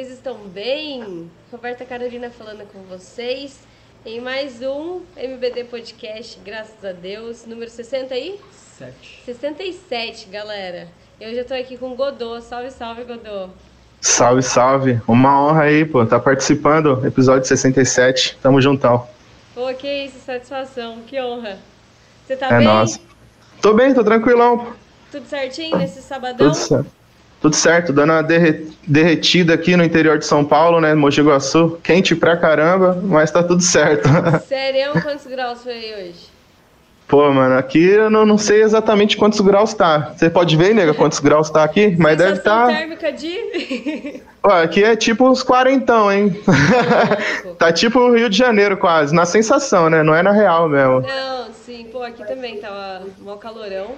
vocês estão bem? Roberta Carolina falando com vocês em mais um MBD Podcast, graças a Deus, número 60 aí? 7. 67, galera. Eu já tô aqui com o Godô. Salve, salve, Godô. Salve, salve. Uma honra aí, pô, tá participando, episódio 67. Tamo juntão. Pô, que isso, satisfação, que honra. Você tá é bem? Nossa. Tô bem, tô tranquilão. Tudo certinho nesse sabadão? Tudo certo. Tudo certo, dando uma derre derretida aqui no interior de São Paulo, né? Mogi Guaçu. Quente pra caramba, mas tá tudo certo. Sério, quantos graus foi aí hoje? Pô, mano, aqui eu não, não sei exatamente quantos graus tá. Você pode ver, nega, quantos graus tá aqui? Mas deve estar. Tá... térmica de. Pô, aqui é tipo uns quarentão, hein? tá tipo o Rio de Janeiro quase, na sensação, né? Não é na real mesmo. Não, sim, pô, aqui também tava mó calorão.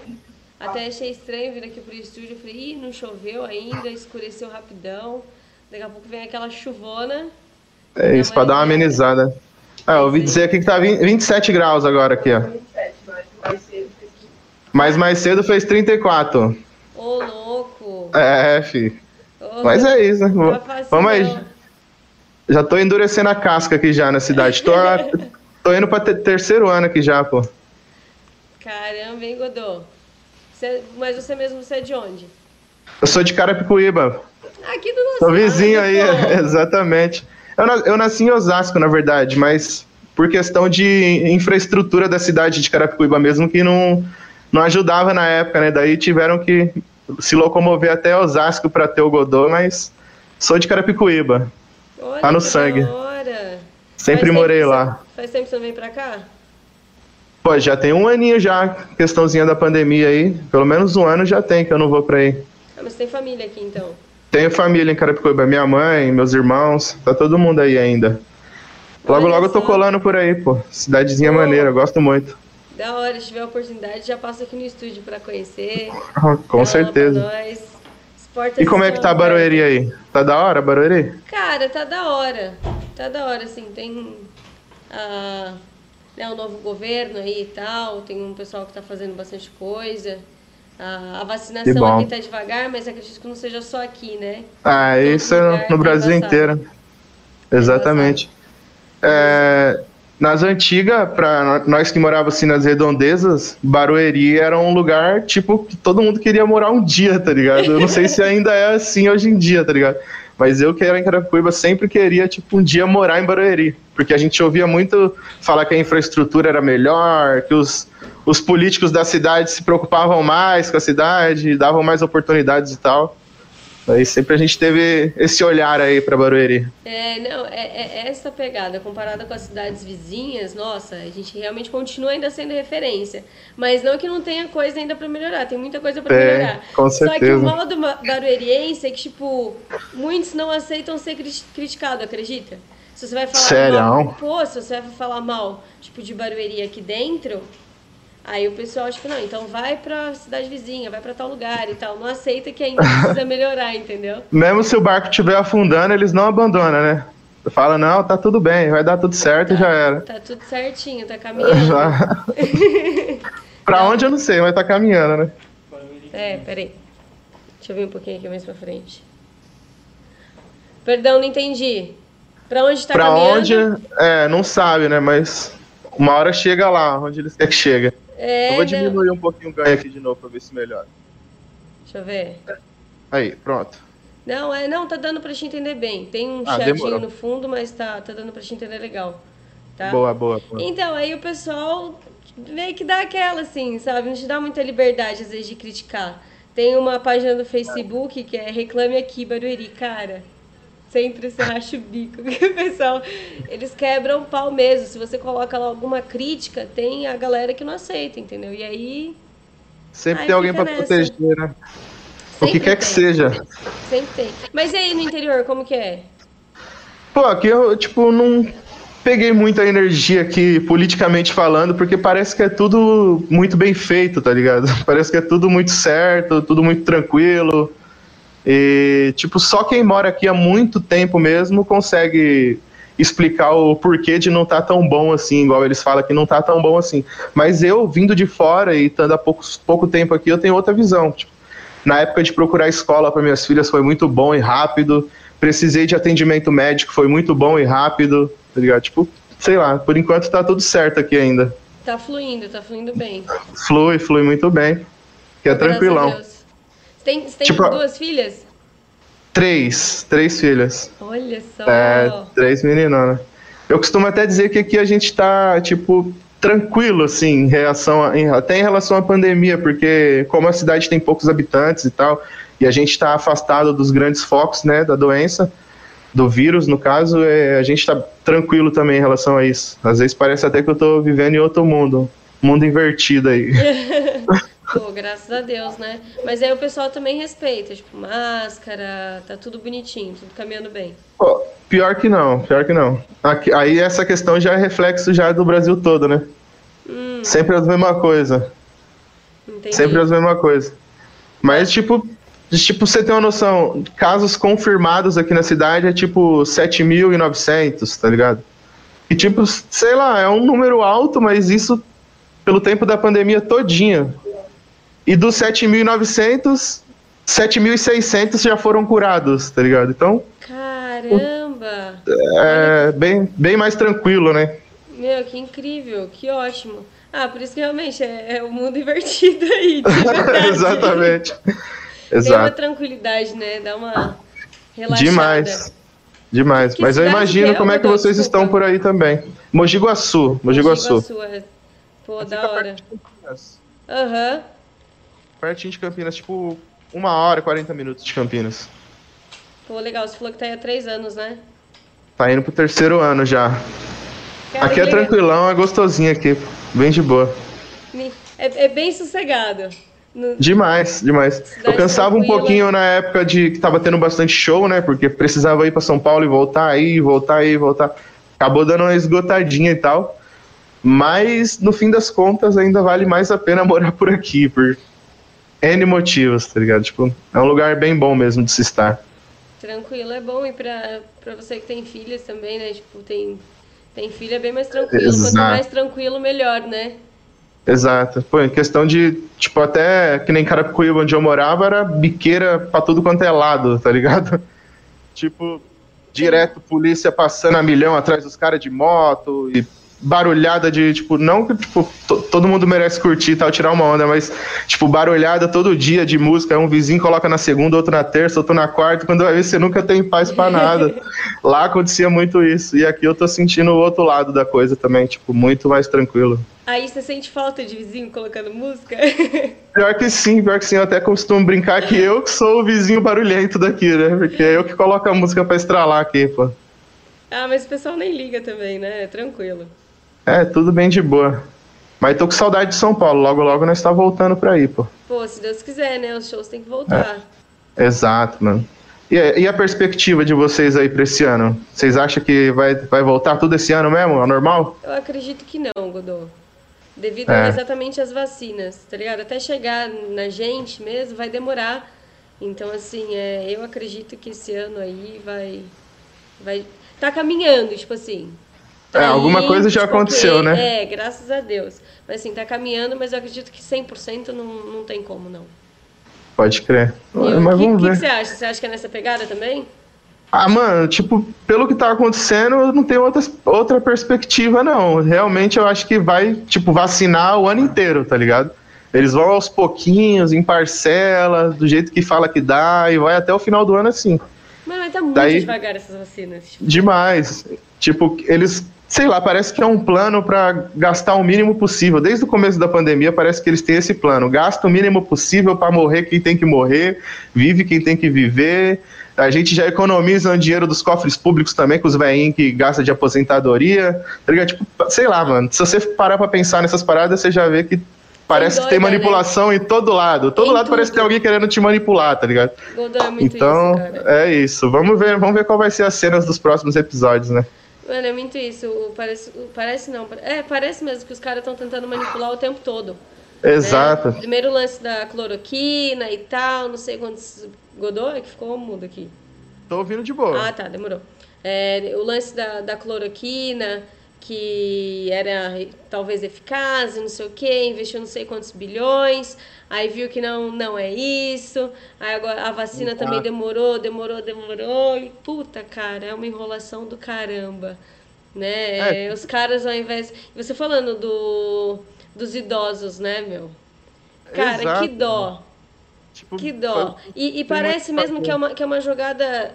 Até achei estranho vir aqui pro estúdio. Falei, ih, não choveu ainda, escureceu rapidão. Daqui a pouco vem aquela chuvona. É isso, pra dar uma amenizada. Ah, eu ouvi dizer aqui que tá 20, 27 graus agora aqui, ó. 27, mais cedo Mas mais cedo fez 34. Ô, louco. É, fi. Oh, Mas é isso, né? Tá Vamos aí. Já tô endurecendo a casca aqui já na cidade. Tô, tô indo pra terceiro ano aqui já, pô. Caramba, hein, Godô? Você, mas você mesmo, você é de onde? Eu sou de Carapicuíba. Aqui do nosso Sou vizinho aí, exatamente. Eu, eu nasci em Osasco, na verdade, mas por questão de infraestrutura da cidade de Carapicuíba mesmo, que não, não ajudava na época, né? Daí tiveram que se locomover até Osasco para ter o Godô, mas sou de Carapicuíba. Olha, tá no sangue. Hora. Sempre faz morei lá. Faz tempo que você não vem pra cá? Pô, já tem um aninho já, questãozinha da pandemia aí. Pelo menos um ano já tem que eu não vou pra aí. Ah, mas tem família aqui então? Tenho família em Carapicuíba, minha mãe, meus irmãos, tá todo mundo aí ainda. Logo, Olha logo só. eu tô colando por aí, pô. Cidadezinha pô. maneira, eu gosto muito. Da hora, se tiver a oportunidade, já passa aqui no estúdio pra conhecer. Com certeza. E como é que tá a Barueri aí? Tá da hora a Barueri? Cara, tá da hora. Tá da hora, assim, tem. Uh, né, o novo governo aí e tal, tem um pessoal que está fazendo bastante coisa. A, a vacinação aqui está devagar, mas acredito que não seja só aqui, né? Ah, Todo isso é no Brasil inteiro. Exatamente. É, nas antigas, para nós que morávamos assim nas redondezas, Barueri era um lugar, tipo, que todo mundo queria morar um dia, tá ligado? Eu não sei se ainda é assim hoje em dia, tá ligado? Mas eu que era em Carapicuíba sempre queria, tipo, um dia morar em Barueri. Porque a gente ouvia muito falar que a infraestrutura era melhor, que os, os políticos da cidade se preocupavam mais com a cidade, davam mais oportunidades e tal. Aí sempre a gente teve esse olhar aí para Barueri. É, não, é, é, essa pegada. Comparada com as cidades vizinhas, nossa, a gente realmente continua ainda sendo referência. Mas não que não tenha coisa ainda para melhorar, tem muita coisa para melhorar. Com certeza. Só que o mal do barueriense é que, tipo, muitos não aceitam ser criticado, acredita? Se você vai falar Sério? mal, pô, se você vai falar mal, tipo, de Barueri aqui dentro, Aí o pessoal acha que não, então vai pra cidade vizinha, vai pra tal lugar e tal. Não aceita que ainda precisa melhorar, entendeu? Mesmo se o barco estiver afundando, eles não abandonam, né? Fala, não, tá tudo bem, vai dar tudo certo tá, e já era. Tá tudo certinho, tá caminhando. Já. pra onde eu não sei, mas tá caminhando, né? É, peraí. Deixa eu vir um pouquinho aqui mais pra frente. Perdão, não entendi. Pra onde tá pra caminhando? Pra onde, é, não sabe, né? Mas uma hora chega lá, onde eles querem que chega. É, eu vou diminuir um pouquinho o ganho aqui de novo pra ver se melhora. Deixa eu ver. Aí, pronto. Não, é, não, tá dando pra te entender bem. Tem um ah, chatinho no fundo, mas tá, tá dando pra te entender legal. Tá? Boa, boa, boa. Então, aí o pessoal meio que dá aquela, assim, sabe? Não te dá muita liberdade, às vezes, de criticar. Tem uma página do Facebook que é Reclame Aqui Barueri, cara sempre se racha o bico. Porque o pessoal, eles quebram o pau mesmo. Se você coloca lá alguma crítica, tem a galera que não aceita, entendeu? E aí. Sempre aí tem alguém para proteger, né? Sempre o que quer tem. que seja. Sempre tem. Mas e aí no interior, como que é? Pô, aqui eu, tipo, não peguei muita energia aqui, politicamente falando, porque parece que é tudo muito bem feito, tá ligado? Parece que é tudo muito certo, tudo muito tranquilo. E, tipo, só quem mora aqui há muito tempo mesmo consegue explicar o porquê de não estar tá tão bom assim, igual eles falam que não está tão bom assim. Mas eu, vindo de fora e estando há pouco, pouco tempo aqui, eu tenho outra visão. Tipo, na época de procurar escola para minhas filhas foi muito bom e rápido. precisei de atendimento médico, foi muito bom e rápido, tá ligado? Tipo, sei lá, por enquanto tá tudo certo aqui ainda. Tá fluindo, tá fluindo bem. Flui, flui muito bem. Que é tranquilão. Tem, tem Tipo, duas filhas? Três, três filhas. Olha só. É, três meninonas. Eu costumo até dizer que aqui a gente tá, tipo, tranquilo, assim, em relação a- em- até em relação à pandemia, porque como a cidade tem poucos habitantes e tal, e a gente tá afastado dos grandes focos, né, da doença, do vírus, no caso, é, a gente tá tranquilo também em relação a isso. Às vezes parece até que eu tô vivendo em outro mundo, mundo invertido aí. Pô, graças a Deus, né? Mas aí o pessoal também respeita, tipo, máscara, tá tudo bonitinho, tudo caminhando bem. Pô, pior que não, pior que não. Aqui- aí essa questão já é reflexo já do Brasil todo, né? Hum, Sempre a mesma coisa. entendi. Sempre as mesma coisa. Mas, tipo, tipo, você tem uma noção, casos confirmados aqui na cidade é tipo 7.900, tá ligado? E, tipo, sei lá, é um número alto, mas isso pelo tempo da pandemia todinha. E dos 7.900, 7.600 já foram curados, tá ligado? Então, Caramba! é bem, bem mais tranquilo, né? Meu, que incrível, que ótimo. Ah, por isso que realmente é, é o mundo invertido aí. Exatamente. Tem uma Exato. tranquilidade, né? Dá uma relaxada. Demais. Demais. Que Mas eu imagino é, como é que vocês Desculpa. estão por aí também. Mogi Guaçu. Mogi Guaçu. Guaçu, é. Pô, da hora. Aham. Pertinho de Campinas, tipo, uma hora e 40 minutos de Campinas. Pô, legal. Você falou que tá aí há três anos, né? Tá indo pro terceiro ano já. Cara, aqui é legal. tranquilão, é gostosinho aqui. Bem de boa. É, é bem sossegado. No- Demais, demais. Eu Cidade cansava um pouquinho na época de que tava tendo bastante show, né? Porque precisava ir pra São Paulo e voltar aí, voltar aí, voltar. Acabou dando uma esgotadinha e tal. Mas no fim das contas ainda vale mais a pena morar por aqui, por N motivos, tá ligado? Tipo, é um lugar bem bom mesmo de se estar. Tranquilo é bom. E pra, pra você que tem filhas também, né? Tipo, tem, tem filha é bem mais tranquilo. Quanto Exato. mais tranquilo, melhor, né? Exato. Pô, em questão de, tipo, até que nem Carapicuíba, onde eu morava, era biqueira pra tudo quanto é lado, tá ligado? Tipo, direto polícia passando a milhão atrás dos caras de moto e barulhada de, tipo, não que tipo, to- todo mundo merece curtir e tal, tirar uma onda, mas, tipo, barulhada todo dia de música, um vizinho coloca na segunda, outro na terça, outro na quarta, quando vai ver você nunca tem paz pra nada. Lá acontecia muito isso, e aqui eu tô sentindo o outro lado da coisa também, tipo, muito mais tranquilo. Aí você sente falta de vizinho colocando música? Pior que sim, pior que sim. Eu até costumo brincar que eu que sou o vizinho barulhento daqui, né? Porque é eu que coloco a música pra estralar aqui, pô. ah, mas o pessoal nem liga também, né? É tranquilo. É, tudo bem de boa. Mas tô com saudade de São Paulo. Logo, logo nós tá voltando pra aí, pô. Pô, se Deus quiser, né? Os shows têm que voltar. Exato, mano. E, e a perspectiva de vocês aí pra esse ano? Vocês acham que vai, vai voltar tudo esse ano mesmo? Ao normal? Eu acredito que não, Godô. Devido É. exatamente às vacinas, tá ligado? Até chegar na gente mesmo vai demorar. Então, assim, é, eu acredito que esse ano aí vai. vai tá caminhando, tipo assim. É, alguma coisa já aconteceu, né? É, graças a Deus. Mas assim, tá caminhando, mas eu acredito que 100% não, não tem como, não. Pode crer. E o Mas que, vamos ver. que você acha? Você acha que é nessa pegada também? Ah, mano, tipo, pelo que tá acontecendo, eu não tenho outra, outra perspectiva, não. Realmente eu acho que vai, tipo, vacinar o ano inteiro, tá ligado? Eles vão aos pouquinhos, em parcela, do jeito que fala que dá, e vai até o final do ano assim. Mano, mas tá muito Daí- devagar essas vacinas. Tipo, Demais. Tipo, eles, sei lá, parece que é um plano pra gastar o mínimo possível. Desde o começo da pandemia, parece que eles têm esse plano. Gasta o mínimo possível pra morrer quem tem que morrer, vive quem tem que viver. A gente já economiza o dinheiro dos cofres públicos também, com os velhinhos que gastam de aposentadoria. Tá? Tipo, sei lá, mano. Se você parar pra pensar nessas paradas, você já vê que parece que tem doida, né? manipulação em todo lado. Todo Em lado parece que tem tudo. alguém querendo te manipular, tá ligado? Godô é muito então, isso, é isso. Vamos ver, vamos ver qual vai ser as cenas dos próximos episódios, né? Mano, é muito isso. O- Parece, o- parece não. É, parece mesmo que os caras estão tentando manipular o tempo todo. né? Exato. Primeiro o lance da cloroquina e tal, não sei quantos. Godô é que ficou mudo aqui. Tô ouvindo de boa. Ah, tá, demorou. É, o lance da, da cloroquina, que era talvez eficaz, não sei o que, investiu não sei quantos bilhões, aí viu que não, não é isso, aí agora a vacina também demorou, demorou, demorou, e puta, cara, é uma enrolação do caramba, né? É. Os caras ao invés... Você falando do, dos idosos, né, meu? Cara, Exato. que dó. Tipo, que dó. E, e parece mesmo que é, uma, que é uma jogada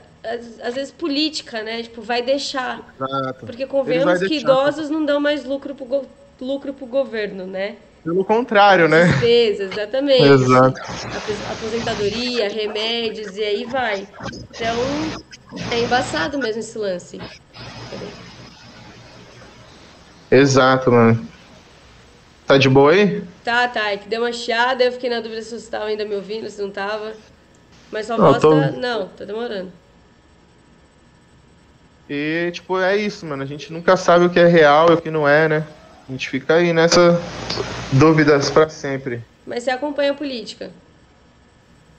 às, vezes política, né? Tipo, vai deixar. Exato. Porque convenhamos que idosos não dão mais lucro pro, lucro pro governo, né? Pelo contrário, né? Despesas, exatamente. Exato. Aposentadoria, remédios e aí vai. Então, é embaçado mesmo esse lance. Exato, mano. Tá de boa aí? Tá, tá. É que deu uma chiada, eu fiquei na dúvida se você estava ainda me ouvindo, se não tava. Mas sua voz tô... tá... Não, tá demorando. E, tipo, é isso, mano. A gente nunca sabe o que é real e o que não é, né? A gente fica aí nessa dúvidas para sempre. Mas você acompanha a política?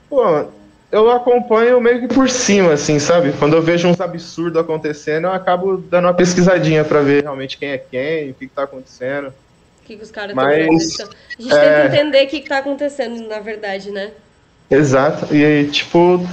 Pô, eu acompanho meio que por cima, assim, sabe? Quando eu vejo uns absurdos acontecendo, eu acabo dando uma pesquisadinha para ver realmente quem é quem, o que, que tá acontecendo. Que, que os caras estão fazendo. A gente é... tenta entender o que, que tá acontecendo, na verdade, né? Exato. E, tipo,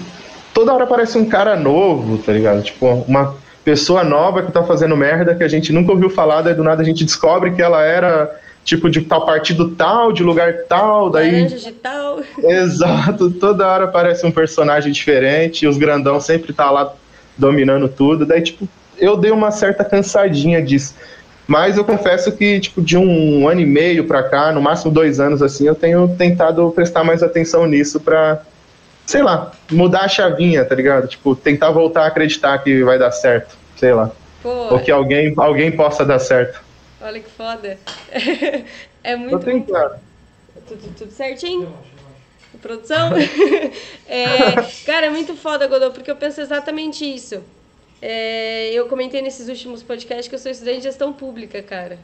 toda hora aparece um cara novo, tá ligado? Tipo, uma pessoa nova que tá fazendo merda que a gente nunca ouviu falar, daí do nada a gente descobre que ela era tipo de tal partido tal, de lugar tal, daí. Laranja de tal. Exato, toda hora aparece um personagem diferente, e os grandão sempre tá lá dominando tudo, daí tipo, eu dei uma certa cansadinha disso. Mas eu confesso que, tipo, de um ano e meio pra cá, no máximo dois anos, assim, eu tenho tentado prestar mais atenção nisso pra sei lá, mudar a chavinha, tá ligado? Tipo, tentar voltar a acreditar que vai dar certo, sei lá. Pô, Ou que alguém, alguém possa dar certo. Olha que foda. é muito. Tô tentando. Tudo, tudo certinho? Produção? é, cara, é muito foda, Godô, porque eu penso exatamente isso. É, eu comentei nesses últimos podcasts que eu sou estudante de gestão pública, cara.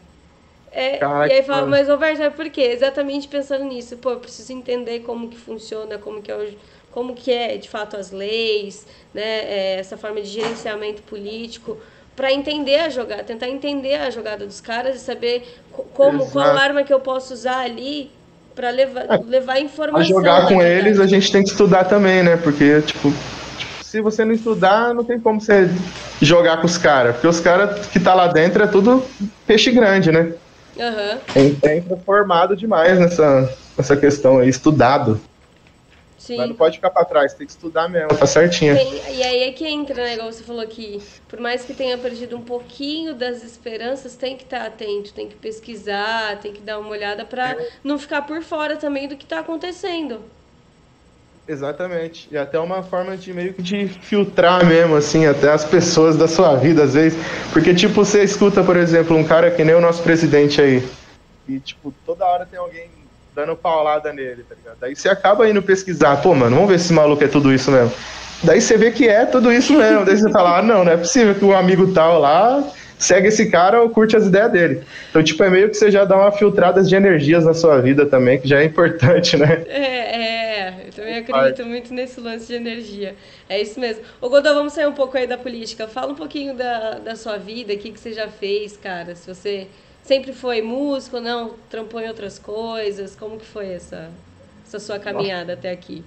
É, e aí fala, mas Roberto, por quê? Exatamente pensando nisso. Pô, eu preciso entender como que funciona, como que é o como que é de fato as leis, né, é, essa forma de gerenciamento político, para entender a jogada, tentar entender a jogada dos caras e saber como Exato. qual arma que eu posso usar ali para levar, é, levar informação. A jogar com eles a gente tem que estudar também, né? Porque tipo, se você não estudar, não tem como você jogar com os caras, porque os caras que tá lá dentro é tudo peixe grande, né? Uhum. É, formado demais nessa, nessa questão aí, estudado. Sim. Mas não pode ficar para trás, tem que estudar mesmo, tá certinho. Tem, e aí é que entra, né, igual você falou aqui, por mais que tenha perdido um pouquinho das esperanças, tem que estar tá atento, tem que pesquisar, tem que dar uma olhada para não ficar por fora também do que está acontecendo. Exatamente. E até uma forma de meio que de filtrar mesmo, assim, até as pessoas da sua vida, às vezes. Porque, tipo, você escuta, por exemplo, um cara que nem o nosso presidente aí. E, tipo, toda hora tem alguém dando paulada nele, tá ligado? Daí você acaba indo pesquisar, pô, mano, vamos ver se esse maluco é tudo isso mesmo. Daí você vê que é tudo isso mesmo. Daí você fala, ah, não, não é possível que um amigo tal lá segue esse cara ou curte as ideias dele. Então, tipo, é meio que você já dá uma filtrada de energias na sua vida também, que já é importante, né? É, é. Eu também acredito muito nesse lance de energia. É isso mesmo. Ô, Godô, vamos sair um pouco aí da política. Fala um pouquinho da, da sua vida, o que, que você já fez, cara. Se você sempre foi músico, não? Trampou em outras coisas? Como que foi essa, essa sua caminhada até aqui?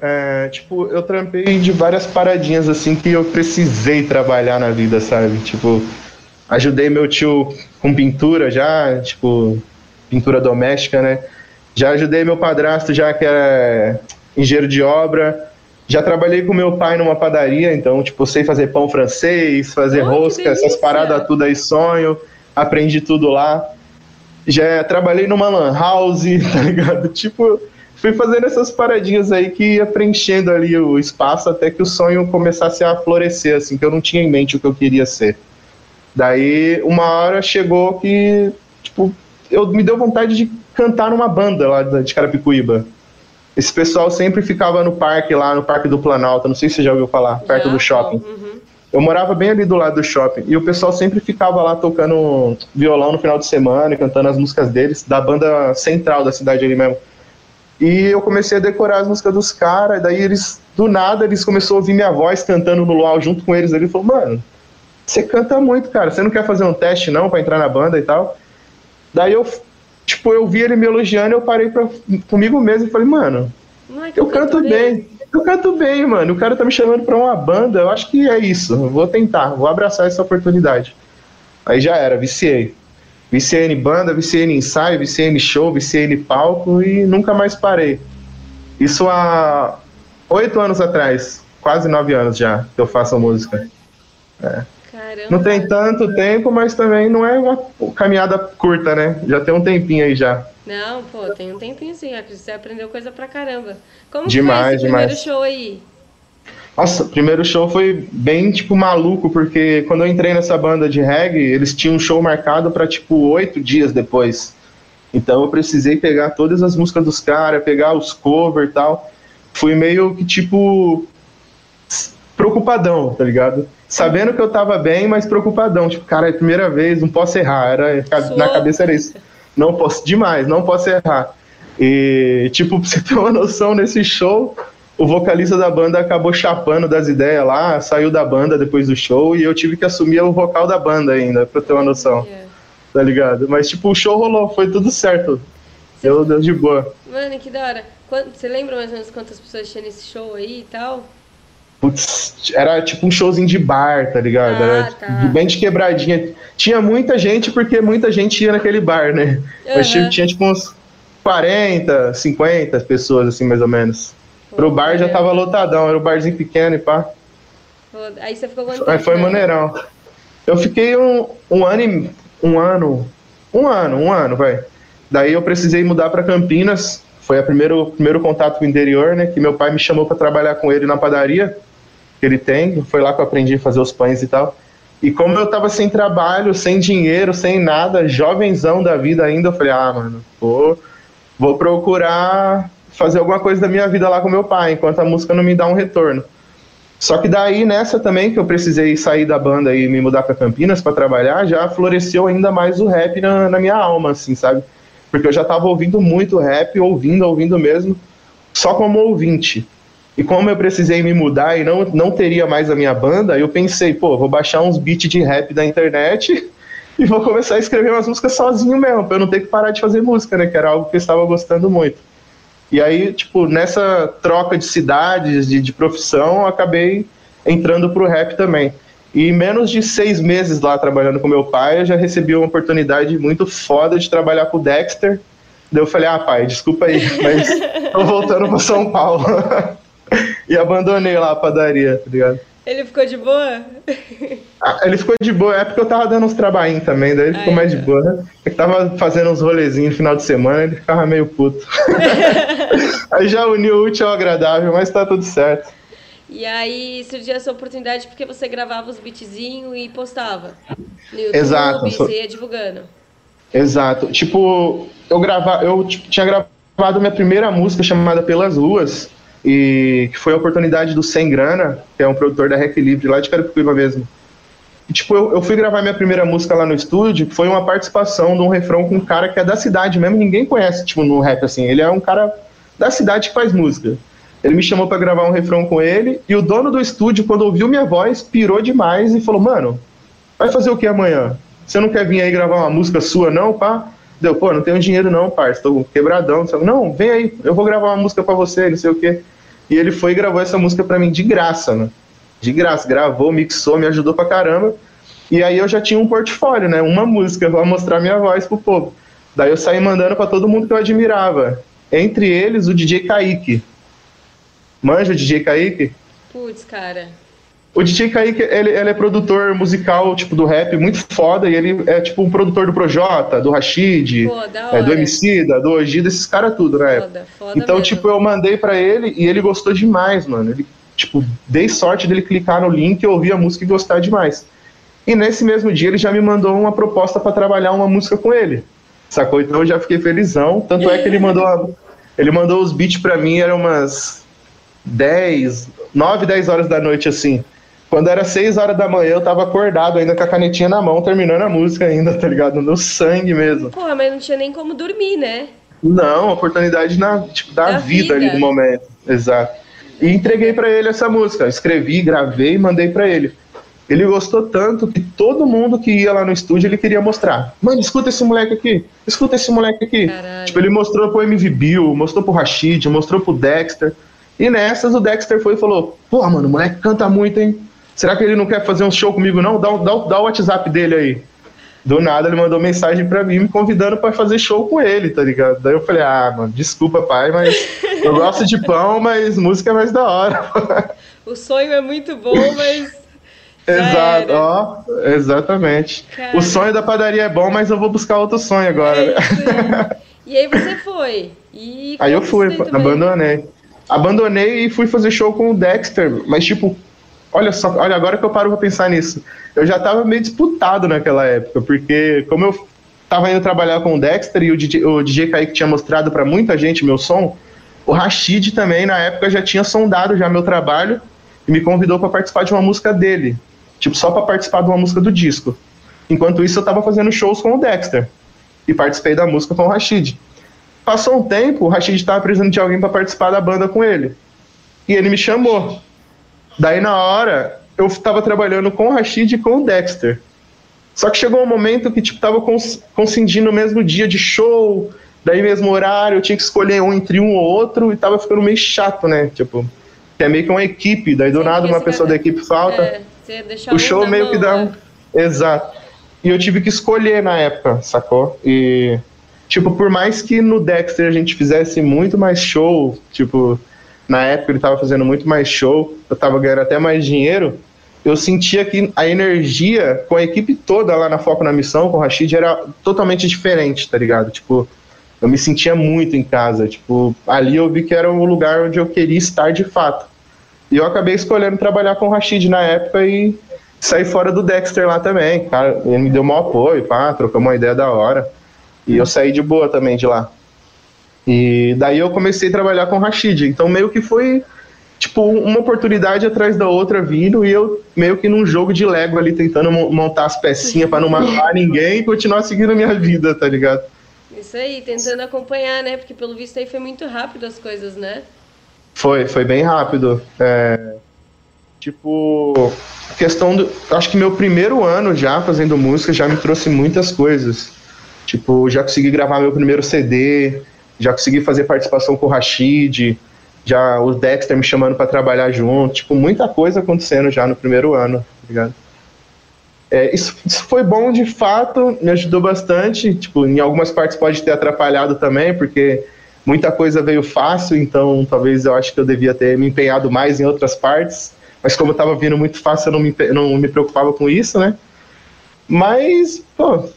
É, tipo, eu trampei de várias paradinhas assim que eu precisei trabalhar na vida, sabe? Tipo, ajudei meu tio com pintura já, tipo, pintura doméstica, né? Já ajudei meu padrasto já que era engenheiro de obra. Já trabalhei com meu pai numa padaria, então, tipo, sei fazer pão francês, fazer oh, rosca, essas paradas tudo aí sonho aprendi tudo lá. Já trabalhei numa lan house, tá ligado? Tipo, fui fazendo essas paradinhas aí que ia preenchendo ali o espaço até que o sonho começasse a florescer, assim, que eu não tinha em mente o que eu queria ser. Daí, uma hora chegou que, tipo, eu me deu vontade de cantar numa banda lá de Carapicuíba. Esse pessoal sempre ficava no parque lá, no Parque do Planalto, não sei se você já ouviu falar, perto do shopping. Uhum. Eu morava bem ali do lado do shopping e o pessoal sempre ficava lá tocando violão no final de semana, cantando as músicas deles, da banda central da cidade ali mesmo. E eu comecei a decorar as músicas dos caras, daí eles, do nada, eles começaram a ouvir minha voz cantando no luau junto com eles. Ele falou, mano, você canta muito, cara. Você não quer fazer um teste, não, para entrar na banda e tal? Daí eu, tipo, eu vi ele me elogiando, eu parei pra, comigo mesmo e falei, mano, é eu canto bem. bem. Eu canto bem, mano. O cara tá me chamando pra uma banda, eu acho que é isso. Eu vou tentar, vou abraçar essa oportunidade. Aí já era, viciei. Viciei em banda, viciei em ensaio, viciei em show, viciei em palco e nunca mais parei. Isso há oito anos atrás, quase nove anos já que eu faço música. É. Não tem tanto tempo, mas também não é uma caminhada curta, né? Já tem um tempinho aí já. Não, pô, tem um tempinho sim. Você aprendeu coisa pra caramba. Como demais, foi demais. primeiro show aí? Nossa, o primeiro show foi bem, tipo, maluco, porque quando eu entrei nessa banda de reggae, eles tinham um show marcado para tipo, oito dias depois. Então eu precisei pegar todas as músicas dos caras, pegar os covers e tal. Fui meio que, tipo, preocupadão, tá ligado? Sabendo que eu tava bem, mas preocupadão. Tipo, cara, é a primeira vez, não posso errar. Era, na cabeça era isso. Não posso, demais, não posso errar. E, tipo, pra você ter uma noção, nesse show, o vocalista da banda acabou chapando das ideias lá, saiu da banda depois do show e eu tive que assumir o vocal da banda ainda, pra ter uma noção. Yeah. Tá ligado? Mas, tipo, o show rolou, foi tudo certo. Deu, deu de boa. Mano, que da hora. Você lembra mais ou menos quantas pessoas tinha nesse show aí e tal? Putz, era tipo um showzinho de bar, tá ligado? Ah, era tá. bem de quebradinha. Tinha muita gente porque muita gente ia naquele bar, né? Uhum. Mas tinha, tinha tipo uns 40, 50 pessoas, assim, mais ou menos. Pro bar já tava lotadão, era um barzinho pequeno e pá. Aí você ficou quanto Aí foi né? maneirão. Eu fiquei um, um ano e, um ano, um ano, um ano, vai. Daí eu precisei mudar para Campinas. Foi o primeiro, primeiro contato com o interior, né? Que meu pai me chamou para trabalhar com ele na padaria que ele tem. Foi lá que eu aprendi a fazer os pães e tal. E como eu tava sem trabalho, sem dinheiro, sem nada, jovenzão da vida ainda, eu falei, ah, mano, vou, vou procurar fazer alguma coisa da minha vida lá com meu pai, enquanto a música não me dá um retorno. Só que daí, nessa também, que eu precisei sair da banda e me mudar para Campinas para trabalhar, já floresceu ainda mais o rap na, na, minha alma, assim, sabe? Porque eu já tava ouvindo muito rap, ouvindo, ouvindo mesmo, só como ouvinte. E como eu precisei me mudar e não, não teria mais a minha banda, eu pensei, pô, vou baixar uns beats de rap da internet e vou começar a escrever umas músicas sozinho mesmo, pra eu não ter que parar de fazer música, né? Que era algo que eu estava gostando muito. E aí, tipo, nessa troca de cidades, de, de profissão, acabei entrando pro rap também. E menos de seis meses lá trabalhando com meu pai, eu já recebi uma oportunidade muito foda de trabalhar com o Dexter. Daí eu falei, ah, pai, desculpa aí, mas tô voltando para São Paulo. e abandonei lá a padaria, tá ligado? Ele ficou de boa? Ah, ele ficou de boa, é porque eu tava dando uns trabalhinhos também, daí ele ficou mais de boa, né? Ele tava fazendo uns rolezinhos no final de semana, ele ficava meio puto. aí já uniu o útil ao agradável, mas tá tudo certo. E aí surgiu essa oportunidade porque você gravava os beatzinhos e postava no YouTube, Exato. você ia divulgando. Exato. Tipo, eu gravava, eu tipo, tinha gravado minha primeira música chamada Pelas Ruas, e que foi a oportunidade do Sem Grana, que é um produtor da Rec Livre lá de Carapicuíba mesmo. E, tipo, eu, eu, fui gravar minha primeira música lá no estúdio, que foi uma participação de um refrão com um cara que é da cidade mesmo, ninguém conhece, tipo, no rap, assim. Ele é um cara da cidade que faz música. Ele me chamou para gravar um refrão com ele, e o dono do estúdio, quando ouviu minha voz, pirou demais e falou, mano, vai fazer o que amanhã? Você não quer vir aí gravar uma música sua, não, pá? Deu, pô, não tenho dinheiro não, parça, tô quebradão. Não, vem aí, eu vou gravar uma música para você, não sei o quê. E ele foi e gravou essa música para mim de graça, né? De graça, gravou, mixou, me ajudou pra caramba. E aí eu já tinha um portfólio, né? Uma música para mostrar minha voz pro povo. Daí eu saí mandando para todo mundo que eu admirava. Entre eles, o DJ Kaique. Manja o DJ Kaique? Putz, cara. O DJ Kaique, ele, ele, é produtor musical, tipo, do rap, muito foda, e ele é, tipo, um produtor do Projota, do Rashid, Pô, é, do Emicida, do Oji, desses caras tudo, né? Foda, foda então, mesmo. tipo, eu mandei para ele e ele gostou demais, mano. Ele, tipo, dei sorte dele clicar no link, ouvir a música e gostar demais. E nesse mesmo dia ele já me mandou uma proposta para trabalhar uma música com ele. Sacou? Então eu já fiquei felizão. Tanto é que ele mandou, a, ele mandou os beats para mim, eram umas 10, 9, 10 horas da noite, assim. Quando era 6 horas da manhã, eu tava acordado ainda com a canetinha na mão, terminando a música ainda, tá ligado? No sangue mesmo. Porra, mas não tinha nem como dormir, né? Não, oportunidade na, tipo, da, da vida, vida, ali no momento. Exato. E entreguei para ele essa música. Escrevi, gravei e mandei para ele. Ele gostou tanto que todo mundo que ia lá no estúdio ele queria mostrar. Mano, escuta esse moleque aqui, escuta esse moleque aqui. Caralho. Tipo, ele mostrou pro MV Bill, mostrou pro Rashid, mostrou pro Dexter. E nessas o Dexter foi e falou: Pô, mano, o moleque canta muito, hein? Será que ele não quer fazer um show comigo, não? Dá, dá, dá o WhatsApp dele aí. Do nada ele mandou mensagem pra mim me convidando para fazer show com ele, tá ligado? Daí eu falei, ah, mano, desculpa, pai, mas eu gosto de pão, mas música é mais da hora. O sonho é muito bom, mas. Exato, ó, exatamente. Cara. O sonho da padaria é bom, mas eu vou buscar outro sonho agora. É né? e aí você foi. Aí eu fui, abandonei. Abandonei e fui fazer show com o Dexter, mas tipo, Olha só, olha, agora que eu paro pra pensar nisso. Eu já tava meio disputado naquela época, porque como eu tava indo trabalhar com o Dexter e o DJ, o DJ Kaique tinha mostrado para muita gente meu som, o Rashid também, na época, já tinha sondado já meu trabalho e me convidou para participar de uma música dele. Tipo, só para participar de uma música do disco. Enquanto isso, eu tava fazendo shows com o Dexter. E participei da música com o Rashid. Passou um tempo, o Rashid tava precisando de alguém para participar da banda com ele. E ele me chamou. Daí na hora, eu tava trabalhando com o Rashid e com o Dexter. Só que chegou um momento que, tipo, tava coincidindo o mesmo dia de show, daí mesmo horário, eu tinha que escolher um entre um ou outro, e tava ficando meio chato, né? Tipo, que é meio que uma equipe, daí do Sim, nada uma pessoa da equipe falta. É, o show meio mão, que dá. Né? Exato. E eu tive que escolher na época, sacou? E, tipo, por mais que no Dexter a gente fizesse muito mais show, tipo, na época ele estava fazendo muito mais show, eu estava ganhando até mais dinheiro, eu sentia que a energia com a equipe toda lá na Foco na Missão, com o Rashid, era totalmente diferente, tá ligado? Tipo, eu me sentia muito em casa. Tipo, ali eu vi que era o lugar onde eu queria estar de fato. E eu acabei escolhendo trabalhar com o Rashid na época e sair fora do Dexter lá também. Cara, ele me deu um apoio, pá, trocamos uma ideia da hora. E eu saí de boa também de lá. E daí eu comecei a trabalhar com o Rashid. Então meio que foi tipo uma oportunidade atrás da outra vindo e eu meio que num jogo de Lego ali tentando montar as pecinhas para não matar ninguém e continuar seguindo a minha vida, tá ligado? Isso aí, tentando acompanhar, né? Porque pelo visto aí foi muito rápido as coisas, né? Foi, foi bem rápido. É, tipo, questão do. Acho que meu primeiro ano já fazendo música já me trouxe muitas coisas. Tipo, já consegui gravar meu primeiro CD, já consegui fazer participação com o Rashid, já o Dexter me chamando para trabalhar junto, tipo, muita coisa acontecendo já no primeiro ano, tá ligado? É, isso, isso, foi bom de fato, me ajudou bastante, tipo, em algumas partes pode ter atrapalhado também, porque muita coisa veio fácil, então talvez eu acho que eu devia ter me empenhado mais em outras partes, mas como estava vindo muito fácil, eu não me, não me preocupava com isso, né? Mas, pô,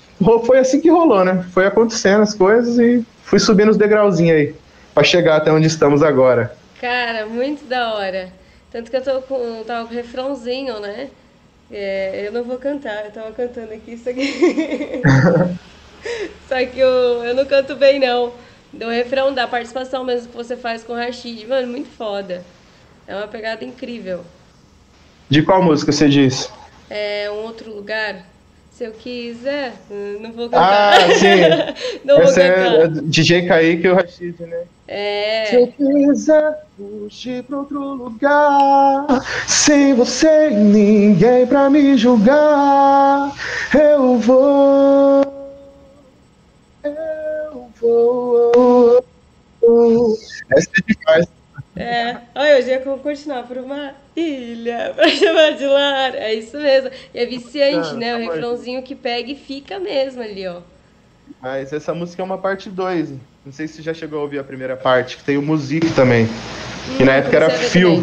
foi assim que rolou, né? Foi acontecendo as coisas e fui subindo os degrauzinhos aí, para chegar até onde estamos agora. Cara, muito da hora. Tanto que eu tô com, tava com o refrãozinho, né? É, eu não vou cantar, eu tava cantando aqui isso aqui. Só que eu, eu não canto bem, não. Do refrão da participação mesmo que você faz com o Rashid. Mano, muito foda. É uma pegada incrível. De qual música você disse? É um outro lugar. Se eu quiser, não vou cantar. Ah, sim. não Essa vou cantar. É DJ Kaique e o Rashid, né? É. Se eu quiser fugir pra outro lugar, sem você e ninguém pra me julgar, eu vou. Eu vou. Essa é demais. É, olha, hoje ia continuar por uma ilha pra chamar de lar. É isso mesmo. E é viciante, ah, né? O refrãozinho que pega e fica mesmo ali, ó. Mas essa música é uma parte 2. Não sei se você já chegou a ouvir a primeira parte, que tem o Music também. Hum, que na época era Fio.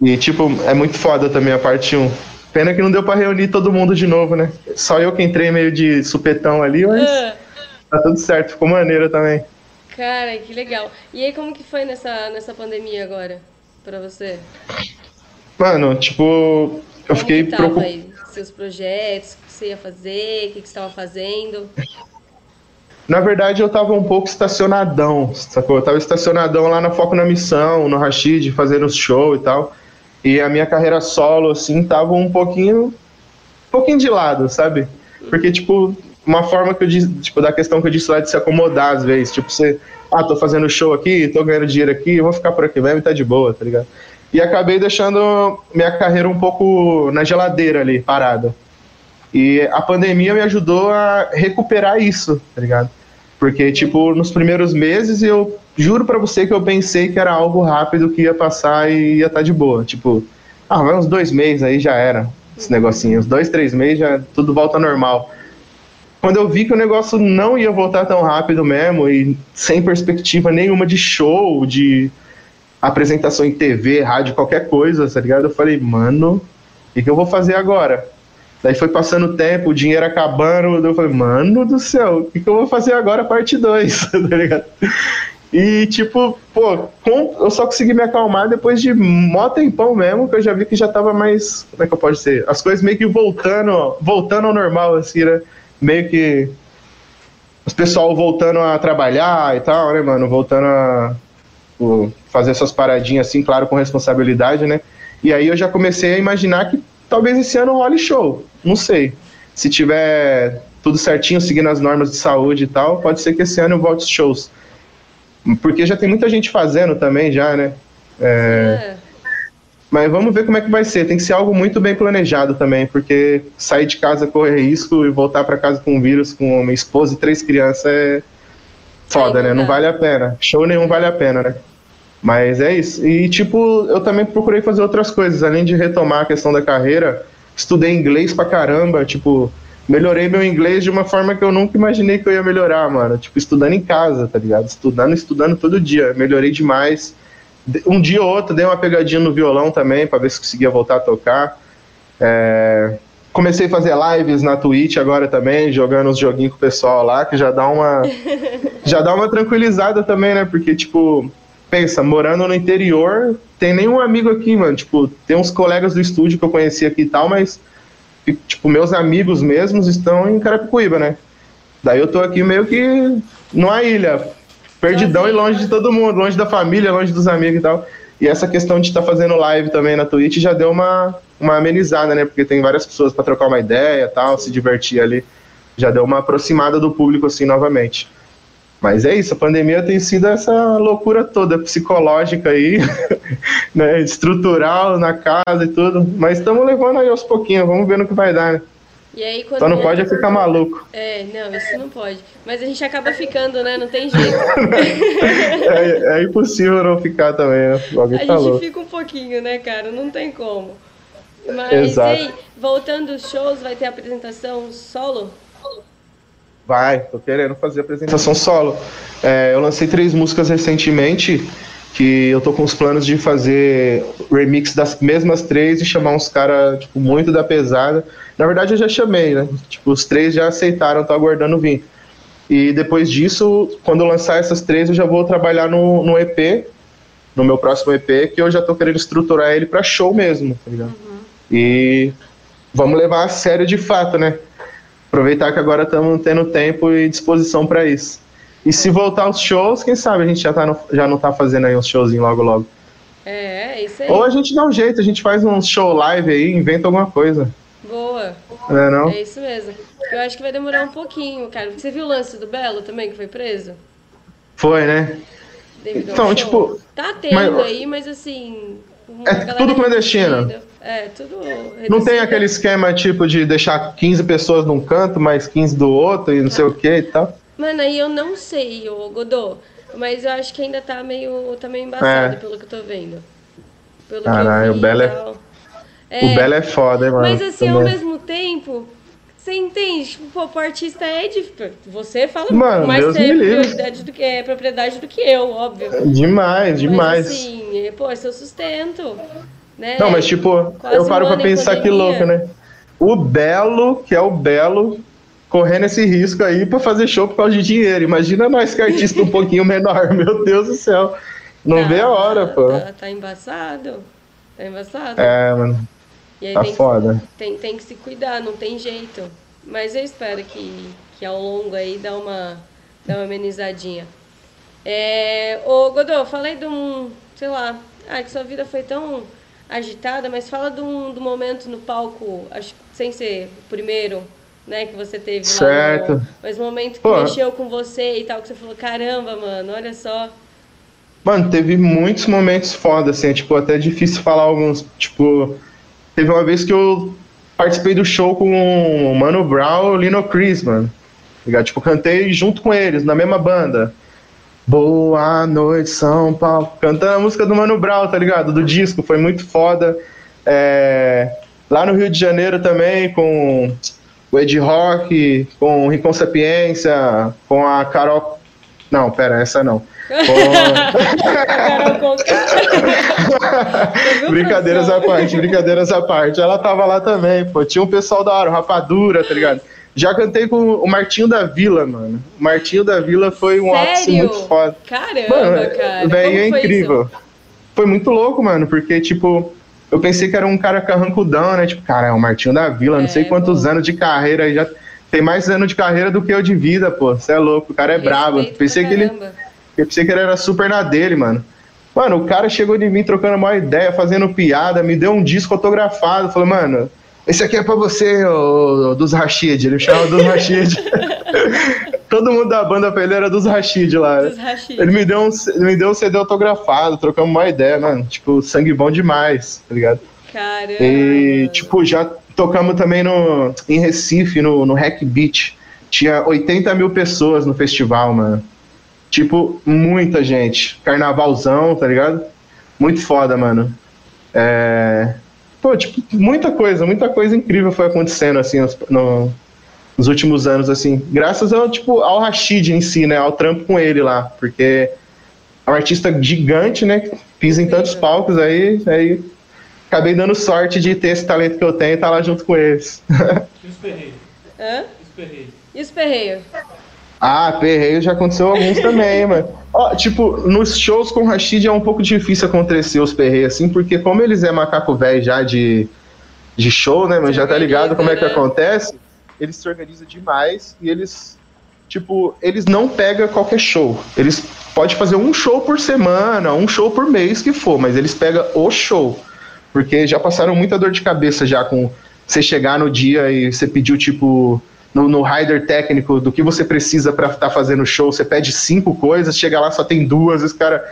E, tipo, é muito foda também a parte 1. Um. Pena que não deu pra reunir todo mundo de novo, né? Só eu que entrei meio de supetão ali, mas ah. tá tudo certo. Ficou maneiro também. Cara, que legal. E aí, como que foi nessa, nessa pandemia agora, pra você? Mano, tipo, eu como fiquei preocupado. Seus projetos, o que você ia fazer, o que, que você estava fazendo? Na verdade, eu tava um pouco estacionadão, sacou? Eu tava estacionadão lá na Foco na Missão, no Rashid, fazendo show e tal. E a minha carreira solo, assim, tava um pouquinho. Um pouquinho de lado, sabe? Porque, tipo, uma forma que eu disse, tipo, da questão que eu disse lá de se acomodar às vezes. Tipo, você, ah, tô fazendo show aqui, tô ganhando dinheiro aqui, eu vou ficar por aqui mesmo e tá de boa, tá ligado? e acabei deixando minha carreira um pouco na geladeira ali, parada. E a pandemia me ajudou a recuperar isso, tá ligado? Porque, tipo, nos primeiros meses eu juro para você que eu pensei que era algo rápido que ia passar e ia estar tá de boa. Tipo, ah, vai uns dois meses aí já era esse negocinho. Uns dois, três meses já tudo volta normal. Quando eu vi que o negócio não ia voltar tão rápido mesmo e sem perspectiva nenhuma de show, de apresentação em TV, rádio, qualquer coisa, tá ligado? Eu falei, mano, o que, que eu vou fazer agora? Daí foi passando o tempo, o dinheiro acabando, eu falei, mano do céu, o que, que eu vou fazer agora, parte 2, tá ligado? E, tipo, pô, eu só consegui me acalmar depois de mó tempão mesmo, que eu já vi que já tava mais. Como é que eu posso dizer? As coisas meio que voltando, voltando ao normal, assim, né? Meio que. Os pessoal voltando a trabalhar e tal, né, mano? Voltando a fazer suas paradinhas, assim, claro, com responsabilidade, né? E aí eu já comecei a imaginar que talvez esse ano role show. Não sei. Se tiver tudo certinho, seguindo as normas de saúde e tal, pode ser que esse ano eu volte shows. Porque já tem muita gente fazendo também, já, né? É... É. Mas vamos ver como é que vai ser. Tem que ser algo muito bem planejado também, porque sair de casa, correr risco e voltar para casa com um vírus, com uma esposa e três crianças é foda, né? Não vale a pena. Show nenhum vale a pena, né? Mas é isso. E, tipo, eu também procurei fazer outras coisas. Além de retomar a questão da carreira, estudei inglês pra caramba. Tipo, melhorei meu inglês de uma forma que eu nunca imaginei que eu ia melhorar, mano. Tipo, estudando em casa, tá ligado? Estudando, estudando todo dia. Melhorei demais. Um dia ou outro dei uma pegadinha no violão também, para ver se conseguia voltar a tocar. É... Comecei a fazer lives na Twitch agora também, jogando uns joguinhos com o pessoal lá, que já dá uma. já dá uma tranquilizada também, né? Porque, tipo, pensa, morando no interior, tem nenhum amigo aqui, mano. Tipo, tem uns colegas do estúdio que eu conheci aqui e tal, mas tipo, meus amigos mesmos estão em Carapicuíba, né? Daí eu tô aqui meio que numa ilha, perdidão e longe de todo mundo, longe da família, longe dos amigos e tal. E essa questão de estar tá fazendo live também na Twitch já deu uma, uma amenizada, né? Porque tem várias pessoas para trocar uma ideia tal, se divertir ali. Já deu uma aproximada do público assim novamente. Mas é isso, a pandemia tem sido essa loucura toda psicológica aí, né, estrutural na casa e tudo. Mas estamos levando aí aos pouquinhos, vamos ver no que vai dar, né? E aí, quando Só não pode ficar maluco. É, não, isso não pode. Mas a gente acaba ficando, né? Não tem jeito. é, é, impossível não ficar também, né? Alguém a falou. gente fica um pouquinho, né, cara? Não tem como. Mas Exato. voltando aos shows, vai ter apresentação solo? Vai, tô querendo fazer apresentação solo. É, eu lancei três músicas recentemente que eu tô com os planos de fazer remix das mesmas três e chamar uns caras, tipo, muito da pesada. Na verdade, eu já chamei, né? Tipo, os três já aceitaram, tô aguardando vir. E depois disso, quando eu lançar essas três, eu já vou trabalhar no, no EP, no meu próximo EP, que eu já tô querendo estruturar ele para show mesmo, tá ligado? Uhum. E vamos levar a sério de fato, né? Aproveitar que agora estamos tendo tempo e disposição para isso. E se voltar aos shows, quem sabe a gente já, tá no, já não tá fazendo aí uns showzinhos logo logo. É, é, isso aí. Ou a gente dá um jeito, a gente faz um show live aí, inventa alguma coisa. Boa. É, não? é isso mesmo. Eu acho que vai demorar um pouquinho, cara. Você viu o lance do Belo também, que foi preso? Foi, né? então, tipo. Tá tendo mas, aí, mas assim. É tudo clandestino. É, tudo. Não tem aquele esquema tipo de deixar 15 pessoas num canto, mais 15 do outro e não sei o que e tal? Mano, aí eu não sei, ô Godô. Mas eu acho que ainda tá meio, tá meio embaçado, é. pelo que eu tô vendo. Pelo Caralho, o Belo é... é... O Belo é foda, hein, mano. Mas assim, também. ao mesmo tempo, você entende? Tipo, pô, o artista é de. Você fala Mano, mais Deus propriedade do, que, é, propriedade do que eu, óbvio. Demais, demais. Mas, assim, é, pô, é seu sustento. Né? Não, mas tipo, Quase eu paro pra pensar que louco, né? O Belo, que é o Belo, correndo esse risco aí pra fazer show por causa de dinheiro. Imagina nós que é artista um pouquinho menor, meu Deus do céu. Não tá, vê a hora, pô. Tá, tá, embaçado. Tá embaçado. É, mano. tá tem foda. Que, tem, tem que se cuidar, não tem jeito. Mas eu espero que, que ao longo aí dá uma, dá uma amenizadinha. É, ô, Godô, falei de um, sei lá, ah, que sua vida foi tão agitada, mas fala do, do momento no palco, acho, sem ser o primeiro, né, que você teve certo. lá. No, mas momento que Pô. mexeu com você e tal, que você falou, caramba, mano, olha só. Mano, teve muitos momentos foda, assim, é, tipo, até difícil falar alguns. Tipo, teve uma vez que eu participei do show com o Mano Brown e o Lino Chris, mano. Ligado? Tipo, cantei junto com eles, na mesma banda. Boa noite, São Paulo. Cantando a música do Mano Brown, tá ligado? Do disco, foi muito foda. É... Lá no Rio de Janeiro também, com o Ed Rock, com o Rincon Sapiência, com a Carol. Não, pera, essa não. Com... brincadeiras à parte, brincadeiras à parte. Ela tava lá também, pô. Tinha um pessoal da hora, Rapadura, tá ligado? Já cantei com o Martinho da Vila, mano. O Martinho da Vila foi um ápice muito foda. Caramba, mano, cara. Velho, é incrível. Isso? Foi muito louco, mano, porque, tipo, eu pensei que era um cara carrancudão, né? Tipo, cara, é o Martinho da Vila, é, não sei quantos bom. anos de carreira, já tem mais anos de carreira do que eu de vida, pô. Você é louco, o cara é Respeito brabo. Pensei que ele. Eu pensei que ele era super na dele, mano. Mano, o cara chegou de mim trocando uma ideia, fazendo piada, me deu um disco autografado. Falou, mano, esse aqui é pra você, ô, dos Rashid. Ele me chamava dos Rashid. Todo mundo da banda pra ele era dos Rashid lá. Dos Rashid. Ele me deu um, ele me deu um CD autografado, trocamos uma ideia, mano. Tipo, sangue bom demais, tá ligado? Caramba. E, tipo, já tocamos também no, em Recife, no, no Hack Beach. Tinha 80 mil pessoas no festival, mano. Tipo, muita gente. Carnavalzão, tá ligado? Muito foda, mano. É pô, tipo, muita coisa, muita coisa incrível foi acontecendo, assim, no, nos últimos anos, assim. Graças ao, tipo, ao Rashid em si, né? Ao trampo com ele lá. Porque é um artista gigante, né? Pisa em tantos palcos aí, aí acabei dando sorte de ter esse talento que eu tenho e estar tá lá junto com eles. E os perreios? Hã? Os perreios. E os perreios? Ah, perreio já aconteceu alguns também, mano. Ó, tipo, nos shows com o Rashid é um pouco difícil acontecer os perreios, assim, porque como eles é macaco velho já de, de show, né, mas já tá ligado como é que né? acontece, eles se organizam demais e eles, tipo, eles não pegam qualquer show. Eles podem fazer um show por semana, um show por mês que for, mas eles pegam o show. Porque já passaram muita dor de cabeça já com você chegar no dia e você pediu, tipo, no, no rider técnico do que você precisa para estar tá fazendo show, você pede cinco coisas, chega lá só tem duas, esse cara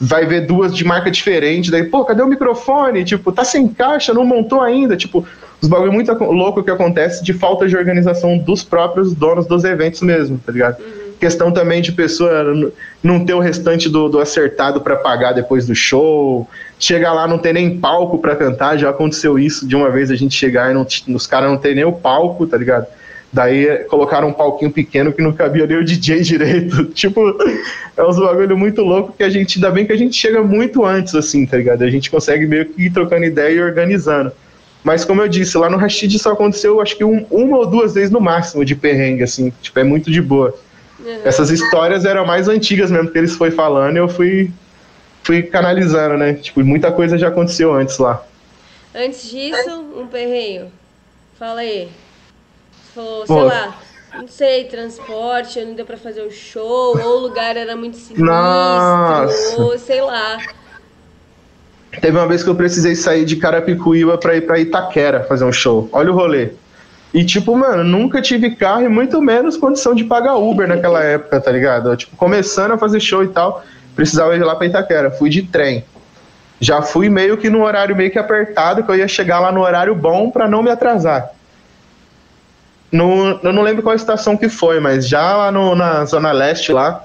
vai ver duas de marca diferente, daí, pô, cadê o microfone? Tipo, tá sem caixa, não montou ainda, tipo, os bagulho muito louco que acontece de falta de organização dos próprios donos dos eventos mesmo, tá ligado? Uhum. Questão também de pessoa não ter o restante do, do acertado para pagar depois do show, chega lá não tem nem palco para cantar, já aconteceu isso de uma vez a gente chegar e não, os caras não tem nem o palco, tá ligado? Daí colocaram um palquinho pequeno que não cabia nem o DJ direito. tipo, é uns bagulho muito louco que a gente, ainda bem que a gente chega muito antes, assim, tá ligado? A gente consegue meio que ir trocando ideia e organizando. Mas como eu disse, lá no Rashid só aconteceu acho que um, uma ou duas vezes no máximo de perrengue, assim, tipo, é muito de boa. Uhum. Essas histórias eram mais antigas mesmo que eles foi falando e eu fui, fui canalizando, né? Tipo, muita coisa já aconteceu antes lá. Antes disso, um perreio. Fala aí falou, sei Pô. lá, não sei, transporte, não deu pra fazer o show, ou o lugar era muito sinistro, Nossa. ou sei lá. Teve uma vez que eu precisei sair de Carapicuíba pra ir pra Itaquera fazer um show. Olha o rolê. E, tipo, mano, nunca tive carro e muito menos condição de pagar Uber naquela época, tá ligado? Eu, tipo, começando a fazer show e tal, precisava ir lá pra Itaquera. Fui de trem. Já fui meio que no horário meio que apertado, que eu ia chegar lá no horário bom para não me atrasar. No, eu não lembro qual estação que foi, mas já lá no, na Zona Leste lá,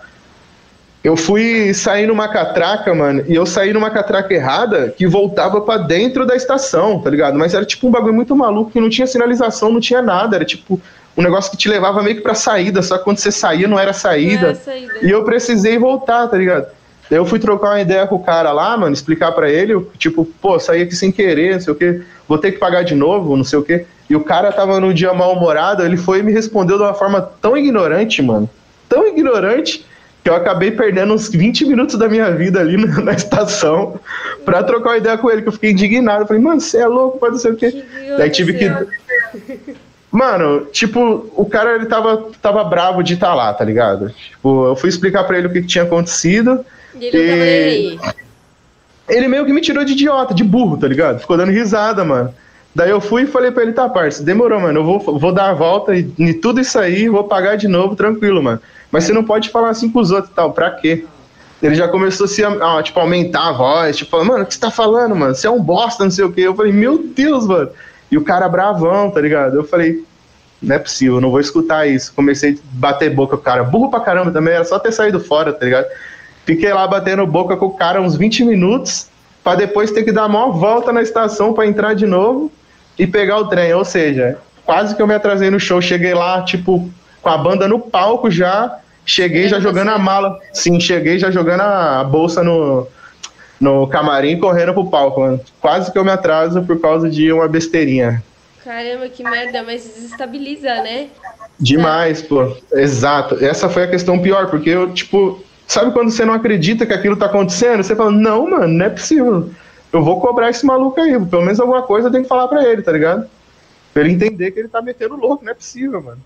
eu fui sair numa catraca, mano, e eu saí numa catraca errada que voltava para dentro da estação, tá ligado? Mas era tipo um bagulho muito maluco que não tinha sinalização, não tinha nada, era tipo um negócio que te levava meio que pra saída, só que quando você saía não era saída. Não era saída. E eu precisei voltar, tá ligado? Eu fui trocar uma ideia com o cara lá, mano, explicar para ele, tipo, pô, saí aqui sem querer, não sei o quê, vou ter que pagar de novo, não sei o quê. E o cara tava num dia mal-humorado, ele foi e me respondeu de uma forma tão ignorante, mano. Tão ignorante, que eu acabei perdendo uns 20 minutos da minha vida ali na, na estação pra trocar uma ideia com ele, que eu fiquei indignado. falei, mano, você é louco, pode ser o quê. Daí tive que. Mano, tipo, o cara ele tava, tava bravo de estar tá lá, tá ligado? Tipo, eu fui explicar pra ele o que, que tinha acontecido. E ele e... Ele meio que me tirou de idiota, de burro, tá ligado? Ficou dando risada, mano. Daí eu fui e falei pra ele, tá, parça, demorou, mano, eu vou, vou dar a volta e, e tudo isso aí, vou pagar de novo, tranquilo, mano. Mas você não pode falar assim com os outros e tal, pra quê? ele já começou a se, tipo, aumentar a voz, tipo, mano, o que você tá falando, mano? Você é um bosta, não sei o quê. Eu falei, meu Deus, mano. E o cara bravão, tá ligado? Eu falei, não é possível, não vou escutar isso. Comecei a bater boca com o cara. Burro pra caramba também, era só ter saído fora, tá ligado? Fiquei lá batendo boca com o cara uns 20 minutos, para depois ter que dar a maior volta na estação para entrar de novo e pegar o trem. Ou seja, quase que eu me atrasei no show. Cheguei lá, tipo, com a banda no palco já. Cheguei já jogando a mala. Sim, cheguei já jogando a bolsa no, no camarim correndo pro palco, mano. Quase que eu me atraso por causa de uma besteirinha. Caramba, que merda, mas desestabiliza, né? Demais, pô. Exato. Essa foi a questão pior, porque eu, tipo, sabe quando você não acredita que aquilo tá acontecendo? Você fala, não, mano, não é possível. Eu vou cobrar esse maluco aí. Pelo menos alguma coisa eu tenho que falar pra ele, tá ligado? Pra ele entender que ele tá metendo louco, não é possível, mano.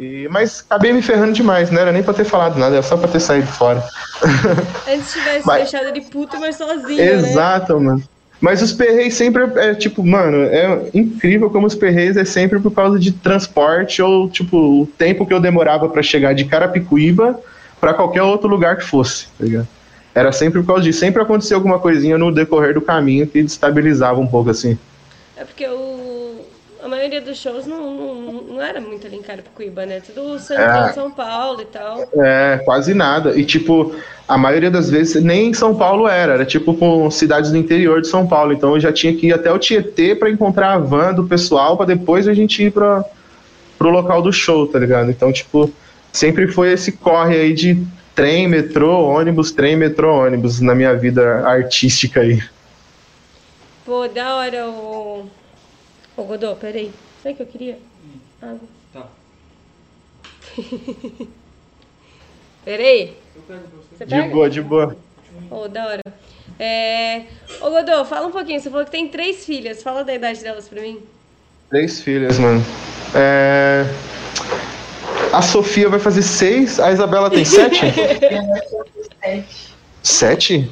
E, mas acabei me ferrando demais, não era nem pra ter falado nada, era só pra ter saído fora. Antes tivesse mas... deixado ele puto, mas sozinho. Né? Exato, né? mano. Mas os perreios sempre é tipo, mano, é incrível como os perreios é sempre por causa de transporte ou tipo o tempo que eu demorava para chegar de Carapicuíba para qualquer outro lugar que fosse, tá ligado? Era sempre por causa disso, sempre acontecia alguma coisinha no decorrer do caminho que destabilizava um pouco assim. É porque o, a maioria dos shows não, não, não era muito ali em Carapicuíba, né? Tudo centro é, São Paulo e tal. É, quase nada. E tipo, a maioria das vezes nem em São Paulo era, era tipo com cidades do interior de São Paulo. Então eu já tinha que ir até o Tietê para encontrar a van do pessoal para depois a gente ir para pro local do show, tá ligado? Então, tipo, sempre foi esse corre aí de trem, metrô, ônibus, trem, metrô, ônibus na minha vida artística aí. Pô, da hora o. Ô, Godô, peraí. Sabe o que eu queria? Água. Tá. peraí. Eu pego pra você. de boa, de boa. Ô, oh, da hora. É... Ô, Godô, fala um pouquinho. Você falou que tem três filhas. Fala da idade delas pra mim. Três filhas, mano. É... A Sofia vai fazer seis, a Isabela tem sete? sete?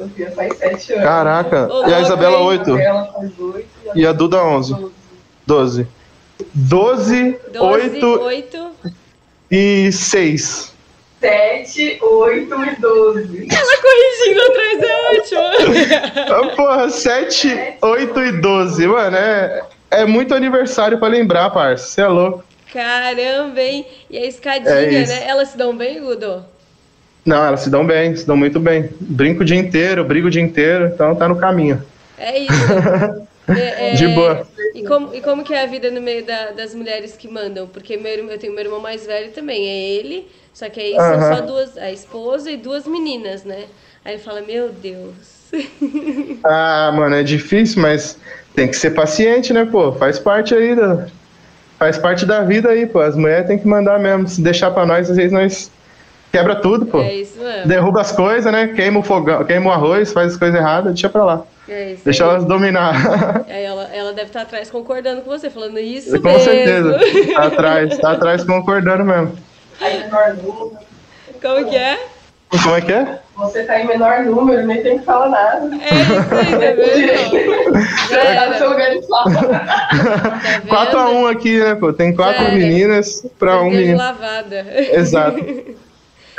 Sofia faz sete anos. Caraca. Ô, e a Isabela, oito. E a Duda, onze. Doze. Doze, oito e seis. 7, 8 e 12. Ela corrigindo atrás é ótimo. Ah, porra, 7, 8 e 12. Mano, é, é muito aniversário pra lembrar, parça. Você é louco. Caramba, hein? E a escadinha, é né? Elas se dão bem, Gudo? Não, elas se dão bem, se dão muito bem. Brinco o dia inteiro, brigo o dia inteiro, então tá no caminho. É isso. É, é, de boa. E como, e como que é a vida no meio da, das mulheres que mandam? Porque meu, eu tenho meu irmão mais velho também, é ele só que aí são só duas, a esposa e duas meninas, né? Aí ele fala, meu Deus. Ah, mano, é difícil, mas tem que ser paciente, né, pô? Faz parte aí da. Faz parte da vida aí, pô. As mulheres têm que mandar mesmo. Se deixar pra nós, às vezes nós quebra tudo, pô. É isso mesmo. Derruba as coisas, né? Queima o fogão, queima o arroz, faz as coisas erradas, deixa pra lá. É isso Deixa aí. elas dominar. É, ela, ela deve estar atrás concordando com você, falando isso. Com mesmo. certeza. Tá atrás, tá atrás concordando mesmo. Aí menor número. Como que é? Como é que é? Você tá em menor número, nem tem que falar nada. É isso aí, tá vendo? Já tá no seu lugar de fala. 4x1 tá aqui, né, pô? Tem quatro Sério? meninas pra um menino. lavada. Exato.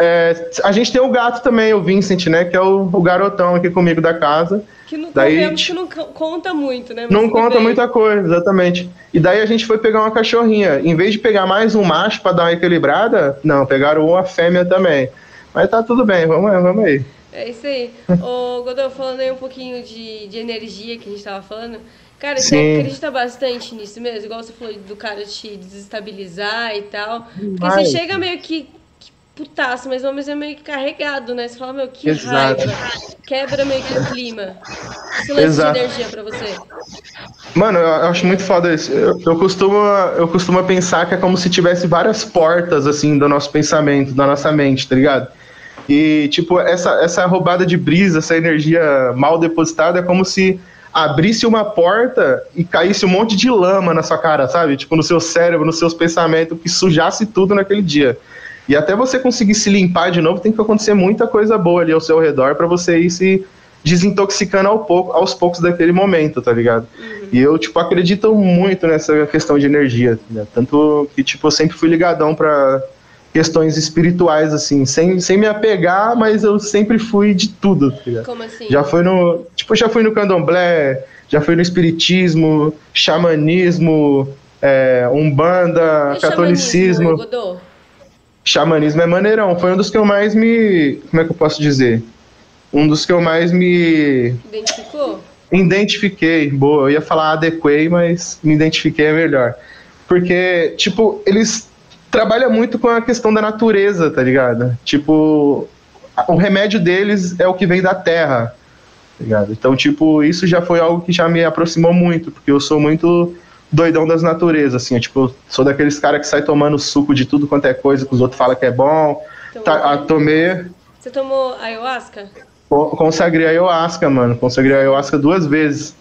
É, a gente tem o gato também, o Vincent, né? Que é o, o garotão aqui comigo da casa. Que não, daí, que não conta muito, né? Mas não conta bem. muita coisa, exatamente. E daí a gente foi pegar uma cachorrinha. Em vez de pegar mais um macho para dar uma equilibrada, não, pegaram uma fêmea também. Mas tá tudo bem, vamos, vamos aí. É isso aí. Ô, Godô, falando aí um pouquinho de, de energia que a gente tava falando. Cara, Sim. você acredita bastante nisso mesmo? Igual você falou do cara te desestabilizar e tal. Porque Vai. você chega meio que putaço, mas mesmo é meio que carregado, né? Você fala, meu, que Exato. raiva. Quebra meio que o clima. Silêncio de energia pra você. Mano, eu acho muito foda isso. Eu, eu, costumo, eu costumo pensar que é como se tivesse várias portas, assim, do nosso pensamento, da nossa mente, tá ligado? E, tipo, essa, essa roubada de brisa, essa energia mal depositada, é como se abrisse uma porta e caísse um monte de lama na sua cara, sabe? Tipo, no seu cérebro, nos seus pensamentos, que sujasse tudo naquele dia. E até você conseguir se limpar de novo, tem que acontecer muita coisa boa ali ao seu redor para você ir se desintoxicando ao pouco, aos poucos daquele momento, tá ligado? Uhum. E eu, tipo, acredito muito nessa questão de energia, né? Tanto que, tipo, eu sempre fui ligadão pra, questões espirituais, assim, sem, sem me apegar, mas eu sempre fui de tudo. Tá Como assim? Já fui no. Tipo, já fui no candomblé, já fui no espiritismo, xamanismo, é, umbanda, E catolicismo. xamanismo? Xamanismo é maneirão. Foi um dos que eu mais me. Como é que eu posso dizer? Um dos que eu mais me Identificou? identifiquei. Boa, eu ia falar adequei, mas me identifiquei é melhor. Porque, tipo, eles trabalham muito com a questão da natureza, tá ligado? Tipo, o remédio deles é o que vem da terra, tá ligado? Então, tipo, isso já foi algo que já me aproximou muito, porque eu sou muito doidão das naturezas, assim, eu, tipo, sou daqueles caras que sai tomando suco de tudo quanto é coisa que os outros falam que é bom. Tá, ah, tomei, Você tomou ayahuasca? co- consagrei a ayahuasca, mano, consagrei a ayahuasca duas vezes.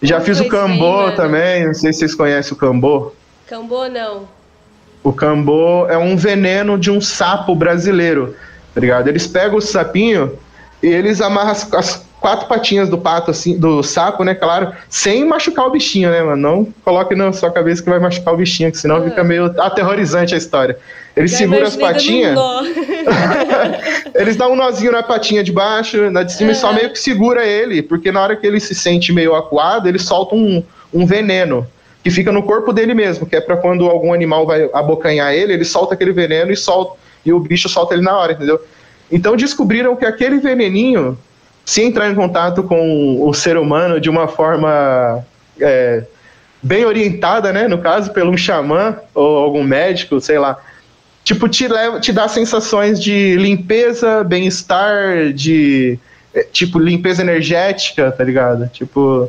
Já Como fiz o aí, cambô mano? também, não sei se vocês conhecem o cambô. Cambô não. O cambô é um veneno de um sapo brasileiro, tá ligado? Eles pegam o sapinho e eles amarram as, as quatro patinhas do pato, assim, do sapo, né, claro, sem machucar o bichinho, né, mano? Não coloque na sua cabeça que vai machucar o bichinho, que senão Ah. fica meio aterrorizante a história. Eles Já seguram as patinhas, eles dão um nozinho na patinha de baixo, na de cima, e só meio que segura ele, porque na hora que ele se sente meio acuado, ele solta um, um veneno que fica no corpo dele mesmo, que é pra quando algum animal vai abocanhar ele, ele solta aquele veneno e solta e o bicho solta ele na hora, entendeu? Então descobriram que aquele veneninho, se entrar em contato com o ser humano de uma forma é, bem orientada, né, no caso, pelo um xamã ou algum médico, sei lá, tipo, te, leva, te dá sensações de limpeza, bem-estar, de é, tipo, limpeza energética, tá ligado? Tipo,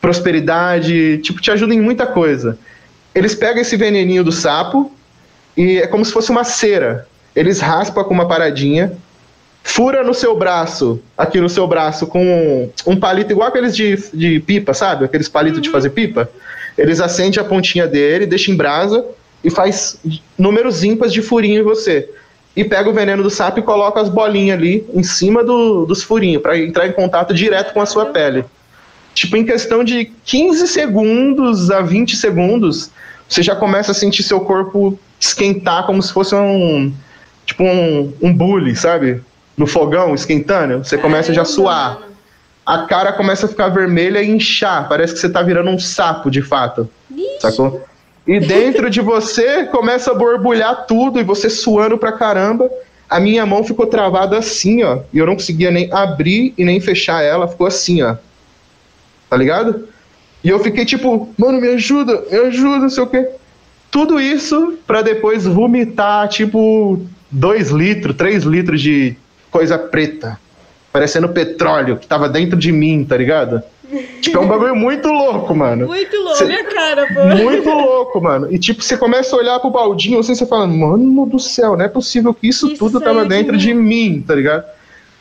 prosperidade, tipo, te ajuda em muita coisa. Eles pegam esse veneninho do sapo e é como se fosse uma cera. Eles raspam com uma paradinha, fura no seu braço, aqui no seu braço, com um, um palito igual aqueles de, de pipa, sabe? Aqueles palitos de fazer pipa. Eles acendem a pontinha dele, deixam em brasa e faz números ímpares de furinho em você. E pega o veneno do sapo e coloca as bolinhas ali em cima do- dos furinhos, para entrar em contato direto com a sua pele. Tipo, em questão de 15 segundos a 20 segundos, você já começa a sentir seu corpo esquentar como se fosse um. Tipo um, um bule, sabe? No fogão, esquentando. Você começa já a suar. A cara começa a ficar vermelha e inchar. Parece que você tá virando um sapo, de fato. Vixe. Sacou? E dentro de você começa a borbulhar tudo e você suando pra caramba. A minha mão ficou travada assim, ó. E eu não conseguia nem abrir e nem fechar ela. Ficou assim, ó. Tá ligado? E eu fiquei tipo, mano, me ajuda, me ajuda, não sei o quê. Tudo isso pra depois vomitar, tipo, 2 litros, 3 litros de coisa preta. Parecendo petróleo que tava dentro de mim, tá ligado? Tipo, é um bagulho muito louco, mano. Muito louco, Cê- minha cara, pô. Muito louco, mano. E tipo, você começa a olhar pro baldinho assim, você fala, mano do céu, não é possível que isso, Isso tudo tava de dentro mim. de mim, tá ligado?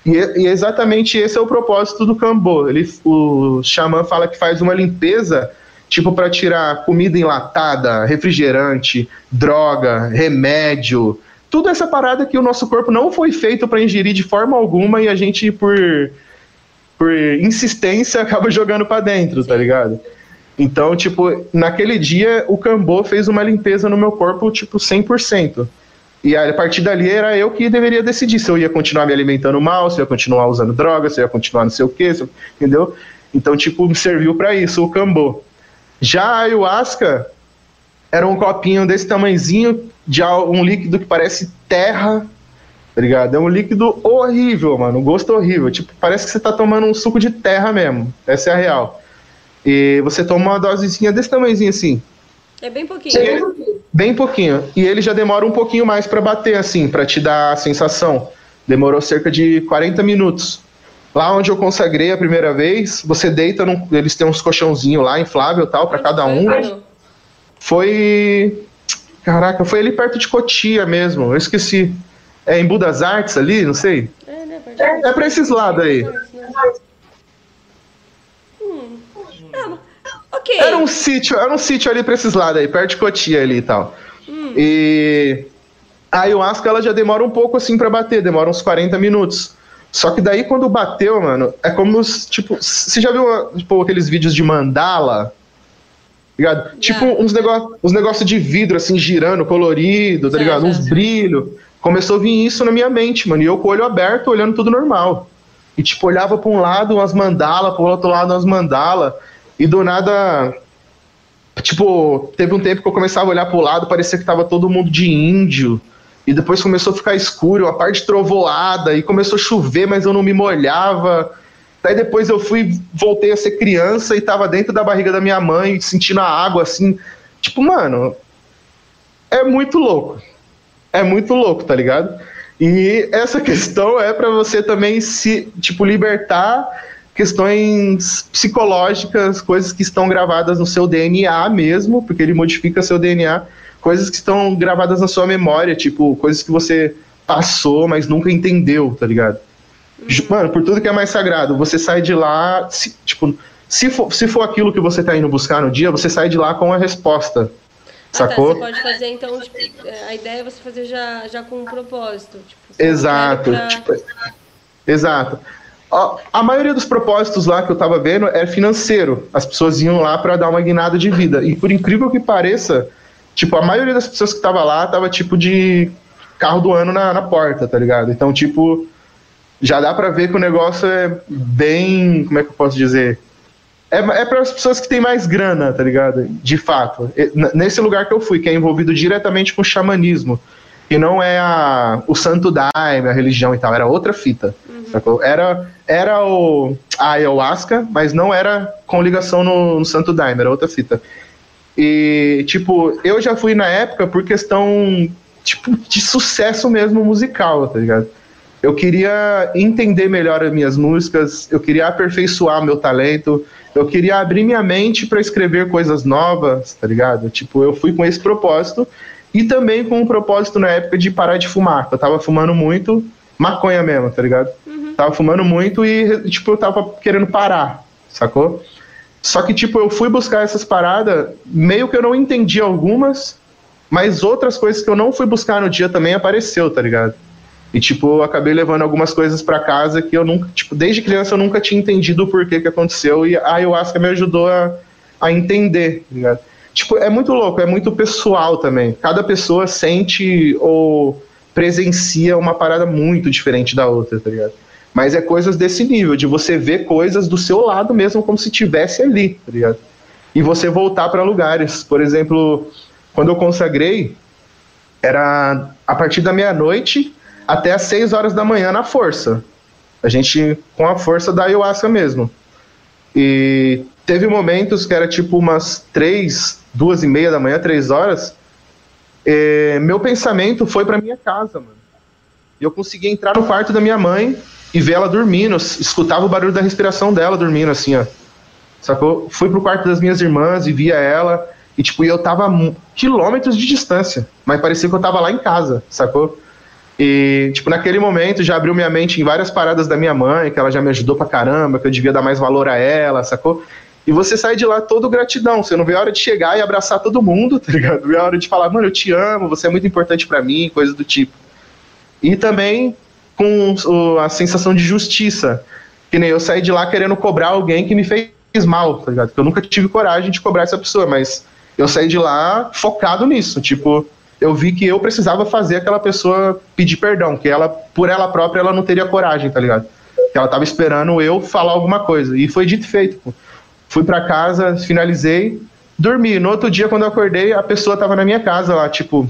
E, e exatamente esse é o propósito do Cambô. Ele, o xamã fala que faz uma limpeza, tipo, para tirar comida enlatada, refrigerante, droga, remédio, tudo essa parada que o nosso corpo não foi feito para ingerir de forma alguma e a gente, por, por insistência, acaba jogando para dentro, tá ligado? Então, tipo, naquele dia o Cambô fez uma limpeza no meu corpo, tipo, 100%. E a partir dali era eu que deveria decidir se eu ia continuar me alimentando mal, se eu ia continuar usando drogas, se eu ia continuar não sei o quê, eu- entendeu? Então, tipo, me serviu para isso o Cambô. Já a ayahuasca era um copinho desse tamanhozinho de um líquido que parece terra, tá ligado? É um líquido horrível, mano, um gosto horrível. Tipo, parece que você tá tomando um suco de terra mesmo. Essa é a real. E você toma uma dosezinha desse tamanhozinho assim, É bem pouquinho. Chega bem pouquinho. E ele já demora um pouquinho mais pra bater assim, pra te dar a sensação. Demorou cerca de 40 minutos. Lá onde eu consagrei a primeira vez, você deita num, eles têm uns colchãozinhos lá inflável e tal pra cada um. mano? Foi Caraca, foi ali perto de Cotia mesmo. Eu esqueci. É em Budas Artes ali, não sei. É, né? É pra esses lados aí. Hum. Ah, ok. Era um sítio, era um sítio ali pra esses lados aí, perto de Cotia ali e tal. Hum. E a ayahuasca ela já demora um pouco assim pra bater, demora uns 40 minutos. Só que daí quando bateu, mano, é como tipo, você já viu tipo, aqueles vídeos de mandala? Ligado? Tipo uns negócios uns negócio de vidro, assim, girando, colorido, tá ligado? Uns brilhos. Começou a vir isso na minha mente, mano. E eu com o olho aberto, olhando tudo normal. E, tipo, olhava pra um lado umas mandala, pro outro lado umas mandala. E do nada. Tipo, teve um tempo que eu começava a olhar pro lado, parecia que tava todo mundo de índio. E depois começou a ficar escuro, uma parte trovoada, e começou a chover, mas eu não me molhava. Daí depois eu fui, voltei a ser criança e tava dentro da barriga da minha mãe, sentindo a água assim. Tipo, mano, é muito louco. É muito louco, tá ligado? E essa questão é para você também se, tipo, libertar questões psicológicas, coisas que estão gravadas no seu DNA mesmo, porque ele modifica seu DNA, coisas que estão gravadas na sua memória, tipo, coisas que você passou, mas nunca entendeu, tá ligado? Ju- Mano, por tudo que é mais sagrado, você sai de lá, se- tipo, se for, se for aquilo que você tá indo buscar no dia, você sai de lá com a resposta. Ah, tá, Sacou? você pode fazer, então, tipo, é, a ideia é você fazer já, já com um propósito. Tipo, Exato. pra- tipo, exato. Ó, A maioria dos propósitos lá que eu tava vendo é financeiro. As pessoas iam lá para dar uma guinada de vida. E por incrível que pareça, tipo, a maioria das pessoas que tava lá tava tipo de carro do ano na, na porta, tá ligado? Então, tipo, já dá pra ver que o negócio é bem. Como é que eu posso dizer? É, é para as pessoas que têm mais grana, tá ligado? De fato. Nesse lugar que eu fui, que é envolvido diretamente com xamanismo. E não é a, o santo daime, a religião e tal, era outra fita. sacou? Era, era o, a ayahuasca, mas não era com ligação no, no santo daime, era outra fita. E, tipo, eu já fui na época por questão, tipo, de sucesso mesmo musical, tá ligado? Eu queria entender melhor as minhas músicas, eu queria aperfeiçoar meu talento, eu queria abrir minha mente para escrever coisas novas, tá ligado? Tipo, eu fui com esse propósito e também com o propósito na época de parar de fumar. Eu tava fumando muito, maconha mesmo, tá ligado? Tava fumando muito e, tipo, eu tava querendo parar, sacou? Só que, tipo, eu fui buscar essas paradas, meio que eu não entendi algumas, mas outras coisas que eu não fui buscar no dia também apareceu, tá ligado? E, tipo, acabei levando algumas coisas pra casa que eu nunca, tipo, desde criança eu nunca tinha entendido o porquê que aconteceu e a ayahuasca me ajudou a, a entender, tá ligado? Tipo, é muito louco, é muito pessoal também. Cada pessoa sente ou presencia uma parada muito diferente da outra, tá ligado? Mas é coisas desse nível, de você ver coisas do seu lado mesmo como se tivesse ali, tá ligado? E você voltar pra lugares. Por exemplo, quando eu consagrei, era a partir da meia-noite até as 6 horas da manhã na força. A gente com a força da ayahuasca mesmo. E teve momentos que era tipo umas três, duas e meia da manhã, três horas. eh, meu pensamento foi pra minha casa, mano. E eu consegui entrar no quarto da minha mãe e ver ela dormindo. Escutava o barulho da respiração dela dormindo, assim, ó. Sacou? Fui pro quarto das minhas irmãs e via ela. E, tipo, eu tava quilômetros de distância. Mas parecia que eu tava lá em casa, sacou? E, tipo, naquele momento já abriu minha mente em várias paradas da minha mãe, que ela já me ajudou pra caramba, que eu devia dar mais valor a ela, sacou? E você sai de lá todo gratidão. Você não vê a hora de chegar e abraçar todo mundo, tá ligado? Não vê a hora de falar, mano, eu te amo, você é muito importante pra mim, coisas do tipo. E também com a sensação de justiça. Que nem eu saí de lá querendo cobrar alguém que me fez mal, tá ligado? Que eu nunca tive coragem de cobrar essa pessoa, mas eu saí de lá focado nisso. Tipo, eu vi que eu precisava fazer aquela pessoa pedir perdão, que ela, por ela própria, ela não teria coragem, tá ligado? Que ela tava esperando eu falar alguma coisa. E foi dito e feito, pô. Fui pra casa, finalizei, dormi. No outro dia, quando eu acordei, a pessoa tava na minha casa lá, tipo,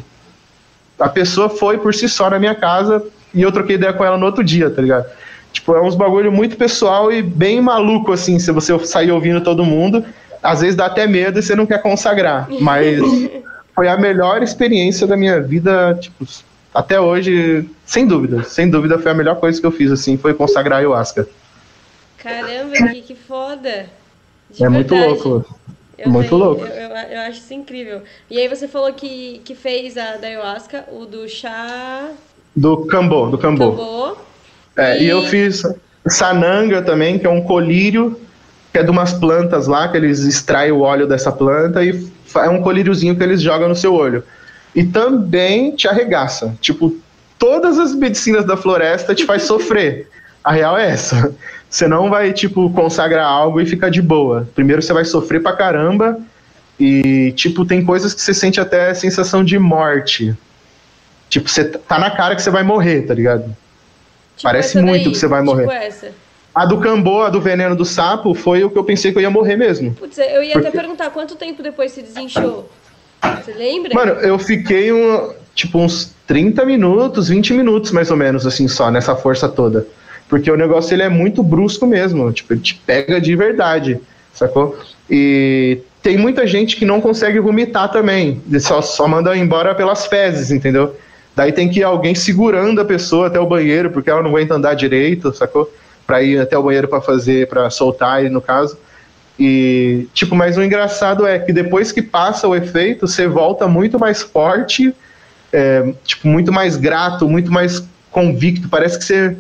a pessoa foi por si só na minha casa e eu troquei ideia com ela no outro dia, tá ligado? Tipo, é uns bagulho muito pessoal e bem maluco, assim, se você sair ouvindo todo mundo. Às vezes dá até medo e você não quer consagrar. Mas foi a melhor experiência da minha vida, tipo, até hoje, sem dúvida. Sem dúvida foi a melhor coisa que eu fiz, assim, foi consagrar a ayahuasca. Caramba, que, que foda. De é muito verdade. louco. Eu Muito tenho- louco. Eu, eu, eu acho isso incrível. E aí você falou que, que fez a da ayahuasca, o do chá Do cambô, do cambô. tambor. É, e eu fiz sananga também, que é um colírio, que é de umas plantas lá, que eles extraem o óleo dessa planta e é um colíriozinho que eles jogam no seu olho. E também te arregaça. Tipo, todas as medicinas da floresta te faz sofrer. A real é essa. Você não vai, tipo, consagrar algo e ficar de boa. Primeiro você vai sofrer pra caramba E, tipo, tem coisas que você sente até sensação de morte. Tipo, você tá na cara que você vai morrer, tá ligado? Tipo Parece muito daí, que você vai tipo morrer. essa. A do Cambô, a do veneno do sapo, foi o que eu pensei que eu ia morrer mesmo. Putz, eu ia até Porque- perguntar quanto tempo depois se desinchou. Você lembra? Mano, eu fiquei um, tipo uns 30 minutos, 20 minutos mais ou menos, assim, só, nessa força toda. Porque o negócio ele é muito brusco mesmo, tipo, ele te pega de verdade, sacou? E tem muita gente que não consegue vomitar também, só, só manda embora pelas fezes, entendeu? Daí tem que ir alguém segurando a pessoa até o banheiro, porque ela não aguenta andar direito, sacou? Pra ir até o banheiro pra fazer, pra soltar ele, no caso. E, tipo, mas o engraçado é que depois que passa o efeito, você volta muito mais forte, é, tipo, muito mais grato, muito mais convicto. Parece que você.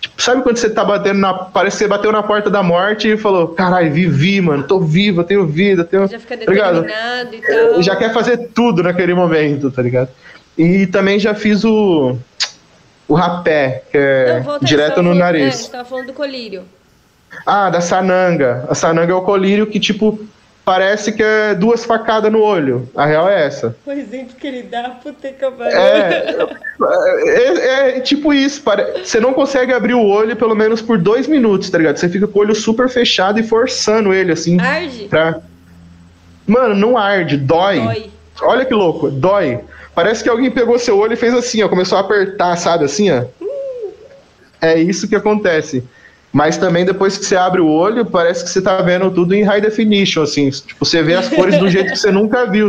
Tipo, sabe quando você tá batendo na. Parece que você bateu na porta da morte e falou: caralho, vivi, mano, tô vivo, tenho vida, tenho. Já fica Tá determinado e tal. Já quer fazer tudo naquele momento, tá ligado? E também já fiz o. O rapé, que é Não, direto no falando- nariz. É, você tava falando do colírio. Ah, da sananga. A sananga é o colírio que, tipo, parece que é duas facadas no olho. A real é essa. O exemplo que ele dá, puta que pariu. É, é, é tipo isso. pare- Você não consegue abrir o olho pelo menos por dois minutos, tá ligado? Você fica com o olho super fechado e forçando ele, assim, Arde? pra. Mano, não arde, dói. Dói. Olha que louco, dói. Parece que alguém pegou seu olho e fez assim, ó, começou a apertar, sabe, assim, ó. É isso que acontece. Mas também depois que você abre o olho, parece que você tá vendo tudo em high definition, assim. Tipo, você vê as cores do jeito que você nunca viu.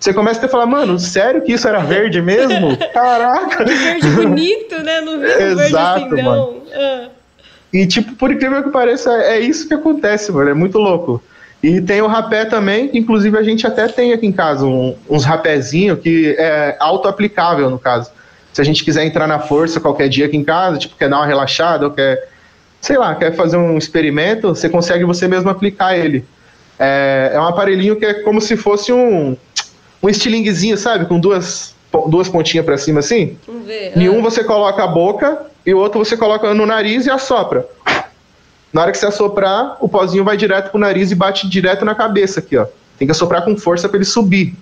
Você começa a falar, mano, sério que isso era verde mesmo? Caraca! Verde bonito, né? Não vi um verde Exato, assim, não. Ah. E, tipo, por incrível que pareça, é isso que acontece, mano. É muito louco. E tem o rapé também, que inclusive a gente até tem aqui em casa um- uns rapézinhos que é auto-aplicável, no caso. Se a gente quiser entrar na força qualquer dia aqui em casa, tipo, quer dar uma relaxada ou quer, sei lá, quer fazer um experimento, você consegue você mesmo aplicar ele. É, é um aparelhinho que é como se fosse um, um estilinguezinho, sabe? Com duas, duas pontinhas pra cima assim. Vamos ver. Em Ah. um você coloca a boca e o outro você coloca no nariz e assopra. Na hora que você assoprar, o pozinho vai direto pro nariz e bate direto na cabeça aqui, ó. Tem que assoprar com força para ele subir.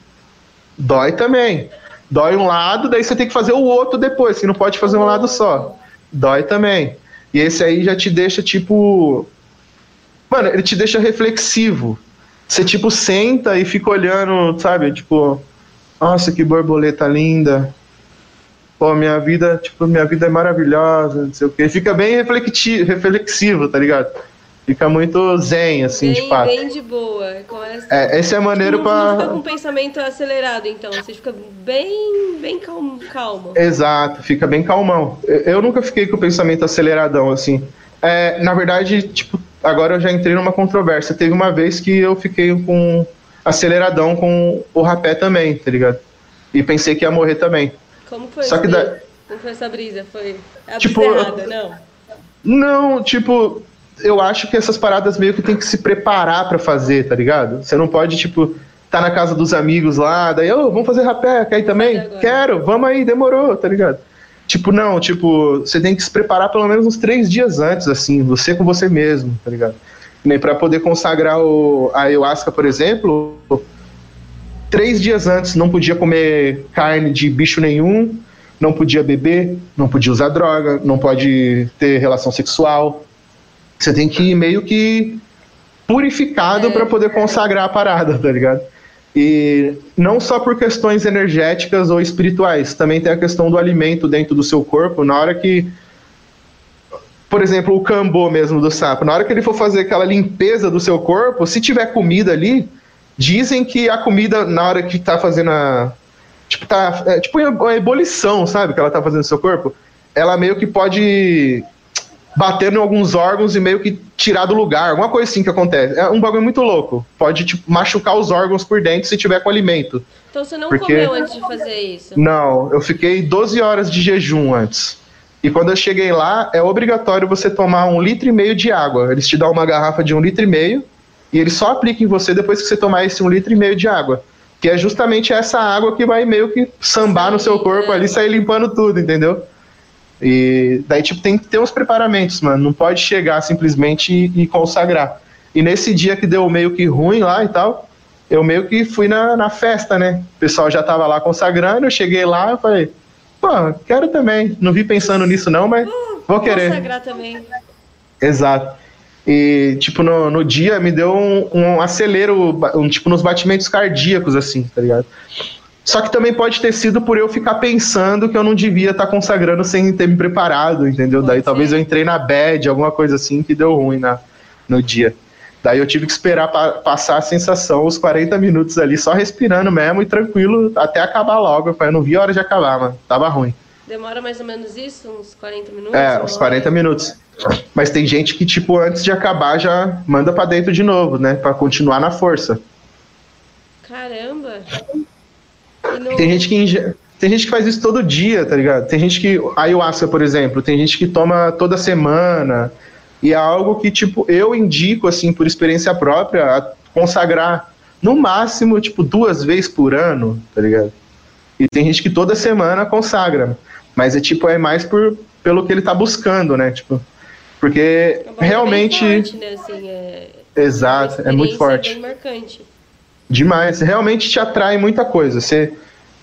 Dói também. Dói um lado, daí você tem que fazer o outro depois, você não pode fazer um lado só. Dói também. E esse aí já te deixa tipo Mano, ele te deixa reflexivo. Você tipo senta e fica olhando, sabe? Tipo, nossa, que borboleta linda pô, minha vida, tipo, minha vida é maravilhosa, não sei o quê. Fica bem reflexivo, tá ligado? Fica muito zen, assim, de bem, fato. bem de boa. Começa... É, esse é maneiro não, não fica pra. com o pensamento acelerado, então. Você fica bem, bem calmo. calmo. Exato, fica bem calmão. Eu, eu nunca fiquei com o pensamento aceleradão, assim. É, na verdade, tipo, agora eu já entrei numa controvérsia. Teve uma vez que eu fiquei com aceleradão com o rapé também, tá ligado? E pensei que ia morrer também. Como foi Só que da- Como foi essa brisa? Foi a Tipo, errada, não? Não, tipo, eu acho que essas paradas meio que tem que se preparar pra fazer, tá ligado? Você não pode, tipo, tá na casa dos amigos lá, daí, ô, vamos fazer rapé, quer ir também? Quero, vamos aí, demorou, tá ligado? Tipo, não, tipo, você tem que se preparar pelo menos uns três dias antes, assim, você com você mesmo, tá ligado? Nem pra poder consagrar o, a ayahuasca, por exemplo, três dias antes não podia comer carne de bicho nenhum, não podia beber, não podia usar droga, não pode ter relação sexual. Você tem que ir meio que purificado É. pra poder consagrar a parada, tá ligado? E não só por questões energéticas ou espirituais, também tem a questão do alimento dentro do seu corpo. Na hora que, por exemplo, o cambô mesmo do sapo, na hora que ele for fazer aquela limpeza do seu corpo, se tiver comida ali, dizem que a comida, na hora que tá fazendo a. Tipo, tá. É, tipo uma ebulição, sabe? Que ela tá fazendo no seu corpo. Ela meio que pode bater em alguns órgãos e meio que tirar do lugar, alguma coisa assim que acontece. É um bagulho muito louco. Pode tipo, machucar os órgãos por dentro se tiver com alimento. Então você não Porque- comeu antes de fazer isso? Não, eu fiquei 12 horas de jejum antes. E quando eu cheguei lá, é obrigatório você tomar um litro e meio de água. Eles te dão uma garrafa de um litro e meio e eles só aplicam em você depois que você tomar esse um litro e meio de água. Que é justamente essa água que vai meio que sambar no seu corpo ali e sair limpando tudo, entendeu? E daí, tipo, tem que ter uns preparamentos, mano. Não pode chegar simplesmente e, e consagrar. E nesse dia que deu meio que ruim lá e tal, eu meio que fui na, na festa, né? O pessoal já tava lá consagrando, eu cheguei lá e falei, pô, quero também. Não vi pensando nisso não, mas uh, vou querer. Consagrar também. Exato. E, tipo, no, no dia me deu um, um acelero, um, tipo, nos batimentos cardíacos, assim, tá ligado? Só que também pode ter sido por eu ficar pensando que eu não devia estar tá consagrando sem ter me preparado, entendeu? Daí talvez eu entrei na bad, alguma coisa assim, que deu ruim na, no dia. Daí eu tive que esperar pa passar a sensação, os 40 minutos ali, só respirando mesmo e tranquilo, até acabar logo. Eu não vi a hora de acabar, mano. Tava ruim. Demora mais ou menos isso? Uns 40 minutos? É, uns 40 minutos. Mas tem gente que, tipo, antes de acabar já manda para dentro de novo, né? Para continuar na força. Caramba! No... Tem gente que tem gente que faz isso todo dia, tá ligado? Tem gente que ayahuasca, por exemplo, tem gente que toma toda semana. E é algo que, tipo, eu indico, assim, por experiência própria, a consagrar no máximo, tipo, duas vezes por ano, tá ligado? E tem gente que toda semana consagra. Mas é tipo, é mais por, pelo que ele tá buscando, né? Tipo, porque é realmente. Forte, né? assim, é... Exato, é muito forte. Bem marcante. Demais. Realmente te atrai muita coisa. Você.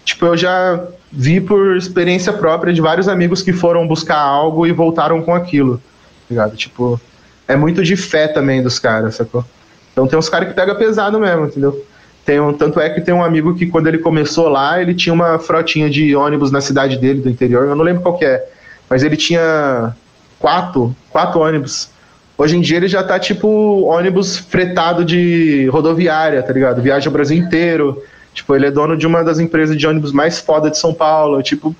Tipo, eu já vi por experiência própria de vários amigos que foram buscar algo e voltaram com aquilo ligado? Tipo, é muito de fé também dos caras, sacou? Então tem uns caras que pega pesado mesmo, entendeu? Tem um, tanto é que tem um amigo que quando ele começou lá, ele tinha uma frotinha de ônibus na cidade dele, do interior, eu não lembro qual que é, mas ele tinha quatro, quatro ônibus. Hoje em dia ele já tá tipo ônibus fretado de rodoviária, tá ligado? Viaja o Brasil inteiro. Tipo, ele é dono de uma das empresas de ônibus mais foda de São Paulo. Tipo,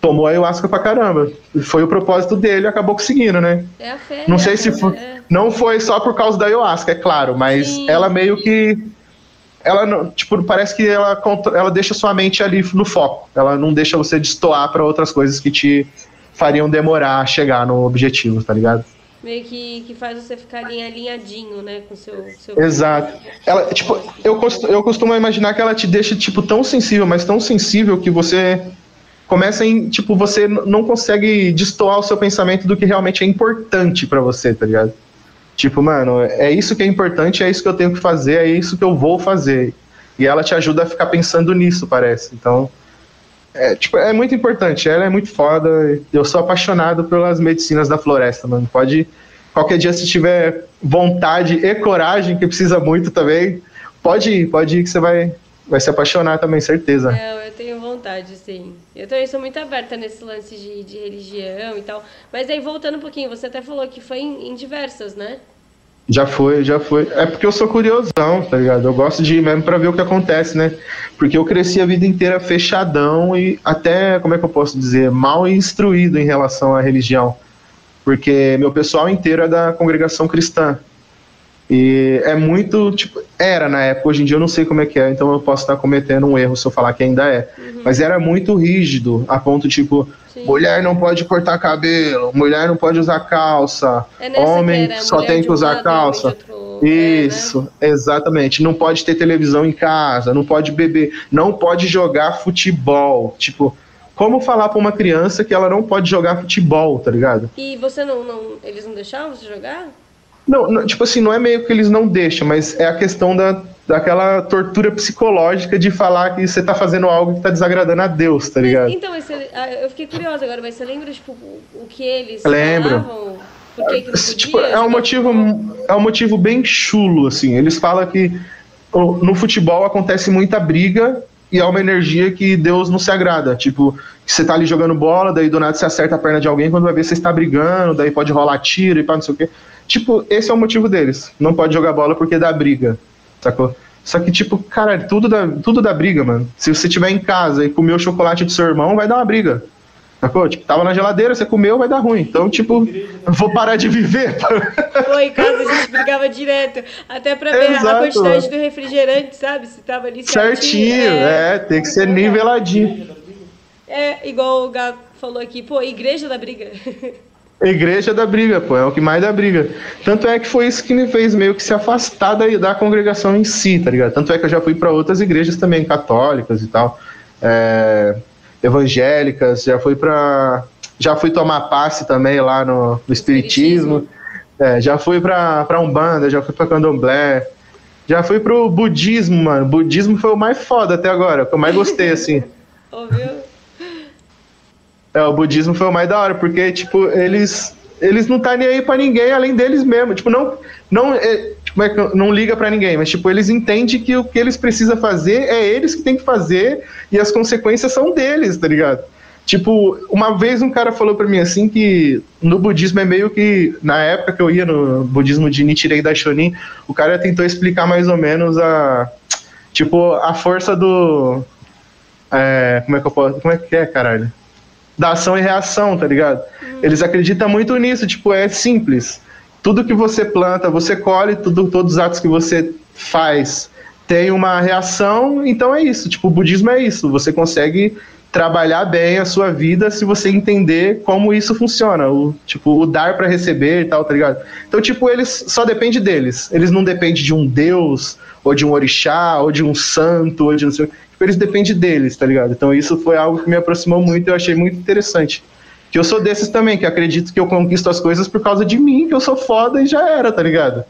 tomou ayahuasca pra caramba. Foi o propósito dele, acabou conseguindo, né? É a fé. Não sei é se foi, é. não foi só por causa da ayahuasca, é claro, mas Sim. ela meio que ela tipo parece que ela ela deixa sua mente ali no foco. Ela não deixa você destoar para outras coisas que te fariam demorar a chegar no objetivo, tá ligado? Meio que, que faz você ficar ali alinhadinho, né, com seu, seu Exato. Ela, tipo, eu costumo, eu costumo imaginar que ela te deixa tipo tão sensível, mas tão sensível que você começa em, tipo, você não consegue destoar o seu pensamento do que realmente é importante para você, tá ligado? Tipo, mano, é isso que é importante, é isso que eu tenho que fazer, é isso que eu vou fazer. E ela te ajuda a ficar pensando nisso, parece. Então, é, tipo, é muito importante, ela é muito foda. Eu sou apaixonado pelas medicinas da floresta, mano. Pode, qualquer dia, se tiver vontade e coragem, que precisa muito também, pode ir, pode ir que você vai, vai se apaixonar também, certeza. É, vontade, sim. Eu também sou muito aberta nesse lance de, de religião e tal. Mas aí, voltando um pouquinho, você até falou que foi em, em diversas, né? Já foi, já foi. É porque eu sou curiosão, tá ligado? Eu gosto de ir mesmo pra ver o que acontece, né? Porque eu cresci a vida inteira fechadão e até, como é que eu posso dizer, mal instruído em relação à religião. Porque meu pessoal inteiro é da congregação cristã. E é muito, tipo, era na época, hoje em dia eu não sei como é que é, então eu posso estar cometendo um erro se eu falar que ainda é. Uhum. Mas era muito rígido, a ponto, tipo, Sim. mulher não pode cortar cabelo, mulher não pode usar calça, é homem que só tem que usar calça. Outro... Isso, é, né? exatamente. Não pode ter televisão em casa, não pode beber, não pode jogar futebol. Tipo, como falar para uma criança que ela não pode jogar futebol, tá ligado? E você não, não eles não deixavam você jogar? Não, não, tipo assim, não é meio que eles não deixam, mas é a questão da, daquela tortura psicológica de falar que você tá fazendo algo que tá desagradando a Deus, tá ligado? Mas, então, ah, eu fiquei curiosa agora, mas você lembra, tipo, o que eles Lembro. falavam? Por que, que não podia, tipo, é um motivo é um motivo bem chulo assim eles falam que no futebol acontece muita briga e é uma energia que Deus não se agrada. Tipo, você tá ali jogando bola, daí do nada você acerta a perna de alguém, quando vai ver você está brigando, daí pode rolar tiro e pá, não sei o quê. Tipo, esse é o motivo deles. Não pode jogar bola porque dá briga, sacou? Só que, tipo, cara, tudo dá, tudo dá briga, mano. Se você estiver em casa e comer o chocolate do seu irmão, vai dar uma briga. Sacou? Tipo, tava na geladeira, você comeu, vai dar ruim. Então, tipo, vou parar de viver. Foi, em casa a gente brigava direto. Até pra ver Exato, a quantidade do refrigerante, sabe? Se tava ali certinho. Certinho, é, é tem que ser niveladinho. É, igual o Gato falou aqui, pô, igreja da briga. Igreja da briga, pô, é o que mais dá briga. Tanto é que foi isso que me fez meio que se afastar da, da congregação em si, tá ligado? Tanto é que eu já fui para outras igrejas também, católicas e tal, é, evangélicas, já fui para já fui tomar passe também lá no, no Espiritismo, é, já fui para Umbanda, já fui para Candomblé, Já fui pro budismo, mano. Budismo foi o mais foda até agora, que eu mais gostei, assim. Ouviu? É, o budismo foi o mais da hora, porque, tipo, eles. Eles não tá nem aí pra ninguém além deles mesmo. Tipo, não. Não, é, tipo, é que não liga pra ninguém, mas, tipo, eles entendem que o que eles precisam fazer é eles que tem que fazer e as consequências são deles, tá ligado? Tipo, uma vez um cara falou pra mim assim que no budismo é meio que. Na época que eu ia no budismo de Nichiren Daishonin, o cara tentou explicar mais ou menos a. Tipo, a força do. É, como é que eu posso. Como é que é, caralho? Da ação e reação, tá ligado? Eles acreditam muito nisso, tipo, é simples. Tudo que você planta, você colhe, tudo, todos os atos que você faz tem uma reação, então é isso. Tipo, o budismo é isso. Você consegue trabalhar bem a sua vida se você entender como isso funciona, o tipo o dar para receber e tal, tá ligado? Então tipo eles só depende deles, eles não dependem de um deus ou de um orixá ou de um santo ou de não sei, tipo, eles dependem deles, tá ligado? Então isso foi algo que me aproximou muito, eu achei muito interessante. Que eu sou desses também, que acredito que eu conquisto as coisas por causa de mim, que eu sou foda e já era, tá ligado?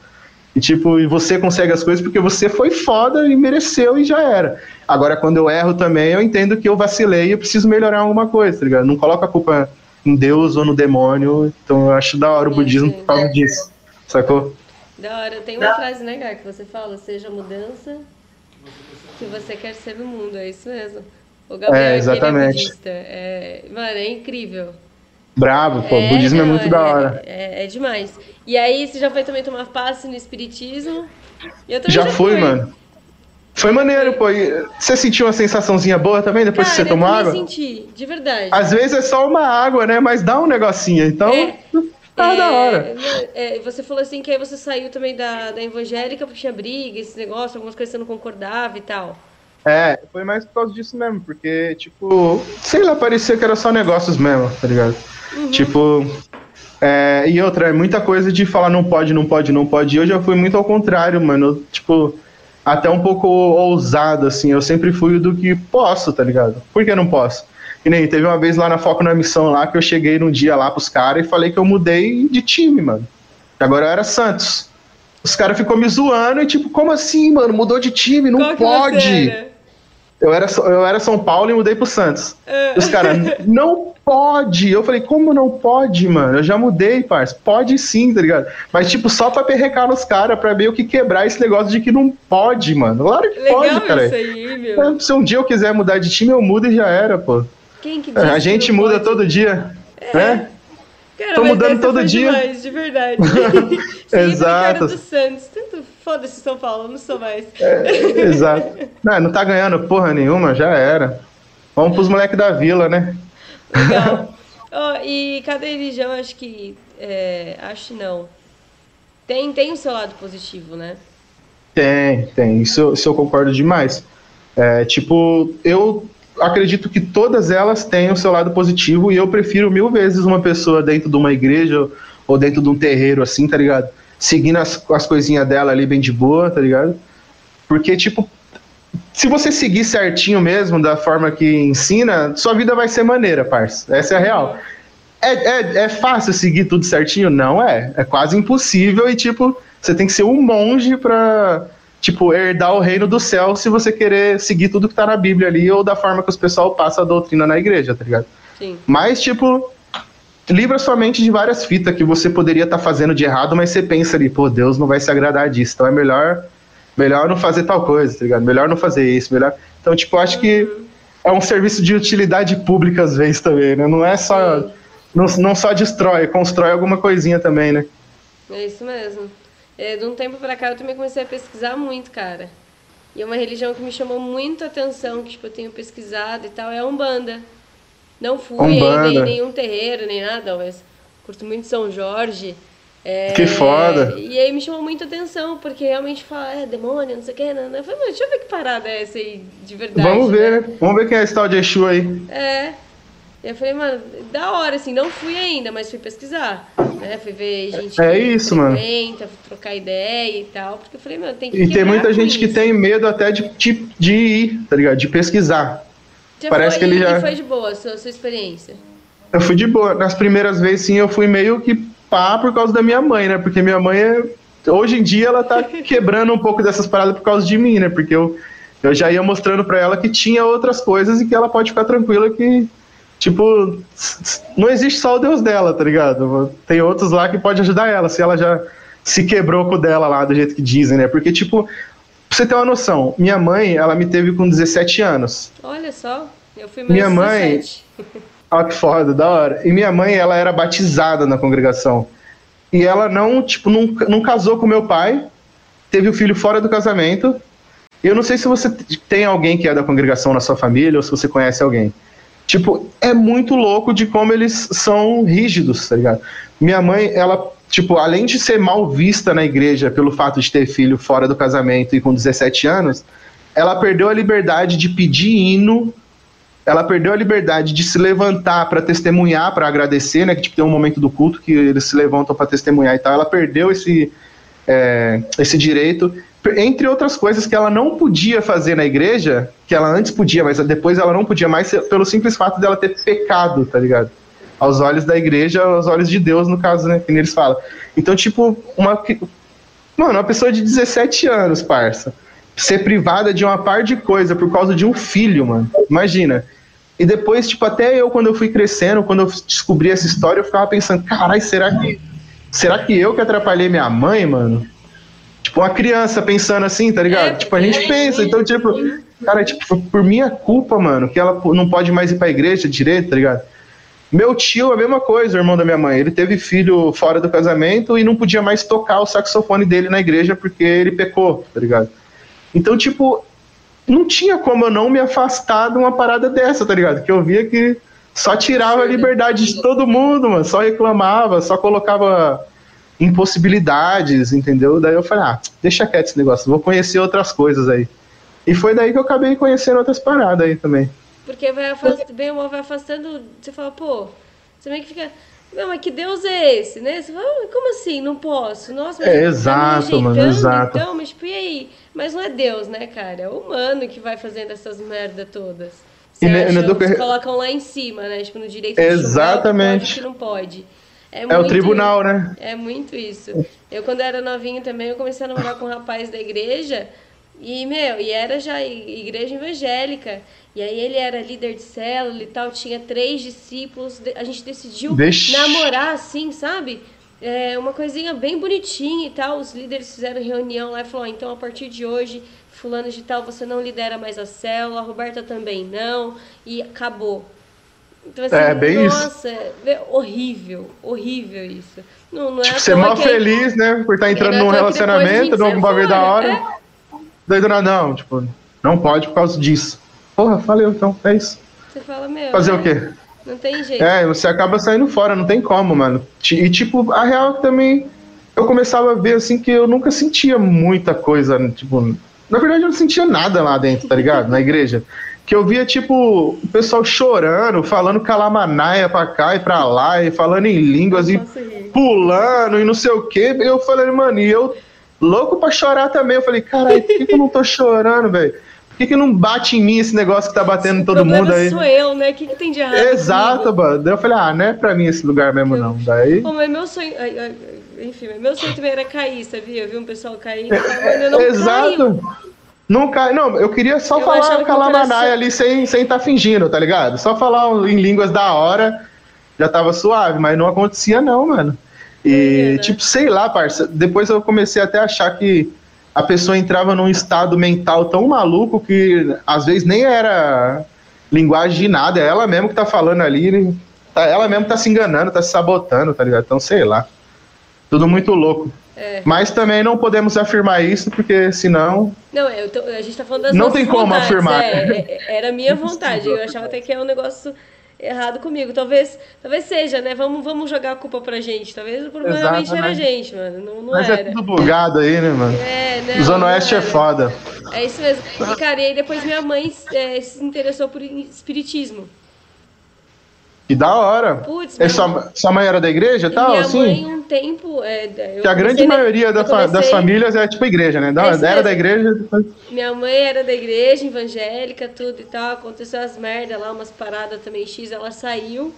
E tipo, e você consegue as coisas porque você foi foda e mereceu e já era. Agora, quando eu erro também, eu entendo que eu vacilei e eu preciso melhorar alguma coisa, tá ligado? Não coloco a culpa em Deus ou no demônio. Então eu acho da hora o budismo por causa disso. Sacou? Da hora. Tem uma frase, né, Gar, que você fala, seja mudança que você quer ser no mundo. É isso mesmo. O Gabriel É, exatamente. budista. É, mano, é incrível. Bravo, pô. o budismo é muito da hora. É, é demais. E aí, você já foi também tomar passe no espiritismo? Eu também Já fui, mano. Foi maneiro, pô. E Você sentiu uma sensaçãozinha boa também depois Cara, que você tomou eu água? também senti, de verdade. Às vezes é só uma água, né? Mas dá um negocinho. Então, É. tá É, da hora. é, você falou assim que aí você saiu também da, da evangélica porque tinha briga, esse negócio, algumas coisas você não concordava e tal. É, foi mais por causa disso mesmo, porque, tipo, sei lá, parecia que era só negócios mesmo, tá ligado? Tipo, é, e outra, é muita coisa de falar não pode, não pode, não pode. E eu já fui muito ao contrário, mano. Eu, tipo, até um pouco ousado, assim. Eu sempre fui do que posso, tá ligado? Por que não posso? E nem teve uma vez lá na Foco na Missão lá que eu cheguei num dia lá pros caras e falei que eu mudei de time, mano. Que agora eu era Santos. Os caras ficou me zoando e tipo, como assim, mano? Mudou de time? Não Qual que pode. era? Eu era, eu era São Paulo e mudei pro Santos. É. Os caras, não pode. Eu falei, como não pode, mano? Eu já mudei, parça. Pode sim, tá ligado? Mas, tipo, só pra perrecar nos caras, pra meio que quebrar esse negócio de que não pode, mano. Claro que Legal pode, cara. aí. Se um dia eu quiser mudar de time, eu mudo e já era, pô. Quem que É, A que gente não muda pode? todo dia. Né? Cara, Tô mudando todo dia. Demais, de verdade. Exato. do Santos. Tanto foda-se São Paulo, não sou mais. É, exato. Não, não tá ganhando porra nenhuma, já era. Vamos pros moleques da vila, né? Legal. Ó, e cada religião, acho que. É, acho não. Tem, tem o seu lado positivo, né? Tem, tem. Isso, eu- isso eu concordo demais. É, tipo, eu acredito que todas elas têm o seu lado positivo e eu prefiro mil vezes uma pessoa dentro de uma igreja ou dentro de um terreiro assim, tá ligado? Seguindo as, as coisinhas dela ali bem de boa, tá ligado? Porque, tipo, se você seguir certinho mesmo, da forma que ensina, sua vida vai ser maneira, parça. Essa é a real. É, é, é fácil seguir tudo certinho? Não é. É quase impossível e, tipo, você tem que ser um monge pra, tipo, herdar o reino do céu se você querer seguir tudo que tá na Bíblia ali ou da forma que os pessoal passa a doutrina na igreja, tá ligado? Sim. Mas, tipo, livra sua mente de várias fitas que você poderia estar fazendo de errado, mas você pensa ali, pô, Deus não vai se agradar disso, então é melhor, melhor não fazer tal coisa, tá ligado? Melhor não fazer isso, melhor. Então, tipo, acho que é um serviço de utilidade pública às vezes também, né? Não é só. Não, não só destrói, constrói alguma coisinha também, né? É isso mesmo. É, de um tempo pra cá eu também comecei a pesquisar muito, cara. E é uma religião que me chamou muito a atenção, que tipo, eu tenho pesquisado e tal, é a Umbanda. Não fui Umbanda. ainda em nenhum terreiro, nem nada, mas curto muito São Jorge. É, Que foda. E aí me chamou muito a atenção, porque realmente fala, é demônio, não sei o que. Não, não. Eu falei, deixa eu ver que parada é essa aí de verdade. Vamos ver, né? né? Vamos ver quem é esse tal de Exu aí. É. Eu falei, mano, da hora, assim, não fui ainda, mas fui pesquisar. Né? Fui ver gente É que isso, mano. trocar ideia e tal. Porque eu falei, mano, tem que E tem muita gente que isso. tem medo até de, de, de ir, tá ligado? De pesquisar. Já parece foi, que ele e- já- foi de boa a sua, sua experiência. Eu fui de boa. Nas primeiras vezes, sim, eu fui meio que pá por causa da minha mãe, né? Porque minha mãe é hoje em dia ela tá quebrando um pouco dessas paradas por causa de mim, né? Porque eu, eu já ia mostrando para ela que tinha outras coisas e que ela pode ficar tranquila que, tipo, não existe só o Deus dela, tá ligado? Tem outros lá que pode ajudar ela, se ela já se quebrou com o dela lá, do jeito que dizem, né? Porque, tipo, pra você ter uma noção, minha mãe, ela me teve com 17 anos. Olha só, eu fui mais Minha mãe. Olha que foda, da hora. E minha mãe, ela era batizada na congregação. E ela não, tipo, não, não casou com meu pai, teve o filho fora do casamento. Eu não sei se você tem alguém que é da congregação na sua família ou se você conhece alguém. Tipo, é muito louco de como eles são rígidos, tá ligado? Minha mãe, ela tipo, além de ser mal vista na igreja pelo fato de ter filho fora do casamento e com 17 anos, ela perdeu a liberdade de pedir hino, ela perdeu a liberdade de se levantar para testemunhar, para agradecer, né? Que tipo, tem um momento do culto que eles se levantam para testemunhar e tal. Ela perdeu esse, é, esse direito, entre outras coisas que ela não podia fazer na igreja, que ela antes podia, mas depois ela não podia mais, pelo simples fato dela ter pecado, tá ligado? aos olhos da igreja, aos olhos de Deus, no caso, né? Que eles falam. Então, tipo, uma. Mano, uma pessoa de 17 anos, parça. Ser privada de uma par de coisa por causa de um filho, mano. Imagina. E depois, tipo, até eu, quando eu fui crescendo, quando eu descobri essa história, eu ficava pensando, caralho, será que. Será que eu que atrapalhei minha mãe, mano? Tipo, uma criança pensando assim, tá ligado? É, tipo, a gente é, pensa, então, tipo, cara, tipo, por minha culpa, mano, que ela não pode mais ir pra igreja direito, tá ligado? Meu tio, a mesma coisa, o irmão da minha mãe. Ele teve filho fora do casamento e não podia mais tocar o saxofone dele na igreja porque ele pecou, tá ligado? Então, tipo, não tinha como eu não me afastar de uma parada dessa, tá ligado? Que eu via que só tirava a liberdade de todo mundo, mano. Só reclamava, só colocava impossibilidades, entendeu? Daí eu falei, ah, deixa quieto esse negócio, vou conhecer outras coisas aí. E foi daí que eu acabei conhecendo outras paradas aí também. Porque vai afastando, bem ou vai afastando, você fala, pô, você meio que fica, não, mas que Deus é esse, né? Você fala, ah, como assim? Não posso? Nossa, mas é, tá exato, mano, exato. Então, mas tipo, e aí? Mas não é Deus, né, cara? É o humano que vai fazendo essas merda todas. Você e do... Eles colocam lá em cima, né? Tipo, no direito Exatamente. que não pode. É, é o tribunal, né? É muito isso. Eu, quando era novinho também, eu comecei a namorar com um rapaz da igreja. E, meu, e era já igreja evangélica. E aí ele era líder de célula e tal, tinha três discípulos. A gente decidiu namorar assim, sabe? É, uma coisinha bem bonitinha e tal. Os líderes fizeram reunião lá e falaram: então a partir de hoje, fulano de tal, você não lidera mais a célula, a Roberta também não, e acabou. Então, assim, é bem nossa, isso. É horrível, horrível isso. Não, não é tipo, ser mal feliz, né? Por estar entrando num relacionamento, num bagulho da hora. É. Daí do nada, não, tipo, não pode por causa disso. Porra, valeu, então, é isso. Você fala, meu. Fazer né? o quê? Não tem jeito. É, você acaba saindo fora, não tem como, mano. E, tipo, a real também. Eu começava a ver, assim, que eu nunca sentia muita coisa, tipo. Na verdade, eu não sentia nada lá dentro, tá ligado? Na igreja. Que eu via, tipo, o pessoal chorando, falando calamanaia pra cá e pra lá, e falando em línguas, e pulando, e não sei o quê. Eu falei, mano, e eu louco pra chorar também. Eu falei, caralho, por que, que eu não tô chorando, velho? Por que, que não bate em mim esse negócio que tá batendo em todo mundo aí? sou eu, né? O que, que tem de errado? Exato, mano. Daí eu falei, ah, não é pra mim esse lugar mesmo, eu... não. Daí. Pô, mas meu sonho. Enfim, meu sonho também era cair, sabia? Eu vi um pessoal cair. É, não Exato. Não cai, não, eu queria só eu falar calamanaia ali sem sem tá fingindo, tá ligado? Só falar em línguas da hora, já tava suave, mas não acontecia não, mano. E, né? tipo, sei lá, parça, depois eu comecei até a achar que a pessoa entrava num estado mental tão maluco que às vezes nem era linguagem de nada, é ela mesmo que tá falando ali, tá, ela mesmo tá se enganando, tá se sabotando, tá ligado? Então, sei lá. Tudo muito louco. É. Mas também não podemos afirmar isso, porque senão. Não, eu tô, a gente tá falando das Não tem como vontades, afirmar. É, é, era a minha vontade. Eu achava até que é um negócio errado comigo. Talvez, talvez seja, né? Vamos, vamos jogar a culpa pra gente. Talvez o problema realmente era a gente, mano. Não, não Mas é era. é tudo bugado aí, né, mano? É, né? Zona Oeste é foda. É isso mesmo. E, cara, e aí depois minha mãe é, se interessou por espiritismo. Que da hora. Putz, é, sua, sua mãe era da igreja e tal, minha assim? Mãe, um tempo. É, que a grande maioria da comecei, das famílias é tipo igreja, né? Da, era da igreja. Minha mãe era da igreja, evangélica, tudo e tal. Aconteceu as merdas lá, umas paradas também X, ela saiu.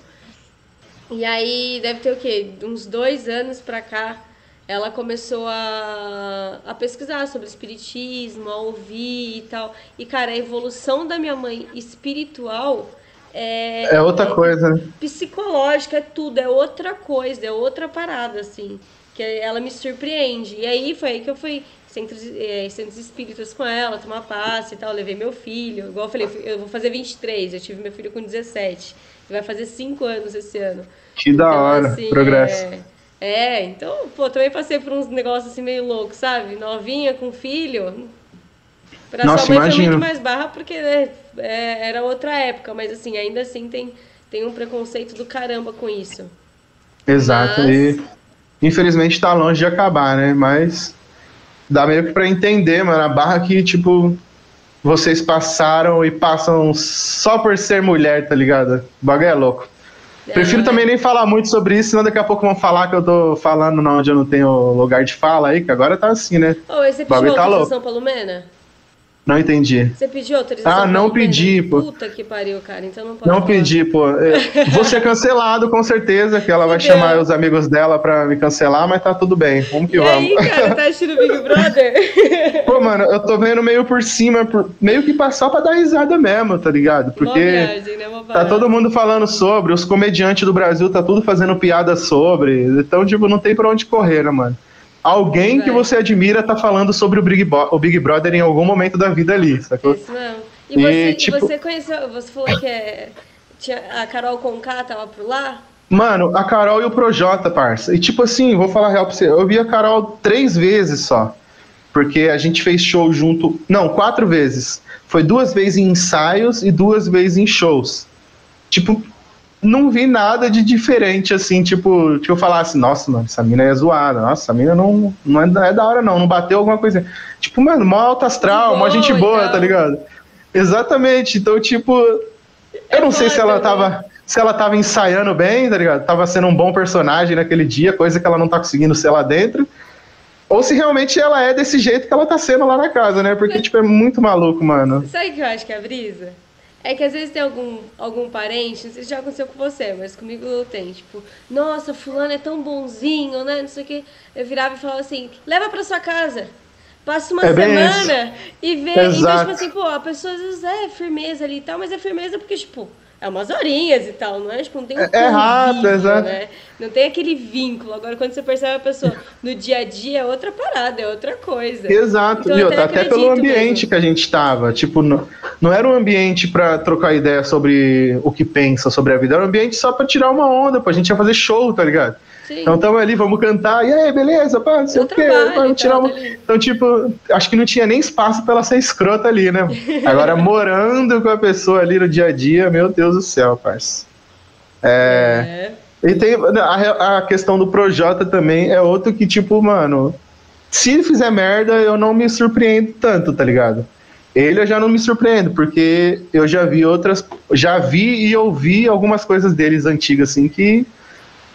E aí deve ter o quê? Uns dois anos pra cá. ela começou a, a pesquisar sobre espiritismo, a ouvir e tal. E, cara, a evolução da minha mãe espiritual é. É outra coisa, né? Psicológica, é tudo, é outra coisa, é outra parada, assim. Que ela me surpreende. E aí foi aí que eu fui centros, é, centros espíritas com ela, tomar passe e tal. Levei meu filho. Igual eu falei, eu vou fazer 23, eu tive meu filho com 17. Vai fazer 5 anos esse ano. Que da Então, hora, assim, progresso. É, é, então, pô, também passei por uns negócios assim meio loucos, sabe? Novinha com filho. Pra Nossa, sua mãe foi imagino. muito mais barra porque né, é, era outra época, mas assim, ainda assim tem, tem um preconceito do caramba com isso. Exato. Mas- E infelizmente tá longe de acabar, né? Mas dá meio que pra entender, mano, a barra que, tipo, vocês passaram e passam só por ser mulher, tá ligado? O bagulho é louco. Prefiro É, também nem falar muito sobre isso, senão daqui a pouco vão falar que eu tô falando onde eu não tenho lugar de fala aí, que agora tá assim, né? Ô, e você O bagulho pediu tá autorização pra Lumena? Não entendi. Você pediu autorização Ah, não pedi, pô. Puta que pariu, cara, então não pode Não falar. pedi, pô. É, Vou ser cancelado, com certeza, que ela vai chamar os amigos dela pra me cancelar, mas tá tudo bem. Vamos que E vamos. aí, cara, tá assistindo Big Brother? Pô, mano, eu tô vendo meio por cima, por- meio que passar pra dar risada mesmo, tá ligado? Porque viagem, né? Tá todo mundo falando sobre, os comediantes do Brasil tá tudo fazendo piada sobre, então, tipo, não tem pra onde correr, né, mano? Alguém que Vai. você admira tá falando sobre o Big, Bo- o Big Brother em algum momento da vida ali, sacou? Isso mesmo. E você, e tipo- você conheceu, você falou que é, tinha, a Carol Conká tava por lá? Mano, a Carol e o Projota, parça. E tipo assim, vou falar real pra você, eu vi a Carol três vezes só. Porque a gente fez show junto. Não, quatro vezes. Foi duas vezes em ensaios e duas vezes em shows. Tipo, não vi nada de diferente, assim, tipo, que eu falasse, nossa, mano, essa mina é zoada, nossa, essa mina não, não é, da- é da hora, não, não bateu alguma coisa. Tipo, mano, mó alta astral, mó gente boa e tal. tá ligado? Exatamente, então, tipo, eu não sei se ela foda, né? tava. Se ela tava ensaiando bem, tá ligado? Tava sendo um bom personagem naquele dia, coisa que ela não tá conseguindo ser lá dentro. Ou se realmente ela é desse jeito que ela tá sendo lá na casa, né? Porque, tipo, é muito maluco, mano. Sabe o que eu acho que é a brisa? É que às vezes tem algum, algum parente, não sei se já aconteceu com você, mas comigo tem, tipo, nossa, fulano é tão bonzinho, né? Não sei o que. Eu virava e falava assim, leva pra sua casa. Passa uma É semana e vê. Então, Exato. tipo assim, pô, a pessoa às vezes é firmeza ali e tal, mas é firmeza porque, tipo, é umas horinhas e tal, não é? Tipo, não tem um É- é rápido, convívio, exato. né? Não tem aquele vínculo. Agora, quando você percebe a pessoa no dia a dia, é outra parada, é outra coisa. Exato, Então, eu até até pelo ambiente mesmo. que a gente tava. Tipo, não, não era um ambiente pra trocar ideia sobre o que pensa sobre a vida, era um ambiente só pra tirar uma onda, pô. A gente ia fazer show, tá ligado? Sim. Então tamo ali, vamos cantar, e aí, beleza, pá, não sei o quê, vamos tirar então, uma... tá. Então, tipo, acho que não tinha nem espaço pra ela ser escrota ali, né? Agora, morando com a pessoa ali no dia a dia, meu Deus do céu, parça. É... É. E tem a, a questão do Projota também, é outro que, tipo, mano, se ele fizer merda, eu não me surpreendo tanto, tá ligado? Ele eu já não me surpreendo, porque eu já vi outras. Já vi e ouvi algumas coisas deles antigas, assim, que.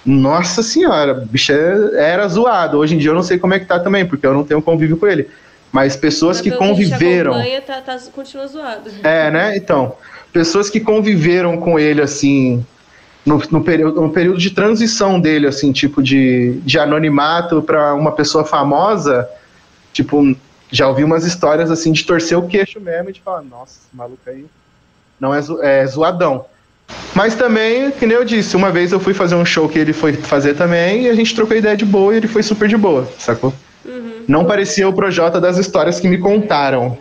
Nossa senhora, bicho é- era zoado. Hoje em dia eu não sei como é que tá também, porque eu não tenho convívio com ele. Mas pessoas Mas que a conviveram. acompanha, tá, tá, continua zoado. É, né? Então, pessoas que conviveram com ele, assim, no, no, período, no período de transição dele, assim, tipo, de, de anonimato para uma pessoa famosa, tipo, já ouvi umas histórias, assim, de torcer o queixo mesmo e de falar, nossa, esse maluco aí não é, zo- é zoadão. Mas também, que nem eu disse, uma vez eu fui fazer um show que ele foi fazer também e a gente trocou ideia de boa e ele foi super de boa, sacou? Uhum. Não parecia o Projota das histórias que me contaram.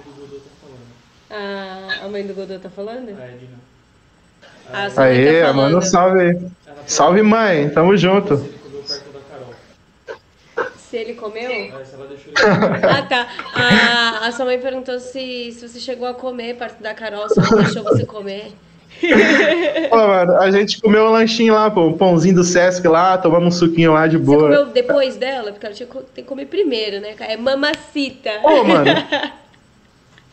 A, a mãe do Godô tá falando? A Edna. Ah, mãe Aê, tá falando. manda um salve Salve, mãe. Tamo junto. Ele comeu perto da Carol. Se ele comeu? Aí se ela deixou ele. Ah, tá. A, a sua mãe perguntou se, se você chegou a comer perto da Carol, se ela deixou você comer. Pô, mano, a gente comeu um lanchinho lá, pô, um pãozinho do Sesc lá, tomamos um suquinho lá de Você boa. comeu depois dela? Porque ela tinha, que comer primeiro, né? cara? É mamacita. Pô, mano.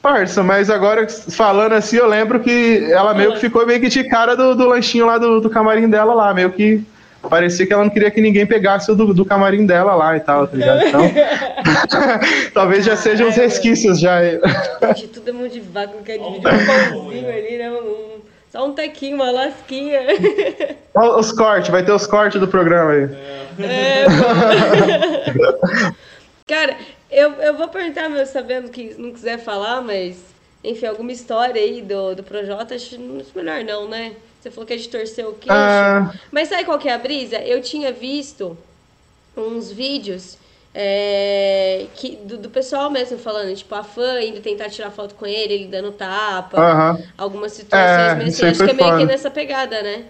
Parça, mas agora falando assim, eu lembro que ela meio que ficou meio que de cara do, do lanchinho lá do, do camarim dela lá, meio que parecia que ela não queria que ninguém pegasse o do, do camarim dela lá e tal, tá ligado? Então, talvez já sejam os resquícios já. Gente, tudo é mão de vaca, não quer dividir um pãozinho ali, né? Um- só um tequinho, uma lasquinha. Os cortes, vai ter os cortes do programa aí. É, É. Cara, eu, eu vou perguntar, meu, sabendo que não quiser falar, mas, enfim, alguma história aí do, do Projota, acho acho melhor não, né? Você falou que a gente torceu o queixo. Ah. Mas sabe qual que é a brisa? Eu tinha visto uns vídeos é, que, do, do pessoal mesmo falando, tipo, a fã indo tentar tirar foto com ele, ele dando tapa, Aham. algumas situações É, isso assim. Acho que é meio que nessa pegada, né?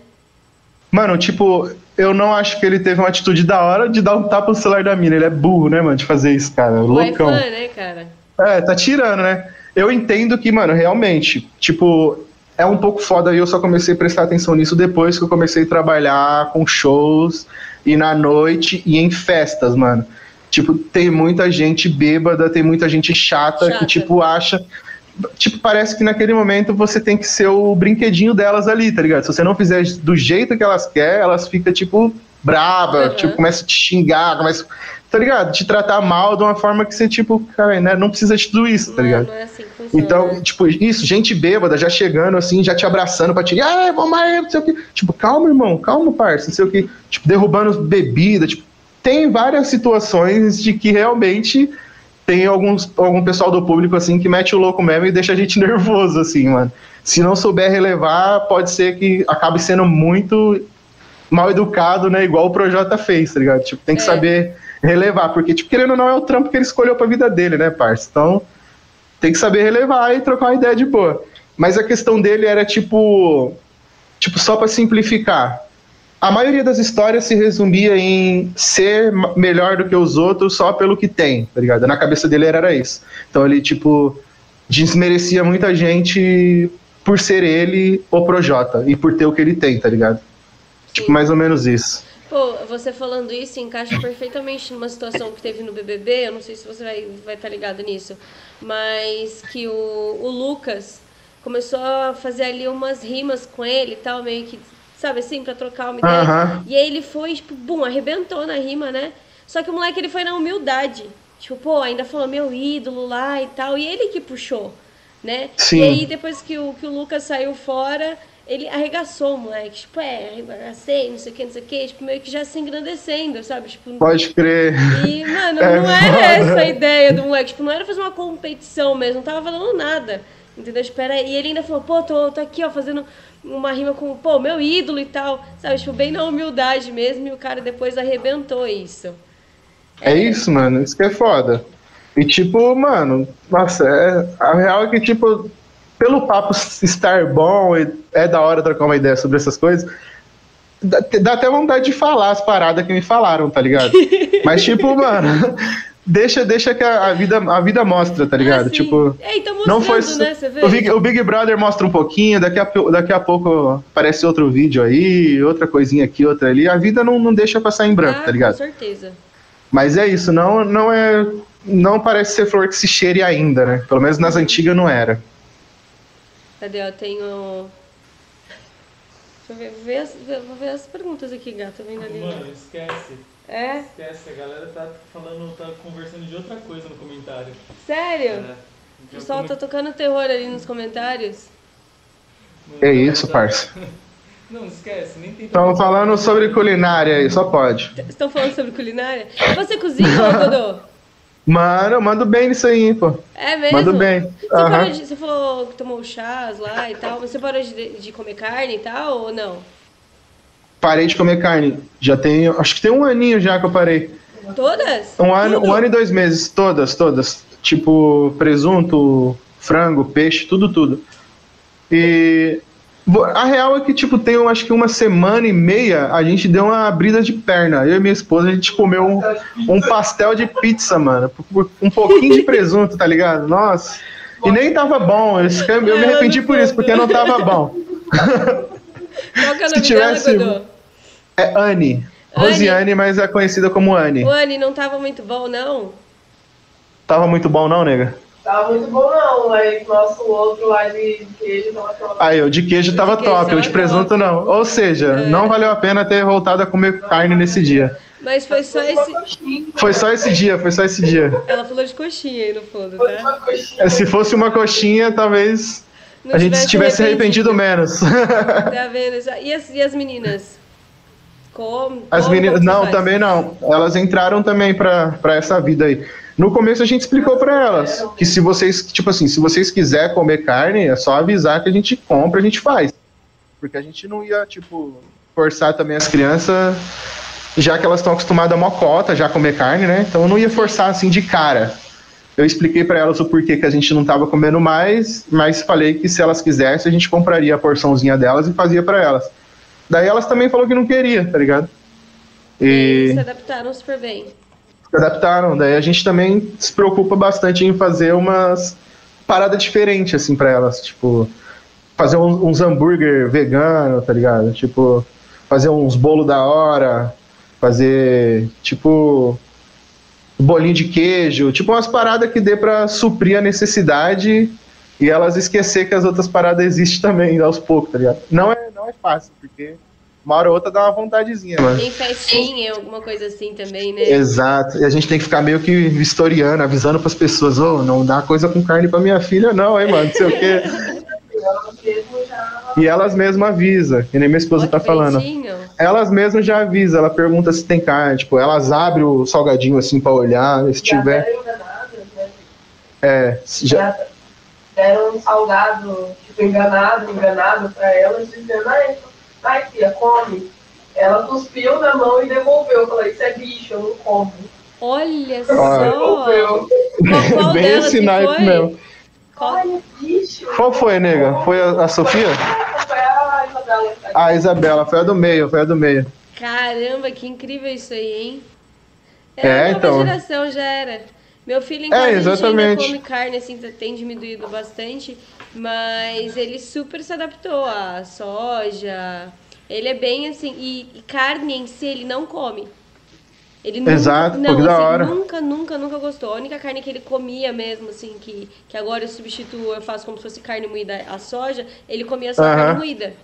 Mano, tipo, eu não acho que ele teve uma atitude da hora de dar um tapa no celular da mina. Ele é burro, né, mano, de fazer isso, cara. O Loucão. iPhone, né, cara? É, tá tirando, né? Eu entendo que, mano, realmente, tipo, é um pouco foda e eu só comecei a prestar atenção nisso depois que eu comecei a trabalhar com shows e na noite e em festas, mano. Tipo, tem muita gente bêbada, tem muita gente chata, Chata. que, tipo, acha. Tipo, parece que naquele momento você tem que ser o brinquedinho delas ali, tá ligado? Se você não fizer do jeito que elas querem, elas ficam, tipo, brava, Uhum. tipo, começa a te xingar, começa. Tá ligado? Te tratar mal de uma forma que você, tipo, cara, né, não precisa de tudo isso, tá não, ligado? não é assim. Então, tipo, isso, gente bêbada já chegando assim, já te abraçando pra te. Ah, vamos aí, não sei o que. Tipo, calma, irmão, calma, parça, não sei o que. Tipo, derrubando bebida. Tipo, tem várias situações de que realmente tem alguns, algum pessoal do público assim que mete o louco mesmo e deixa a gente nervoso, assim, mano. Se não souber relevar, pode ser que acabe sendo muito mal educado, né? Igual o Projota fez, tá ligado? Tipo, tem que É. saber relevar, porque, tipo, querendo ou não, é o trampo que ele escolheu pra vida dele, né, parça? Então, tem que saber relevar e trocar uma ideia de boa. Mas a questão dele era tipo, tipo só para simplificar. A maioria das histórias se resumia em ser melhor do que os outros só pelo que tem, tá ligado? Na cabeça dele era isso. Então ele tipo desmerecia muita gente por ser ele o Projota e por ter o que ele tem, tá ligado? Tipo mais ou menos isso. Pô, você falando isso encaixa perfeitamente numa situação que teve no BBB, eu não sei se você vai estar vai tá ligado nisso, mas que o, o Lucas começou a fazer ali umas rimas com ele e tal, meio que, sabe assim, pra trocar uma ideia. E aí ele foi, tipo, bum, arrebentou na rima, né? Só que o moleque ele foi na humildade. Tipo, pô, ainda falou meu ídolo lá e tal, e ele que puxou, né? Sim. E aí depois que o, que o Lucas saiu fora, ele arregaçou o moleque, tipo, é, arregacei, não sei o que, não sei o que, tipo, meio que já se engrandecendo, sabe? Tipo, Pode crer. e, mano, É não era foda. essa a ideia do moleque, tipo, não era fazer uma competição mesmo, não tava falando nada, entendeu? Tipo, era- e ele ainda falou, pô, tô, tô aqui, ó, fazendo uma rima com, pô, meu ídolo e tal, sabe? Tipo, bem na humildade mesmo, e o cara depois arrebentou isso. É isso, mano. Isso que é foda. E tipo, mano, nossa, é, a real é que, tipo, pelo papo estar bom, e é da hora trocar uma ideia sobre essas coisas. Dá, dá até vontade de falar as paradas que me falaram, tá ligado? Mas, tipo, mano, deixa, deixa que a, a vida, a vida mostra, tá ligado? Ah, tipo, É, e tá não foi. mostrando, né? Você vê? O Big, o Big Brother mostra um pouquinho, daqui a, daqui a pouco aparece outro vídeo aí, outra coisinha aqui, outra ali. A vida não, não deixa passar em branco, ah, tá ligado? Com certeza. Mas é isso, não, não é. Não parece ser flor que se cheire ainda, né? Pelo menos nas antigas não era. Cadê? Eu tenho. Deixa eu ver, vou ver as, vou ver as perguntas aqui, gato, vendo ali. Mano, esquece. É? Esquece, a galera tá falando, tá conversando de outra coisa no comentário. Sério? É. O pessoal tá tocando terror ali nos comentários. É isso, parça. Não, esquece, nem tem Estamos falando sobre culinária aí, só pode. Estão falando sobre culinária? Você cozinha, Dodô? Mano, eu mando bem nisso aí, pô. É mesmo? Mando bem. Você, parou Aham. de- você falou que tomou chás lá e tal, mas você parou de, de comer carne e tal, ou não? Parei de comer carne. Já tem. Acho que tem um aninho já que eu parei. Todas? Um ano, Tudo? um ano e dois meses. Todas, todas. Tipo, presunto, frango, peixe, tudo, tudo. E. A real é que, tipo, tem, acho que uma semana e meia, a gente deu uma abrida de perna. Eu e minha esposa, a gente comeu um, um pastel de pizza, mano. Um pouquinho de presunto, tá ligado? Nossa. E nem tava bom. Eu, eu me arrependi por isso, porque não tava bom. Qual que é o Se nome tivesse- dela? É Anne. Rosiane, mas é conhecida como Anne. O Anne não tava muito bom, não? Tava muito bom, não, nega? Tava muito bom não, mas nosso outro lá de queijo tava tão... Aí, o de queijo tava De queijo top, tava o de presunto top. não. Ou seja, É. não valeu a pena ter voltado a comer carne nesse dia. Mas foi só esse. Foi só esse dia, foi só esse dia. Ela falou de coxinha aí no fundo, Foi tá? É, Se fosse uma coxinha, talvez Não a gente tivesse arrependido menos. Tá vendo? E as, e as meninas? Como? As meninas. Não, faz? também não. Elas entraram também pra, pra essa vida aí. No começo a gente explicou pra elas que se vocês, tipo assim, se vocês quiserem comer carne, é só avisar que a gente compra, a gente faz. Porque a gente não ia, tipo, forçar também as crianças, já que elas estão acostumadas a mocota, já a comer carne, né? Então eu não ia forçar assim de cara. Eu expliquei pra elas o porquê que a gente não tava comendo mais, mas falei que se elas quisessem, a gente compraria a porçãozinha delas e fazia pra elas. Daí elas também falou que não queria, tá ligado? E E se adaptaram super bem. se adaptaram. Daí a gente também se preocupa bastante em fazer umas paradas diferentes, assim, pra elas. Tipo, fazer uns, uns hambúrguer vegano, tá ligado? Tipo, fazer uns bolo da hora, fazer, tipo, bolinho de queijo. Tipo, umas paradas que dê pra suprir a necessidade e elas esquecer que as outras paradas existem também, aos poucos, tá ligado? Não é, não é fácil, porque uma hora ou outra dá uma vontadezinha, mano. Tem festinha, alguma coisa assim também, né? Exato. E a gente tem que ficar meio que historiando, avisando pras pessoas, ô, não dá coisa com carne pra minha filha, não, hein, mano, não sei o quê. E elas mesmas avisam, que nem minha esposa tá falando. Elas mesmas já avisam, ela pergunta se tem carne, tipo, elas abrem o salgadinho assim pra olhar, se já tiver. enganadas, né? É, se já, Já deram um salgado, enganado, enganado pra elas, dizendo, ai, ai, filha, come. Ela cuspiu na mão e devolveu. Eu falei, isso é bicho, eu não como. Olha só. Devolveu. Qual, qual bem esse naipe foi? mesmo. Qual- Olha, bicho. Qual foi, nega? Foi a, a Sofia? Foi a Isabela. A Isabela, foi a do meio, foi a do meio. Caramba, que incrível isso aí, hein? É, a nova então. geração já era. Meu filho em É, casa ainda exatamente. come carne, assim, tem diminuído bastante, mas ele super se adaptou à soja. Ele é bem assim, e, e carne em si ele não come. Ele nunca, Exato, não, da assim, hora. nunca, nunca, nunca gostou. A única carne que ele comia mesmo, assim, que, que agora eu substituo, eu faço como se fosse carne moída a soja, ele comia só Aham. carne moída.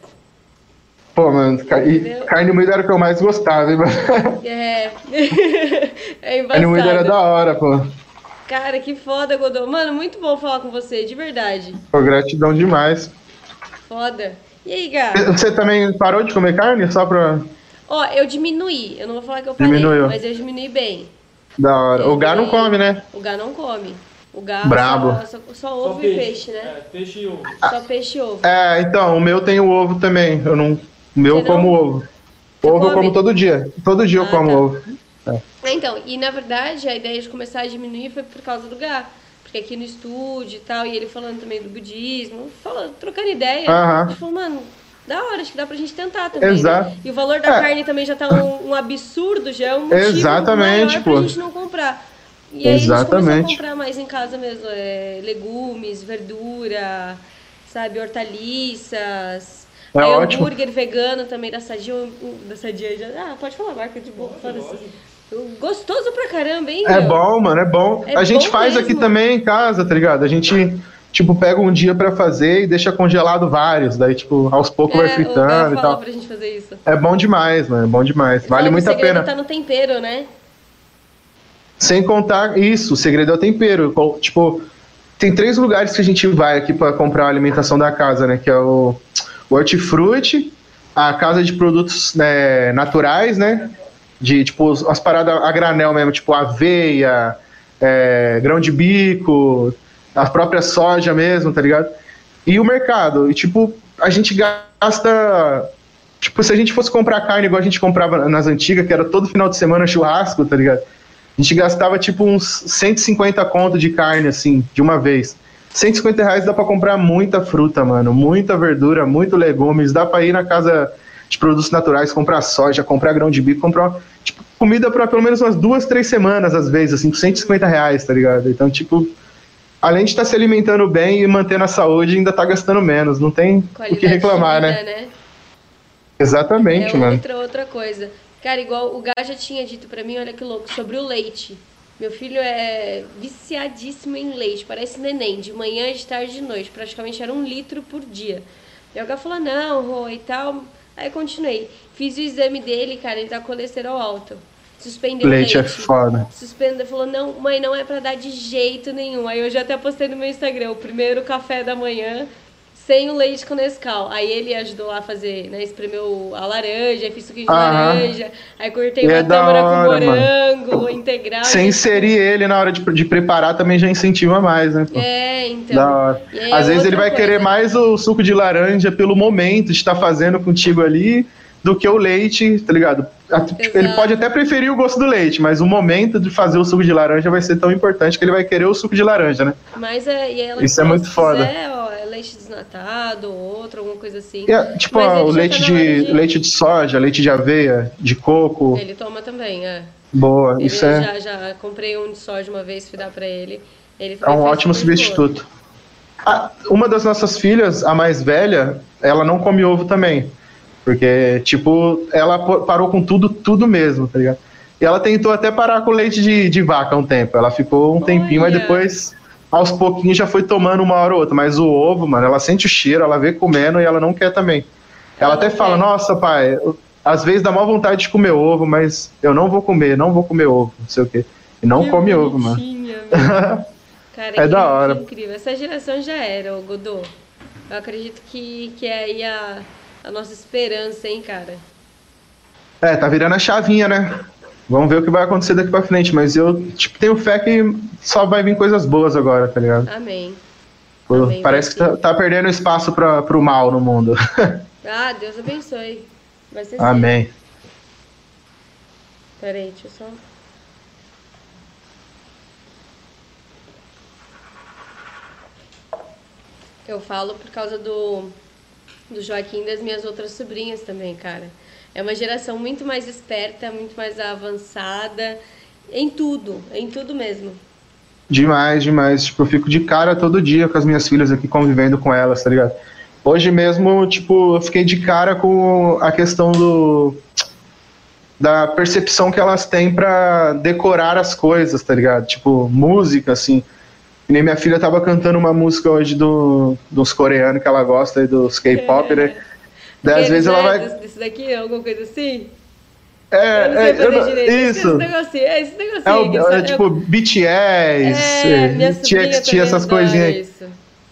Pô, mano, Entendeu? carne moída era o que eu mais gostava, hein, mano? É. é Carne moída era embaçado. da hora, pô. Cara, que foda, Godô. Mano, muito bom falar com você, de verdade. Pô, gratidão demais. Foda. E aí, Gá? Você também parou de comer carne? Só pra. Ó, eu diminuí. Eu não vou falar que eu parei, Diminuiu. mas eu diminui bem. Da hora. O Gá não come, né? O Gá não come. O Gá Brabo. Só, só, só ovo e peixe, né? É, peixe e ovo. Só peixe e ovo. É, então, o meu tem o ovo também. Eu não. O meu eu como ovo. Ovo eu como todo dia. Todo dia Ah, eu como tá. ovo. Então, e na verdade a ideia de começar a diminuir foi por causa do Gá. Porque aqui no estúdio e tal, e ele falando também do budismo, falando, trocando ideia. A gente falou, mano, da hora, acho que dá pra gente tentar também. Exato. Né? E o valor da É. carne também já tá um, um absurdo, já é um motivo Exatamente, maior pô. pra gente não comprar. E aí a gente começou a Exatamente. comprar mais em casa mesmo, é, legumes, verdura, sabe, hortaliças. É aí ótimo. hambúrguer vegano também da Sadia, da Sadia já. Ah, pode falar marca de boa, foda-se. Gostoso pra caramba, hein? É meu? bom, mano, é bom. É a gente bom faz mesmo. aqui também em casa, tá ligado? A gente, tipo, pega um dia pra fazer e deixa congelado vários. Daí, tipo, aos poucos vai É, o fritando e tal. pra gente fazer isso. É bom demais, mano. É bom demais. Vale muito o a segredo pena. tá no tempero, né? Sem contar isso, o segredo é o tempero. Tipo, tem três lugares que a gente vai aqui pra comprar a alimentação da casa, né? Que é o, o Hortifruti, a casa de produtos né, naturais, né? De, tipo, as paradas a granel mesmo, tipo aveia, é, grão de bico, a própria soja mesmo, tá ligado? E o mercado. E, tipo, a gente gasta... Tipo, se a gente fosse comprar carne igual a gente comprava nas antigas, que era todo final de semana churrasco, tá ligado? A gente gastava tipo uns 150 conto de carne, assim, de uma vez. 150 reais dá pra comprar muita fruta, mano. Muita verdura, muito legumes. Dá pra ir na casa de produtos naturais, comprar soja, comprar grão de bico, comprar tipo, comida pra pelo menos umas duas, três semanas, às vezes, assim, com 150 reais, tá ligado? Então, tipo, além de estar se alimentando bem e mantendo a saúde, ainda tá gastando menos. Não tem o Qualidade que reclamar, né? vida, né? Exatamente, é mano. outra, outra coisa. Cara, igual o Gá já tinha dito pra mim, olha que louco, sobre o leite. Meu filho é viciadíssimo em leite, parece neném, de manhã, de tarde, de noite. Praticamente era um litro por dia. E o Gá falou, não, Rô, e tal. Aí continuei. Fiz o exame dele, cara, ele tá com colesterol alto. Suspendeu Leite é leite. foda. Suspendeu, falou, não, mãe, não é pra dar de jeito nenhum. Aí eu já até postei no meu Instagram, o primeiro café da manhã, sem o leite com Nescau. Aí ele ajudou lá a fazer, né? Espremeu a laranja, fiz suquinho de Aham. laranja, aí cortei É uma da tâmara com hora, morango, integral. Sem e- inserir ele na hora de, de preparar também já incentiva mais, né? pô? É, então. Da hora. Aí Às é vezes ele vai querer coisa. mais o suco de laranja pelo momento de estar fazendo contigo ali do que o leite, tá ligado? Tipo, Ele pode até preferir o gosto do leite, mas o momento de fazer o suco de laranja vai ser tão importante que ele vai querer o suco de laranja, né? Mas é, Isso é muito foda. quiser, ó, é leite desnatado ou outro, alguma coisa assim. É, tipo, ó, o leite tá hora de, de- leite de soja, leite de aveia, de coco. Ele toma também, é. Boa, Ele isso é, já, já comprei um de soja uma vez, fui dar pra ele. ele é um ótimo substituto. Ah, uma das nossas filhas, a mais velha, ela não come ovo também. Porque, tipo, ela parou com tudo, tudo mesmo, tá ligado? E ela tentou até parar com leite de, de vaca um tempo. Ela ficou um tempinho, mas Olha. depois, aos pouquinhos, já foi tomando uma hora ou outra. Mas o ovo, mano, ela sente o cheiro, ela vê comendo e ela não quer também. Ela Ela até fala, quer. nossa, pai, às vezes dá maior vontade de comer ovo, mas eu não vou comer, não vou comer ovo, não sei o quê. E não Que come ovo, mano. Cara, É da hora. incrível. Essa geração já era, o Godô. Eu acredito que, que é aí a, a nossa esperança, hein, cara? É, tá virando a chavinha, né? Vamos ver o que vai acontecer daqui pra frente, mas eu tipo, tenho fé que só vai vir coisas boas agora, tá ligado? Amém. Pô, Amém, parece que tá, tá perdendo espaço pra, pro mal no mundo. Ah, Deus abençoe. Vai ser. Amém. Peraí, deixa eu só. Eu falo por causa do, do Joaquim e das minhas outras sobrinhas também, cara. É uma geração muito mais esperta, muito mais avançada em tudo, em tudo mesmo. Demais, demais. Tipo, eu fico de cara todo dia com as minhas filhas aqui convivendo com elas, tá ligado? Hoje mesmo, tipo, eu fiquei de cara com a questão do. da percepção que elas têm pra decorar as coisas, tá ligado? Tipo, música, assim. Que nem minha filha tava cantando uma música hoje do, dos coreanos que ela gosta, e dos K-pop, né? Daí, às vezes ela né, vai. Desse daqui, alguma coisa assim? É, eu não sei é, não- isso. Esse negocinho, é esse negocinho. É, o- que é, só- tipo BTS, é, TXT, essas coisinhas aí. isso.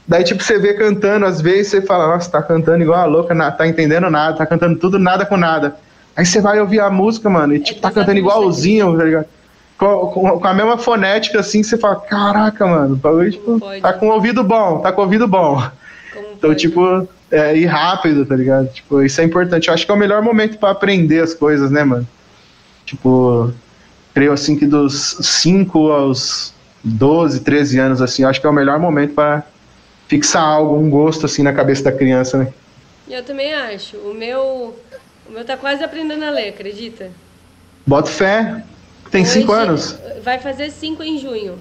Daí, tipo, você vê cantando, às vezes você fala, nossa, tá cantando igual a louca, na- tá entendendo nada, tá cantando tudo nada com nada. Aí você vai ouvir a música, mano, e tipo, tá cantando igualzinho, tá ligado? Com, com- a mesma fonética, assim, você fala, caraca, mano, o bagulho, tipo, pode? tá com o ouvido bom, tá com o ouvido bom. Como Então, pode? tipo, é, ir rápido, tá ligado? Tipo, isso é importante. Eu acho que é o melhor momento pra aprender as coisas, né, mano? Tipo, creio assim que dos 5 aos 12, 13 anos, assim, eu acho que é o melhor momento pra fixar algo, um gosto, assim, na cabeça da criança, né? Eu também acho. O meu, o meu tá quase aprendendo a ler, acredita? Bota fé, tem 5 Hoje- anos. Vai fazer cinco em junho.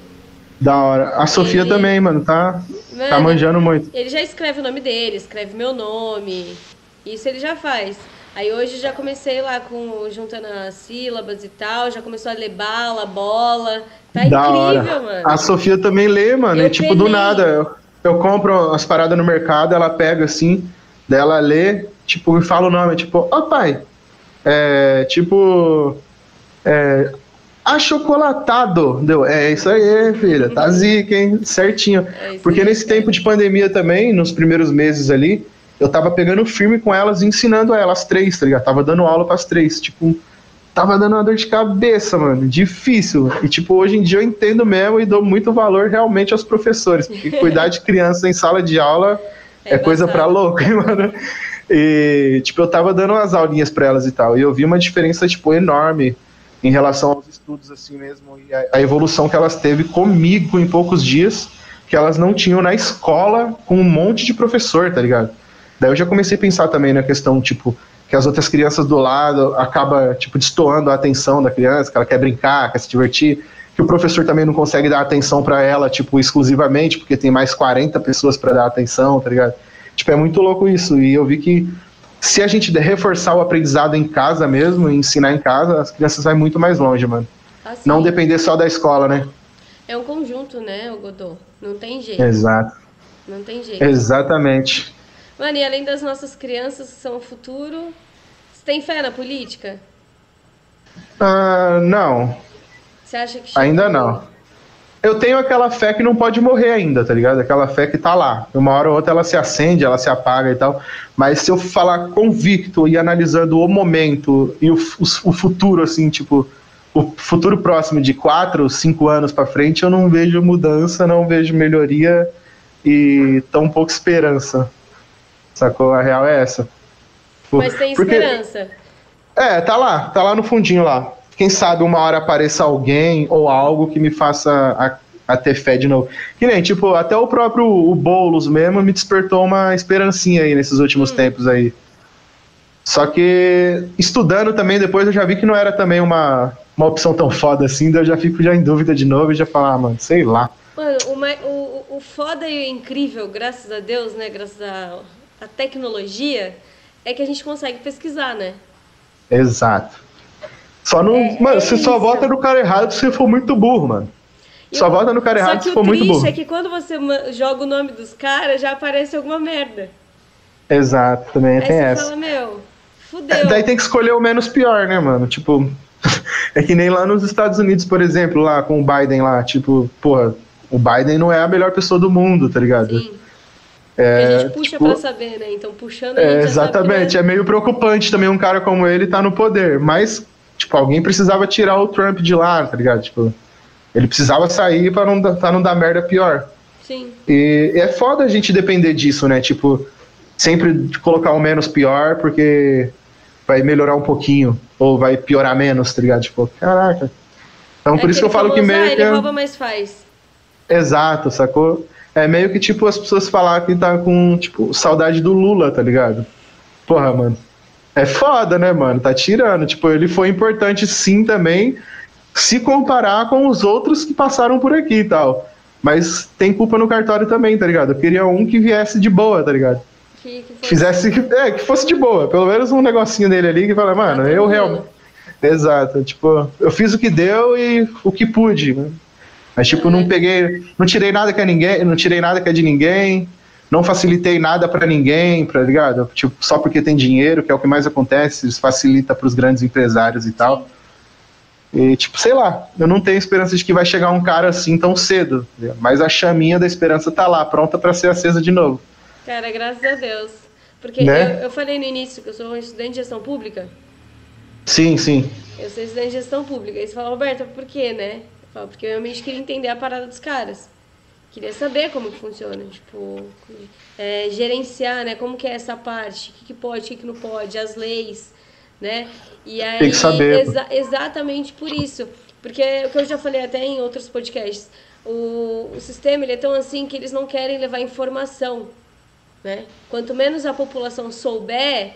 Da hora. A Sofia Ele- também, mano, tá, tá Mano, manjando muito. Ele já escreve o nome dele, escreve meu nome. Isso ele já faz. Aí hoje já comecei lá com juntando as sílabas e tal, já começou a ler bala, bola. Tá da incrível, hora. mano. A Sofia também lê, mano. Eu e tipo, do penei. nada. Eu, eu compro as paradas no mercado, ela pega assim, daí ela lê, tipo, e fala o nome, tipo, ó pai. É, tipo. É, achocolatado. Deu, é isso aí, filha. Tá zica, hein? Certinho. É Porque nesse cara. tempo de pandemia também, nos primeiros meses ali, eu tava pegando firme com elas e ensinando elas três, tá ligado? Tava dando aula pras três. Tipo, tava dando uma dor de cabeça, mano. Difícil. E, tipo, hoje em dia eu entendo mesmo e dou muito valor realmente aos professores. Porque cuidar de criança em sala de aula é, É coisa pra embaçado. louco, hein, mano. E, tipo, eu tava dando umas aulinhas pra elas e tal. E eu vi uma diferença, tipo, enorme em relação aos estudos, assim mesmo. E a, a evolução que elas teve comigo em poucos dias, que elas não tinham na escola com um monte de professor, tá ligado? Daí eu já comecei a pensar também na questão, tipo, que as outras crianças do lado acaba, tipo, destoando a atenção da criança, que ela quer brincar, quer se divertir, que o professor também não consegue dar atenção pra ela, tipo, exclusivamente, porque tem mais 40 pessoas pra dar atenção, tá ligado? Tipo, é muito louco isso. E eu vi que se a gente reforçar o aprendizado em casa mesmo, e ensinar em casa, as crianças vão muito mais longe, mano. Assim, Não depender só da escola, né? É um conjunto, né, Godô? Não tem jeito. Exato. Não tem jeito. Exatamente. Mano, e além das nossas crianças que são o futuro, você tem fé na política? Ah, não, Você acha que ainda não. Eu tenho aquela fé que não pode morrer ainda, tá ligado? Aquela fé que tá lá. Uma hora ou outra ela se acende, ela se apaga e tal. Mas se eu falar convicto e analisando o momento e o, o, o futuro, assim, tipo, o futuro próximo de quatro, cinco anos para frente, eu não vejo mudança, não vejo melhoria e tão pouca esperança. Sacou? A real é essa. Mas tem Porque, esperança. É, tá lá, tá lá no fundinho lá quem sabe uma hora apareça alguém ou algo que me faça a, a ter fé de novo. Que nem, tipo, até o próprio o Boulos mesmo me despertou uma esperancinha aí nesses últimos hum. tempos aí. Só que estudando também, depois eu já vi que não era também uma, uma opção tão foda assim, daí eu já fico já em dúvida de novo e já falo, ah, mano, sei lá. Mano, uma, o, o foda e o incrível, graças a Deus, né, graças à a, a tecnologia, é que a gente consegue pesquisar, né? Exato. Só não. É, mano, é você isso. só vota no cara errado se for muito burro, mano. só vota no cara errado se for muito burro. Só é que quando você joga o nome dos caras, já aparece alguma merda. Exato, também Aí tem você essa. Fala, meu, fudeu. É, daí tem que escolher o menos pior, né, mano? Tipo, é que nem lá nos Estados Unidos, por exemplo, lá com o Biden lá, tipo, porra, o Biden não é a melhor pessoa do mundo, tá ligado? Sim. É, a gente puxa tipo, pra saber, né? Então puxando é, Exatamente, é meio preocupante também um cara como ele tá no poder, mas Tipo, alguém precisava tirar o Trump de lá, tá ligado? Tipo, ele precisava sair para não, pra não dar merda pior. Sim. E, e é foda a gente depender disso, né? Tipo, sempre colocar o menos pior, porque vai melhorar um pouquinho, ou vai piorar menos, tá ligado? Tipo, caraca. Então, é por isso que eu falo que meio ah, que. Ele rouba, mas faz. Exato, sacou? É meio que tipo as pessoas falar que tá com, tipo, saudade do Lula, tá ligado? Porra, mano. É foda, né, mano? Tá tirando. Tipo, ele foi importante sim também, se comparar com os outros que passaram por aqui e tal. Mas tem culpa no cartório também, tá ligado? Eu queria um que viesse de boa, tá ligado? Que, que Fizesse. É, que fosse de boa. Pelo menos um negocinho dele ali que fala, mano, eu realmente. Exato. Tipo, eu fiz o que deu e o que pude. Né? Mas, tipo, não peguei. Não tirei nada que é ninguém. Não tirei nada que é de ninguém não facilitei nada para ninguém, tá ligado? Tipo, só porque tem dinheiro, que é o que mais acontece, isso facilita para os grandes empresários e tal. E, tipo, sei lá, eu não tenho esperança de que vai chegar um cara assim tão cedo, mas a chaminha da esperança tá lá, pronta para ser acesa de novo. Cara, graças a Deus. Porque né? eu, eu falei no início que eu sou um estudante de gestão pública. Sim, sim. Eu sou estudante de gestão pública. E você fala, Roberta, por quê, né? Eu falo, porque eu realmente queria entender a parada dos caras queria saber como que funciona, tipo, é, gerenciar, né, como que é essa parte, o que, que pode, o que, que não pode, as leis, né, e aí, Tem que saber. Exa exatamente por isso, porque o que eu já falei até em outros podcasts, o, o sistema ele é tão assim que eles não querem levar informação, né, quanto menos a população souber,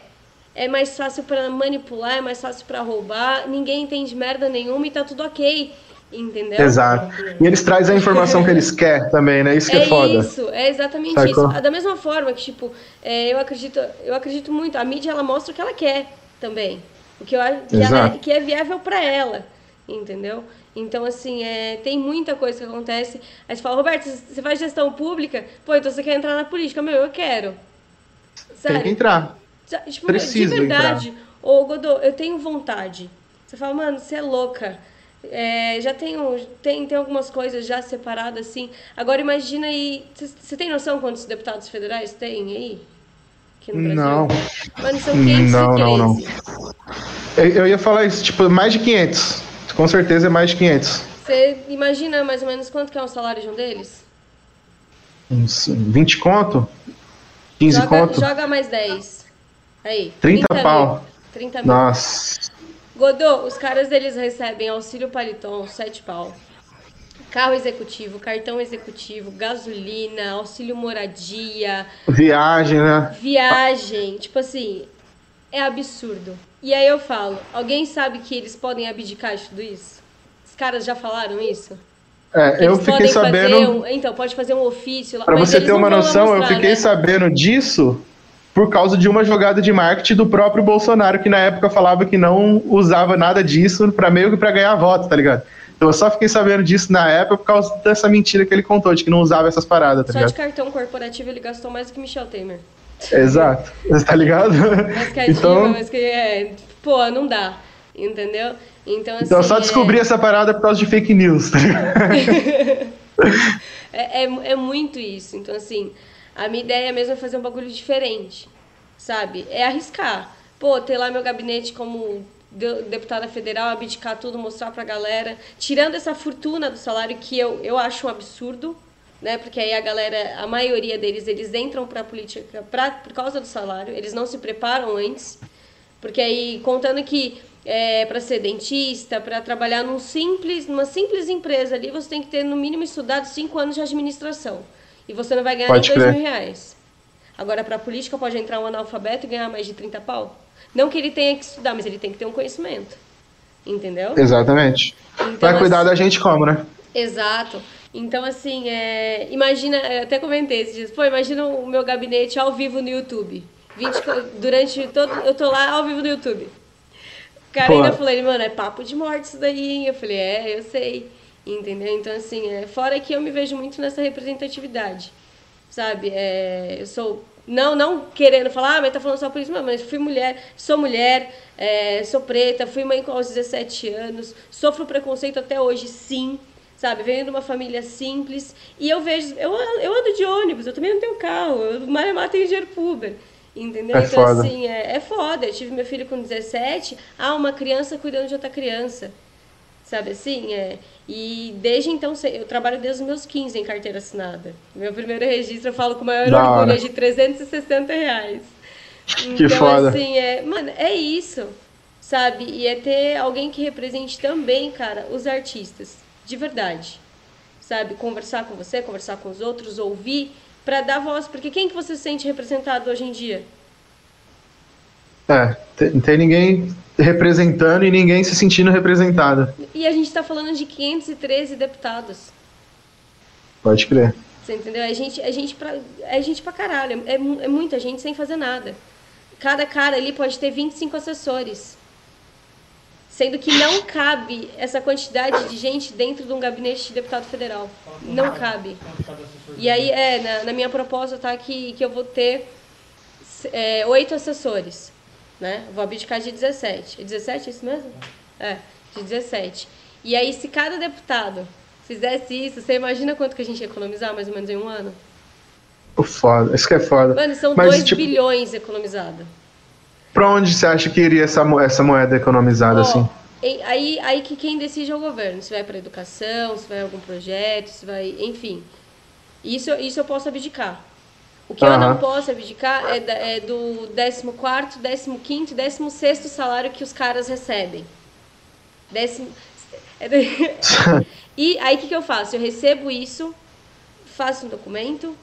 é mais fácil para manipular, é mais fácil para roubar, ninguém entende merda nenhuma e tá tudo ok. Entendeu? Exato. E eles trazem a informação que eles querem também, né? Isso que é, é foda. Isso, é exatamente Sacou? isso. Da mesma forma que, tipo, é, eu, acredito, eu acredito muito, a mídia ela mostra o que ela quer também. O que, eu, que, ela, que é viável para ela. Entendeu? Então, assim, é, tem muita coisa que acontece. Aí você fala, Roberto, você faz gestão pública? Pô, então você quer entrar na política? Meu, eu quero. Tem que entrar. Tipo, Preciso de verdade. Entrar. Ô, Godô, eu tenho vontade. Você fala, mano, você é louca. É, já tem, tem, tem algumas coisas já separadas, assim. Agora imagina aí. Você tem noção quantos deputados federais tem aí? Não. Mano, são 500 não, não, não. Eu, eu ia falar isso, tipo, mais de 500. Com certeza é mais de 500. Você imagina mais ou menos quanto que é o salário de um deles? Uns 20 conto? 15 joga, conto? Joga mais 10. Aí. 30, 30 pau. Mil. 30 mil. Nossa. Godô, os caras eles recebem auxílio paliton, 7 pau. Carro executivo, cartão executivo, gasolina, auxílio moradia. Viagem, né? Viagem. Tipo assim, é absurdo. E aí eu falo, alguém sabe que eles podem abdicar de tudo isso? Os caras já falaram isso? É, eu fiquei sabendo. Um, então, pode fazer um ofício lá. Pra você ter uma noção, mostrar, eu fiquei né? sabendo disso por causa de uma jogada de marketing do próprio Bolsonaro, que na época falava que não usava nada disso para meio que para ganhar voto, tá ligado? Então eu só fiquei sabendo disso na época por causa dessa mentira que ele contou, de que não usava essas paradas, tá só ligado? de cartão corporativo ele gastou mais do que Michel Temer. Exato, tá ligado? Mas que é então... mas que é, pô, não dá, entendeu? Então, assim, Então eu só descobri é... essa parada por causa de fake news. Tá é, é, é muito isso. Então, assim, a minha ideia mesmo é fazer um bagulho diferente, sabe? É arriscar. Pô, ter lá meu gabinete como deputada federal, abdicar tudo, mostrar pra galera, tirando essa fortuna do salário que eu, eu acho um absurdo, né? Porque aí a galera, a maioria deles, eles entram pra política pra, por causa do salário, eles não se preparam antes. Porque aí, contando que é, para ser dentista, para trabalhar num simples, numa simples empresa ali, você tem que ter no mínimo estudado cinco anos de administração. E você não vai ganhar Pode nem dois crer. mil reais. Agora, para política, pode entrar um analfabeto e ganhar mais de 30 pau. Não que ele tenha que estudar, mas ele tem que ter um conhecimento. Entendeu? Exatamente. Então, Vai cuidar assim- da gente como, né? Exato. Então, assim, é, imagina, eu até comentei esses dias, pô, imagina o meu gabinete ao vivo no YouTube. 20, co- durante todo. Eu tô lá ao vivo no YouTube. O cara Pô. ainda falou, ele, mano, é papo de morte isso daí. hein?" Eu falei, é, eu sei. Entendeu? Então, assim, é, fora que eu me vejo muito nessa representatividade. Sabe? É, eu sou. Não, não querendo falar, ah, mas tá falando só por isso, mas fui mulher, sou mulher, é, sou preta, fui mãe aos 17 anos, sofro preconceito até hoje, sim, sabe? Venho de uma família simples e eu vejo, eu, eu ando de ônibus, eu também não tenho carro, eu Maremá tenho dinheiro pro Uber, entendeu? É então, foda. assim, é, é foda. Eu tive meu filho com 17, ah, uma criança cuidando de outra criança, sabe assim? É, e desde então, eu trabalho desde os meus 15 em carteira assinada. Meu primeiro registro, eu falo com o maior Da orgulho, hora. é de 360 reais. Que Então, foda. assim, é, mano, é isso, sabe? E é ter alguém que represente também, cara, os artistas, de verdade. Sabe? Conversar com você, conversar com os outros, ouvir, pra dar voz. Porque quem que você se sente representado hoje em dia? É, não tem ninguém representando e ninguém se sentindo representado. E a gente tá falando de 513 deputados. Pode crer. Você entendeu? É gente, é gente, pra, é gente pra caralho. É, mu- é muita gente sem fazer nada. Cada cara ali pode ter 25 assessores. Sendo que não cabe essa quantidade de gente dentro de um gabinete de deputado federal. Não cabe. E aí, é, na, na minha proposta tá que, que eu vou ter é, oito assessores. Né? Vou abdicar de 17. É 17 isso mesmo? É, de 17. E aí, se cada deputado fizesse isso, você imagina quanto que a gente ia economizar mais ou menos em um ano? Foda. Isso que é foda. Mano, são Mas, 2 tipo, bilhões economizados. Pra onde você acha que iria essa, essa moeda economizada, Ó, assim? aí, aí que quem decide é o governo. Se vai para educação, se vai algum projeto, se vai. Enfim. Isso, isso eu posso abdicar. O que eu não posso abdicar é, da- é do 14, 15 e 16 salário que os caras recebem. Décimo, é e aí o que, que eu faço? Eu recebo isso, faço um documento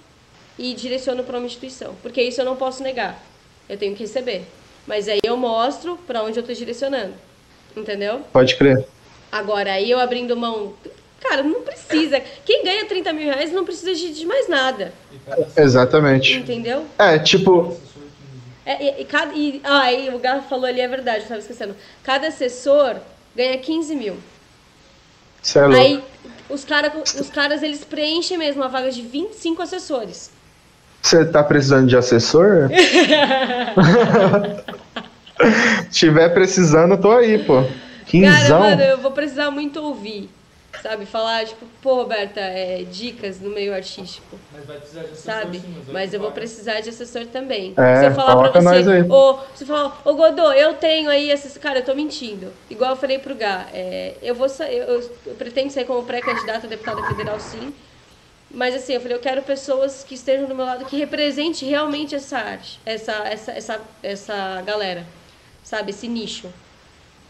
e direciono para uma instituição. Porque isso eu não posso negar. Eu tenho que receber. Mas aí eu mostro para onde eu estou direcionando. Entendeu? Pode crer. Agora, aí eu abrindo mão. Cara, não precisa. Quem ganha 30 mil reais não precisa de, mais nada. E Exatamente. Entendeu? É, tipo, assessor 15. É, e, e cada, e, ah, aí o Garro falou ali, é verdade, eu estava esquecendo. Cada assessor ganha 15 mil. você é louco. Aí os, cara, os caras, eles preenchem mesmo a vaga de 25 assessores. Você tá precisando de assessor? Se tiver precisando, tô aí, pô. Cara, Quinzão. mano, eu vou precisar muito ouvir. Sabe? Falar, tipo, pô, Roberta, é, dicas no meio artístico. Mas vai precisar de assessor sabe? sim, Mas eu vou precisar de assessor também. É, se eu falar coloca pra você, ô, se eu falar, ô Godô, eu tenho aí assessor. Cara, eu tô mentindo. Igual eu falei pro Gá, é, eu vou sa- eu, eu, eu pretendo sair como pré-candidata a deputada federal, sim. Mas assim, eu falei, eu quero pessoas que estejam do meu lado, que represente realmente essa arte, essa, essa, essa, essa galera, sabe? Esse nicho.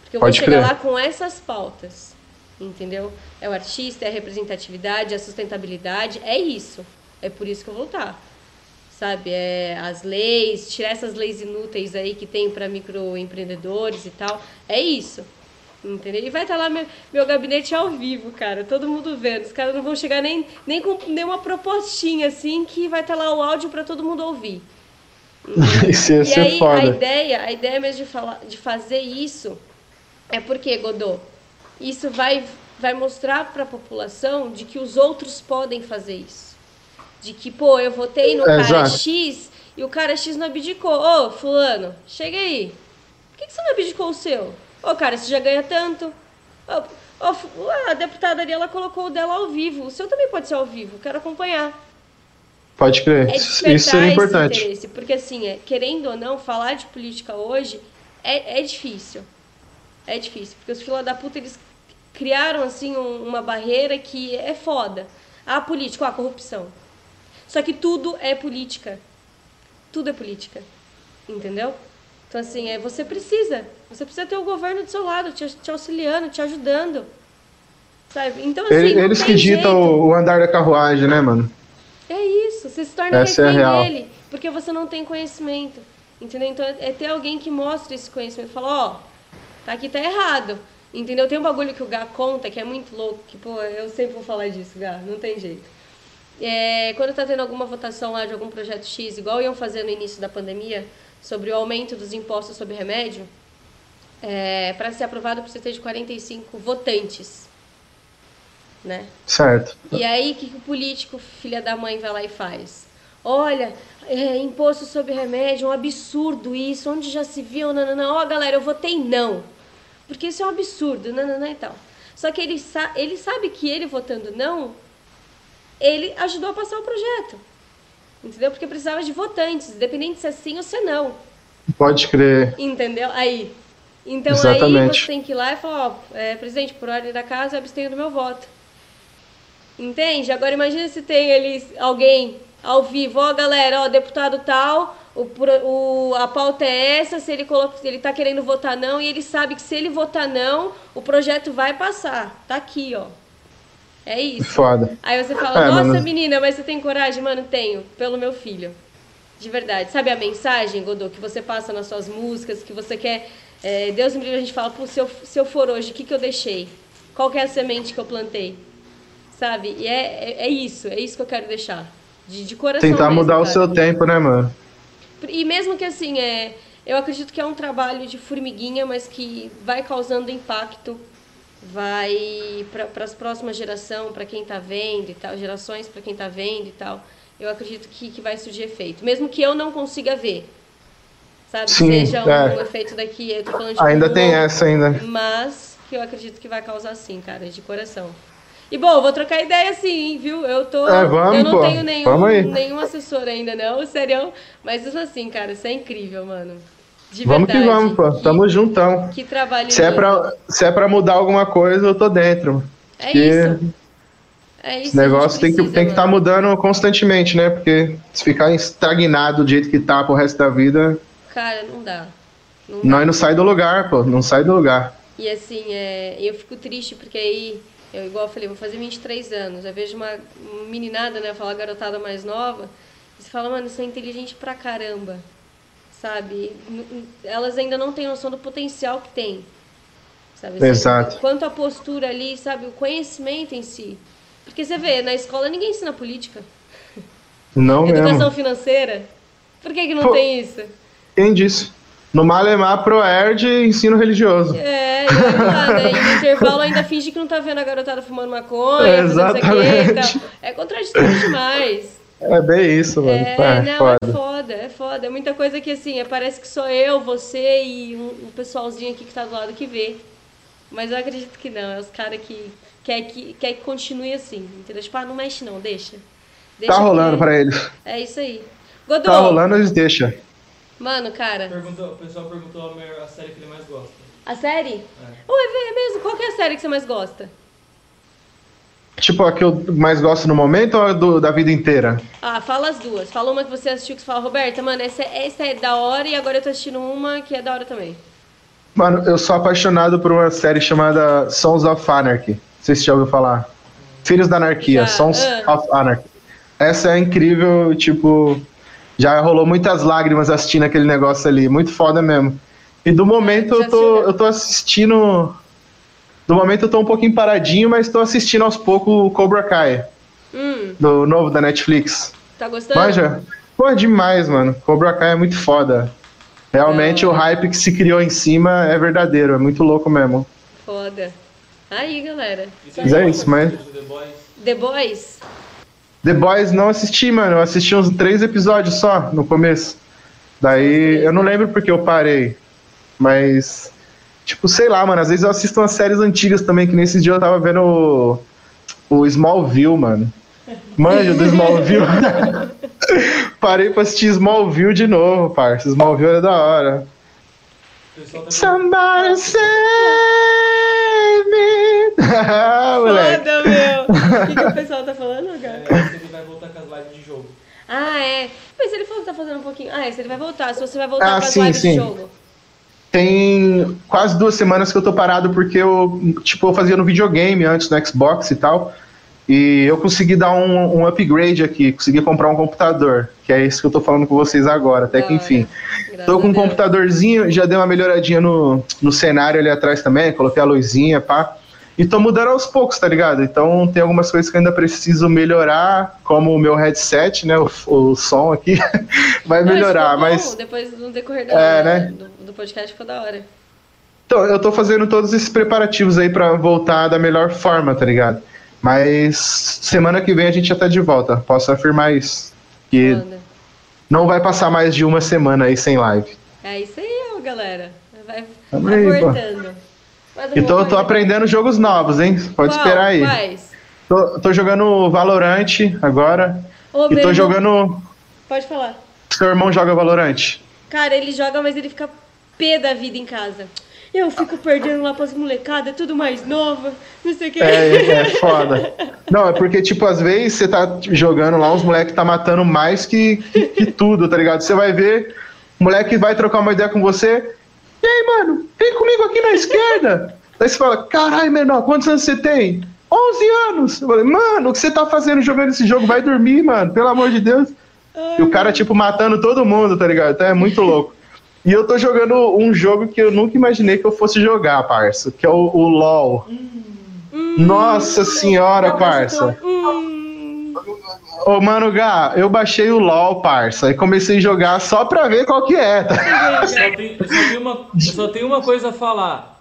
Porque eu Pode vou chegar crer. lá com essas pautas, entendeu? É o artista, é a representatividade, é a sustentabilidade, é isso. É por isso que eu vou lutar. Sabe? É as leis, tirar essas leis inúteis aí que tem para microempreendedores e tal. É isso. Entendeu? E vai estar lá meu, meu gabinete ao vivo, cara. Todo mundo vendo. Os caras não vão chegar nem, nem com nenhuma propostinha assim que vai estar lá o áudio para todo mundo ouvir. Isso ia E ser aí, a foda. ideia, a ideia mesmo de, falar, de fazer isso é porque, Godô, isso vai, vai mostrar para a população de que os outros podem fazer isso. De que, pô, eu votei no cara Exato. X e o cara X não abdicou. Ô, fulano, chega aí. Por que, que você não abdicou o seu? Ô, cara, você já ganha tanto. A, a, a deputada ali, ela colocou o dela ao vivo. O seu também pode ser ao vivo, quero acompanhar. Pode crer. É Isso seria importante. Porque assim, é, querendo ou não, falar de política hoje é, é difícil. É difícil, porque os filha da puta, eles criaram assim um, uma barreira que é foda. A política, a corrupção. Só que tudo é política. Tudo é política. Entendeu? Então, assim, é, você precisa. Você precisa ter o governo do seu lado, te, te auxiliando, te ajudando. Sabe? Então, assim, Eles que ditam o andar da carruagem, né, mano? É isso. Você se torna Essa refém é dele, porque você não tem conhecimento. Entendeu? Então, é ter alguém que mostre esse conhecimento. Fala, ó, oh, tá aqui, tá errado. Entendeu? Tem um bagulho que o Gá conta que é muito louco, que, pô, eu sempre vou falar disso, Gá, não tem jeito. É, quando tá tendo alguma votação lá de algum projeto X, igual iam fazer no início da pandemia, sobre o aumento dos impostos sobre remédio, é, para ser aprovado precisa ter de 45 votantes. Né? Certo. E aí, o que, que o político, filha da mãe, vai lá e faz? Olha, é, imposto sobre remédio, um absurdo isso, onde já se viu, não, não, não. Ó, galera, eu votei não. Porque isso é um absurdo, não, não, não e tal. Só que ele, sa ele sabe que ele votando não, ele ajudou a passar o projeto. Entendeu? Porque precisava de votantes, independente se é sim ou se é não. Pode crer. Entendeu? Aí. Então Exatamente. aí você tem que ir lá e falar, ó, é, presidente, por ordem da casa, eu abstenho do meu voto. Entende? Agora imagine se tem ali alguém ao vivo, ó galera, ó, deputado tal, o, o, a pauta é essa, se ele coloca, ele tá querendo votar não, e ele sabe que se ele votar não, o projeto vai passar. Tá aqui, ó. É isso. Foda. Aí você fala, é, nossa menina, mas você tem coragem? Mano, tenho, pelo meu filho. De verdade. Sabe a mensagem, Godô, que você passa nas suas músicas, que você quer. É, Deus me livre, a gente fala, se eu, se eu for hoje, o que, que eu deixei? Qual é a semente que eu plantei? Sabe? E é, é, é isso, é isso que eu quero deixar. De, de coração. Tentar mesmo, mudar cara. o seu tempo, né, mano? E mesmo que assim, é, eu acredito que é um trabalho de formiguinha, mas que vai causando impacto, vai para as próximas gerações, para quem está vendo e tal, gerações para quem está vendo e tal. Eu acredito que, que vai surgir efeito, mesmo que eu não consiga ver. Sabe? Sim, Seja é. um efeito daqui, eu tô falando de Ainda tem essa ainda. Mas que eu acredito que vai causar sim, cara, de coração. E bom, vou trocar ideia sim, viu? Eu tô. É, vamos, eu não pô. tenho nenhum, nenhum assessor ainda, não, sério. Mas isso assim, cara, isso é incrível, mano. De vamos verdade. que vamos, pô. Que, Tamo juntão. Que trabalho se é, pra, se é pra mudar alguma coisa, eu tô dentro. É Porque isso. É isso. Esse negócio tem que tem que estar tá mudando constantemente, né? Porque se ficar estagnado do jeito que tá pro resto da vida. Cara, não dá. Não dá. Nós não sai do lugar, pô. Não sai do lugar. E assim, é, eu fico triste porque aí eu, igual eu falei, vou fazer 23 anos. Eu vejo uma meninada, né? Falar garotada mais nova. E você fala, mano, você é inteligente pra caramba. Sabe? Elas ainda não têm noção do potencial que tem. Sabe? Assim, Exato. Quanto à postura ali, sabe? O conhecimento em si. Porque você vê, na escola ninguém ensina política. Não Educação mesmo. financeira. Por que, que não Pô, tem isso? Quem disse? No Malemar Proerd, ensino religioso. É, e né? E no intervalo ainda finge que não tá vendo a garotada fumando maconha, É, exatamente. É contraditório demais. É bem isso, mano. É, É, não, foda. é foda, é foda. É muita coisa que assim, é, parece que sou eu, você e um, um pessoalzinho aqui que tá do lado que vê. Mas eu acredito que não, é os caras que quer que, quer que continue assim, entendeu? Tipo, ah, não mexe não, deixa. deixa Tá rolando que... pra eles. É isso aí. Godô, Tá rolando, eles deixam. Mano, cara, Perguntou, o pessoal perguntou a, maior- a série que ele mais gosta. a série? É. Ué, é mesmo? Qual que é a série que você mais gosta? Tipo, a que eu mais gosto no momento ou a do, da vida inteira? Ah, fala as duas. Fala uma que você assistiu que você fala, Roberta, mano, essa, essa é da hora e agora eu tô assistindo uma que é da hora também. Mano, eu sou apaixonado por uma série chamada Sons of Anarchy. Não sei se você já ouviu falar. Filhos da Anarquia, Já, Sons ah. of Anarchy. Essa é incrível, tipo, já rolou muitas lágrimas assistindo aquele negócio ali, muito foda mesmo. E do momento eu tô, eu tô assistindo. Do momento eu tô um pouquinho paradinho, mas tô assistindo aos poucos o Cobra Kai, Hum, do novo da Netflix. tá gostando? Manja? Pô, é demais, mano. Cobra Kai é muito foda. Realmente Da o hype que se criou em cima é verdadeiro, é muito louco mesmo. Foda. Aí, galera. Mas é isso, mas- The Boys? The Boys? The Boys não assisti, mano. Eu assisti uns três episódios só no começo. Daí eu não lembro porque eu parei. Mas Tipo, sei lá, mano, às vezes eu assisto umas séries antigas também, que nesse dia eu tava vendo o, o Smallville, mano. Manjo do Smallville. Parei pra assistir Smallville de novo, parça. Smallville é da hora. Somebody save me. Ah, moleque. Foda, meu! O que, que o pessoal tá falando, cara? É, se ele vai voltar com as lives de jogo. Ah, é. Mas ele falou que tá fazendo um pouquinho. Ah, é, se ele vai voltar. Se você vai voltar Ah, pras sim, sim. de jogo. Tem quase duas semanas que eu tô parado porque eu, tipo, eu fazia no videogame antes no Xbox e tal. E eu consegui dar um, um upgrade aqui, consegui comprar um computador, que é isso que eu tô falando com vocês agora, até que enfim. Graças Tô com um computadorzinho, já dei uma melhoradinha no, no cenário ali atrás também, coloquei a luzinha, pá. E tô mudando aos poucos, tá ligado? Então tem algumas coisas que eu ainda preciso melhorar, como o meu headset, né? O, o som aqui vai Não, melhorar, bom. mas. Depois, no decorrer da, É, né? do, do podcast, ficou da hora. Então, eu tô fazendo todos esses preparativos aí pra voltar da melhor forma, tá ligado? Mas semana que vem a gente já tá de volta, posso afirmar isso. Que Foda. não vai passar mais de uma semana aí sem live. É isso aí, galera. Vai, vai aí, pô. Então eu alguma tô coisa? aprendendo jogos novos, hein? Pode Qual? esperar aí. Quais? Tô, tô jogando Valorant agora. Ô, e tô irmão- jogando. Pode falar. Seu irmão joga Valorant. Cara, ele joga, mas ele fica pé da vida em casa. Eu fico perdendo lá pras molecadas, tudo mais nova, não sei o que. É, é foda. Não, é porque, tipo, às vezes você tá jogando lá, os moleques tá matando mais que, que, que tudo, tá ligado? Você vai ver, o moleque vai trocar uma ideia com você. E aí, mano, vem comigo aqui na esquerda. Daí você fala, caralho, menor, quantos anos você tem? 11 anos. Eu falei, mano, o que você tá fazendo jogando esse jogo? Vai dormir, mano, pelo amor de Deus. E o cara, tipo, matando todo mundo, tá ligado? Então é muito louco. E eu tô jogando um jogo que eu nunca imaginei que eu fosse jogar, parça, que é o, o LoL. Nossa senhora, parça. Hum, Ô, Mano Gá, eu baixei o LoL, parça, e comecei a jogar só pra ver qual que é, tá? Eu só tenho, eu só tenho uma, eu só tenho uma coisa a falar.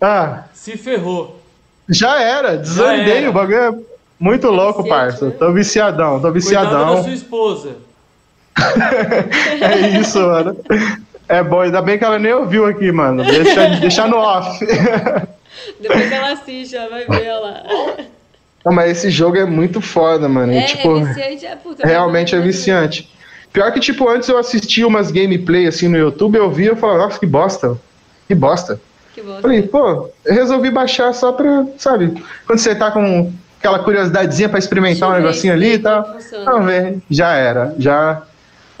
Ah, Se ferrou. já era, desandei, era. o bagulho é muito louco, parça. né? Tô viciadão, tô Cuidado da viciadão. sua esposa. É isso, mano. É bom, ainda bem que ela nem ouviu aqui, mano. Deixa, deixa no off. depois ela assiste, ela vai ver lá. Não, mas esse jogo é muito foda, mano. E, É, tipo, é viciante, é puta. realmente é mas- viciante. Pior que, tipo, antes eu assistia umas gameplay assim no YouTube, eu via e eu falava, nossa, que bosta. Que bosta. Que bosta. Falei, pô, eu resolvi baixar só pra, sabe, quando você tá com aquela curiosidadezinha pra experimentar um Deixa ver negocinho ali e tal. Vamos ver, já era. Já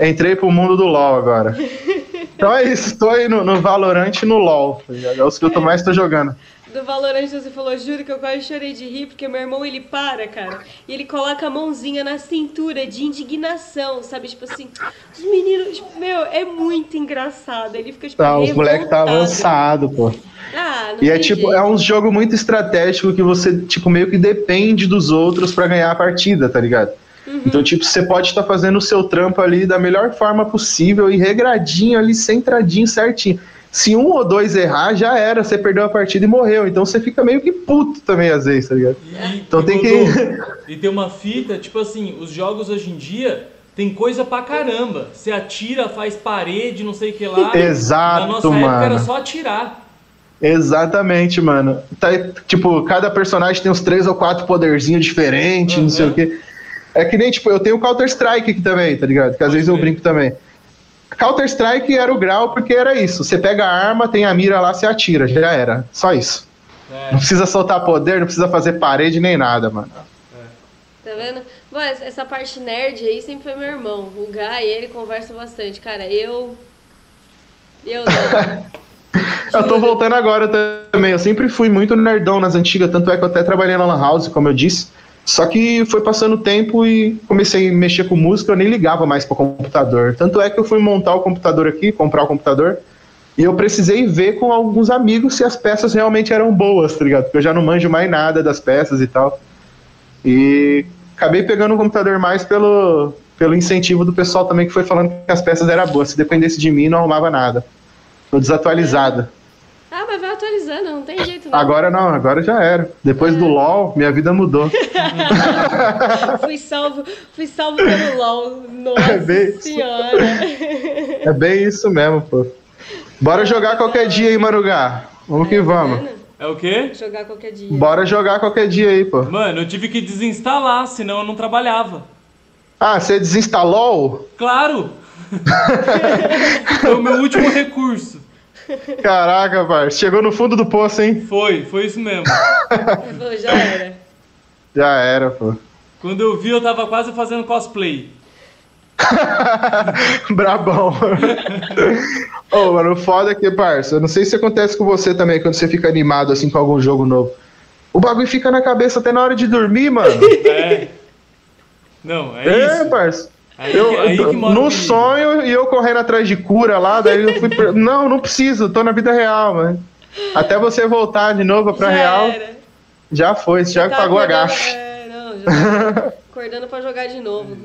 entrei pro mundo do LoL agora. Então é isso, tô aí no, no Valorant e no LoL. tá? É os que eu tô mais tô jogando. Do Valorant você falou, juro que eu quase chorei de rir, porque meu irmão ele para, cara, e ele coloca a mãozinha na cintura de indignação, sabe? Tipo assim, os meninos, tipo, meu, é muito engraçado. Ele fica tipo, Tá, os moleques tá avançado, pô. Ah, não E é tipo, jeito. é um jogo muito estratégico que você, tipo, meio que depende dos outros pra ganhar a partida, tá ligado? Uhum. Então, tipo, você pode estar fazendo o seu trampo ali da melhor forma possível e regradinho ali, centradinho, certinho. Se um ou dois errar, já era, você perdeu a partida e morreu. Então você fica meio que puto também, às vezes, tá ligado? E, Então tem quando- E tem uma fita, tipo assim, os jogos hoje em dia tem coisa pra caramba. Você atira, faz parede, não sei o que lá. Exato, Na nossa época mano. era só atirar. Exatamente, mano. Tá, tipo, cada personagem tem uns três ou quatro poderzinhos diferentes, não sei Uhum. o quê. É que nem, tipo, eu tenho Counter-Strike aqui também, tá ligado? Que às Pode vezes eu crer. brinco também. Counter-Strike era o grau porque era isso. Você pega a arma, tem a mira lá, você atira. Já era. Só isso. É, Não precisa soltar poder, não precisa fazer parede nem nada, mano. Tá vendo? Bom, essa essa parte nerd aí sempre foi meu irmão. O Guy, ele conversa bastante. Cara, eu. Eu não. Eu tô voltando agora também. Eu sempre fui muito nerdão nas antigas, tanto é que eu até trabalhei na Lan House, como eu disse. Só que foi passando o tempo e comecei a mexer com música, eu nem ligava mais pro computador. Tanto é que eu fui montar o computador aqui, comprar o computador, e eu precisei ver com alguns amigos se as peças realmente eram boas, tá ligado? Porque eu já não manjo mais nada das peças e tal. E acabei pegando o computador mais pelo, pelo incentivo do pessoal também que foi falando que as peças eram boas. Se dependesse de mim, não arrumava nada. Tô desatualizada. Ah, mas vai atualizando, não tem jeito não. Agora não, agora já era. Depois do LOL, minha vida mudou. Fui salvo, fui salvo pelo LOL. Nossa É bem- senhora. É bem isso mesmo, pô. Bora jogar qualquer dia aí, Marugá. Vamos que Aí, tá vamos. vendo? É o quê? Jogar qualquer dia. Bora jogar qualquer dia aí, pô. Mano, eu tive que desinstalar, senão eu não trabalhava. Ah, você desinstalou? Claro! Foi o meu último recurso. Caraca, parça. Chegou no fundo do poço, hein? Foi, foi isso mesmo. Já era. Já era, pô. Quando eu vi, eu tava quase fazendo cosplay. Brabão. Ô, mano, o foda é que, parça, eu não sei se acontece com você também quando você fica animado assim com algum jogo novo. O bagulho fica na cabeça até na hora de dormir, mano. É. Não, é, É, isso. parça. Aí, Eu, aí no sonho e eu correndo atrás de cura lá, daí eu fui. Não, não preciso, tô na vida real, mano. Até você voltar de novo pra já real, Era. já foi, você já Tá pagou a gafe. É, não, já tá acordando pra jogar de novo.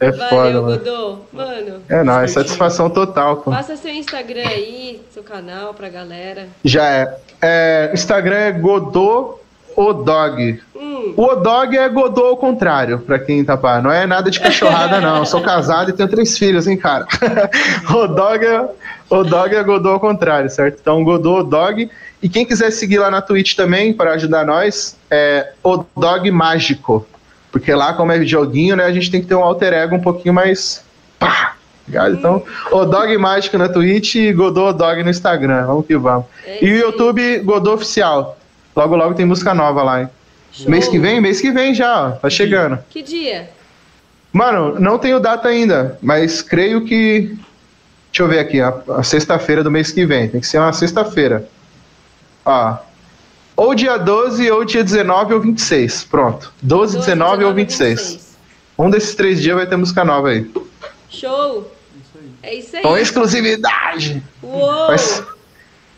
É Valeu, foda, mano. Godô. Mano, É nóis, satisfação total, pô. passa seu Instagram aí, seu canal pra galera. Já é. é Instagram é Godô Odog. Hum, O Odog é Godô ao contrário, pra quem tá pá. Não é nada de cachorrada, não. Eu sou casado e tenho três filhos, hein, cara. o Dog é, o dog é Godô ao contrário, certo? Então, Godô Dog. E quem quiser seguir lá na Twitch também, para ajudar nós, é o Dog Mágico. Porque lá, como é joguinho, né, a gente tem que ter um alter ego um pouquinho mais. Pá! ligado? Então, o Dog Mágico na Twitch e Godô Dog no Instagram. Vamos que vamos. É e o. YouTube Godô Oficial. Logo, logo tem música nova lá, hein? show. Mês que vem? Mês que vem já, ó. Tá chegando. Que dia? Mano, não tenho data ainda, mas creio que. Deixa eu ver aqui, a, a sexta-feira do mês que vem. Tem que ser uma sexta-feira. Ó. Ou dia 12, ou dia 19 ou 26. Pronto. 12, 19 ou 26. Um desses três dias vai ter música nova aí. Show. Isso aí. É isso aí. Com exclusividade! Uou. Mas-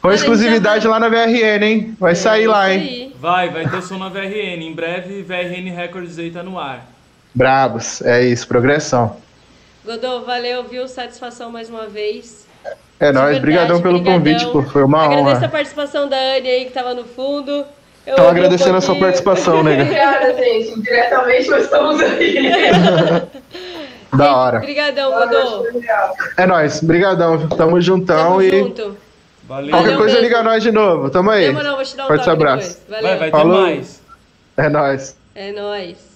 com a exclusividade lá na VRN, hein? Vai sair É lá, isso hein? Vai, vai ter som na VRN. Em breve, VRN Records aí tá no ar. Brabos. É isso, progressão. Godô, valeu, viu? Satisfação mais uma vez. É nóis, brigadão pelo brigadão. convite, pô. Foi uma Agradeço a honra. participação da Anne aí que tava no fundo. Eu Tô ouvi um agradecendo a sua participação, nega. Obrigada, gente. Diretamente nós estamos aí. Da hora. Obrigadão, Godô. É nóis, brigadão. Tamo juntão Tamo e junto. Valeu. qualquer coisa liga nós de novo. Tamo aí. Demorou, vou te dar um Forte abraço. depois. Valeu. Vai, vai ter Falou. mais. É nóis. É nóis.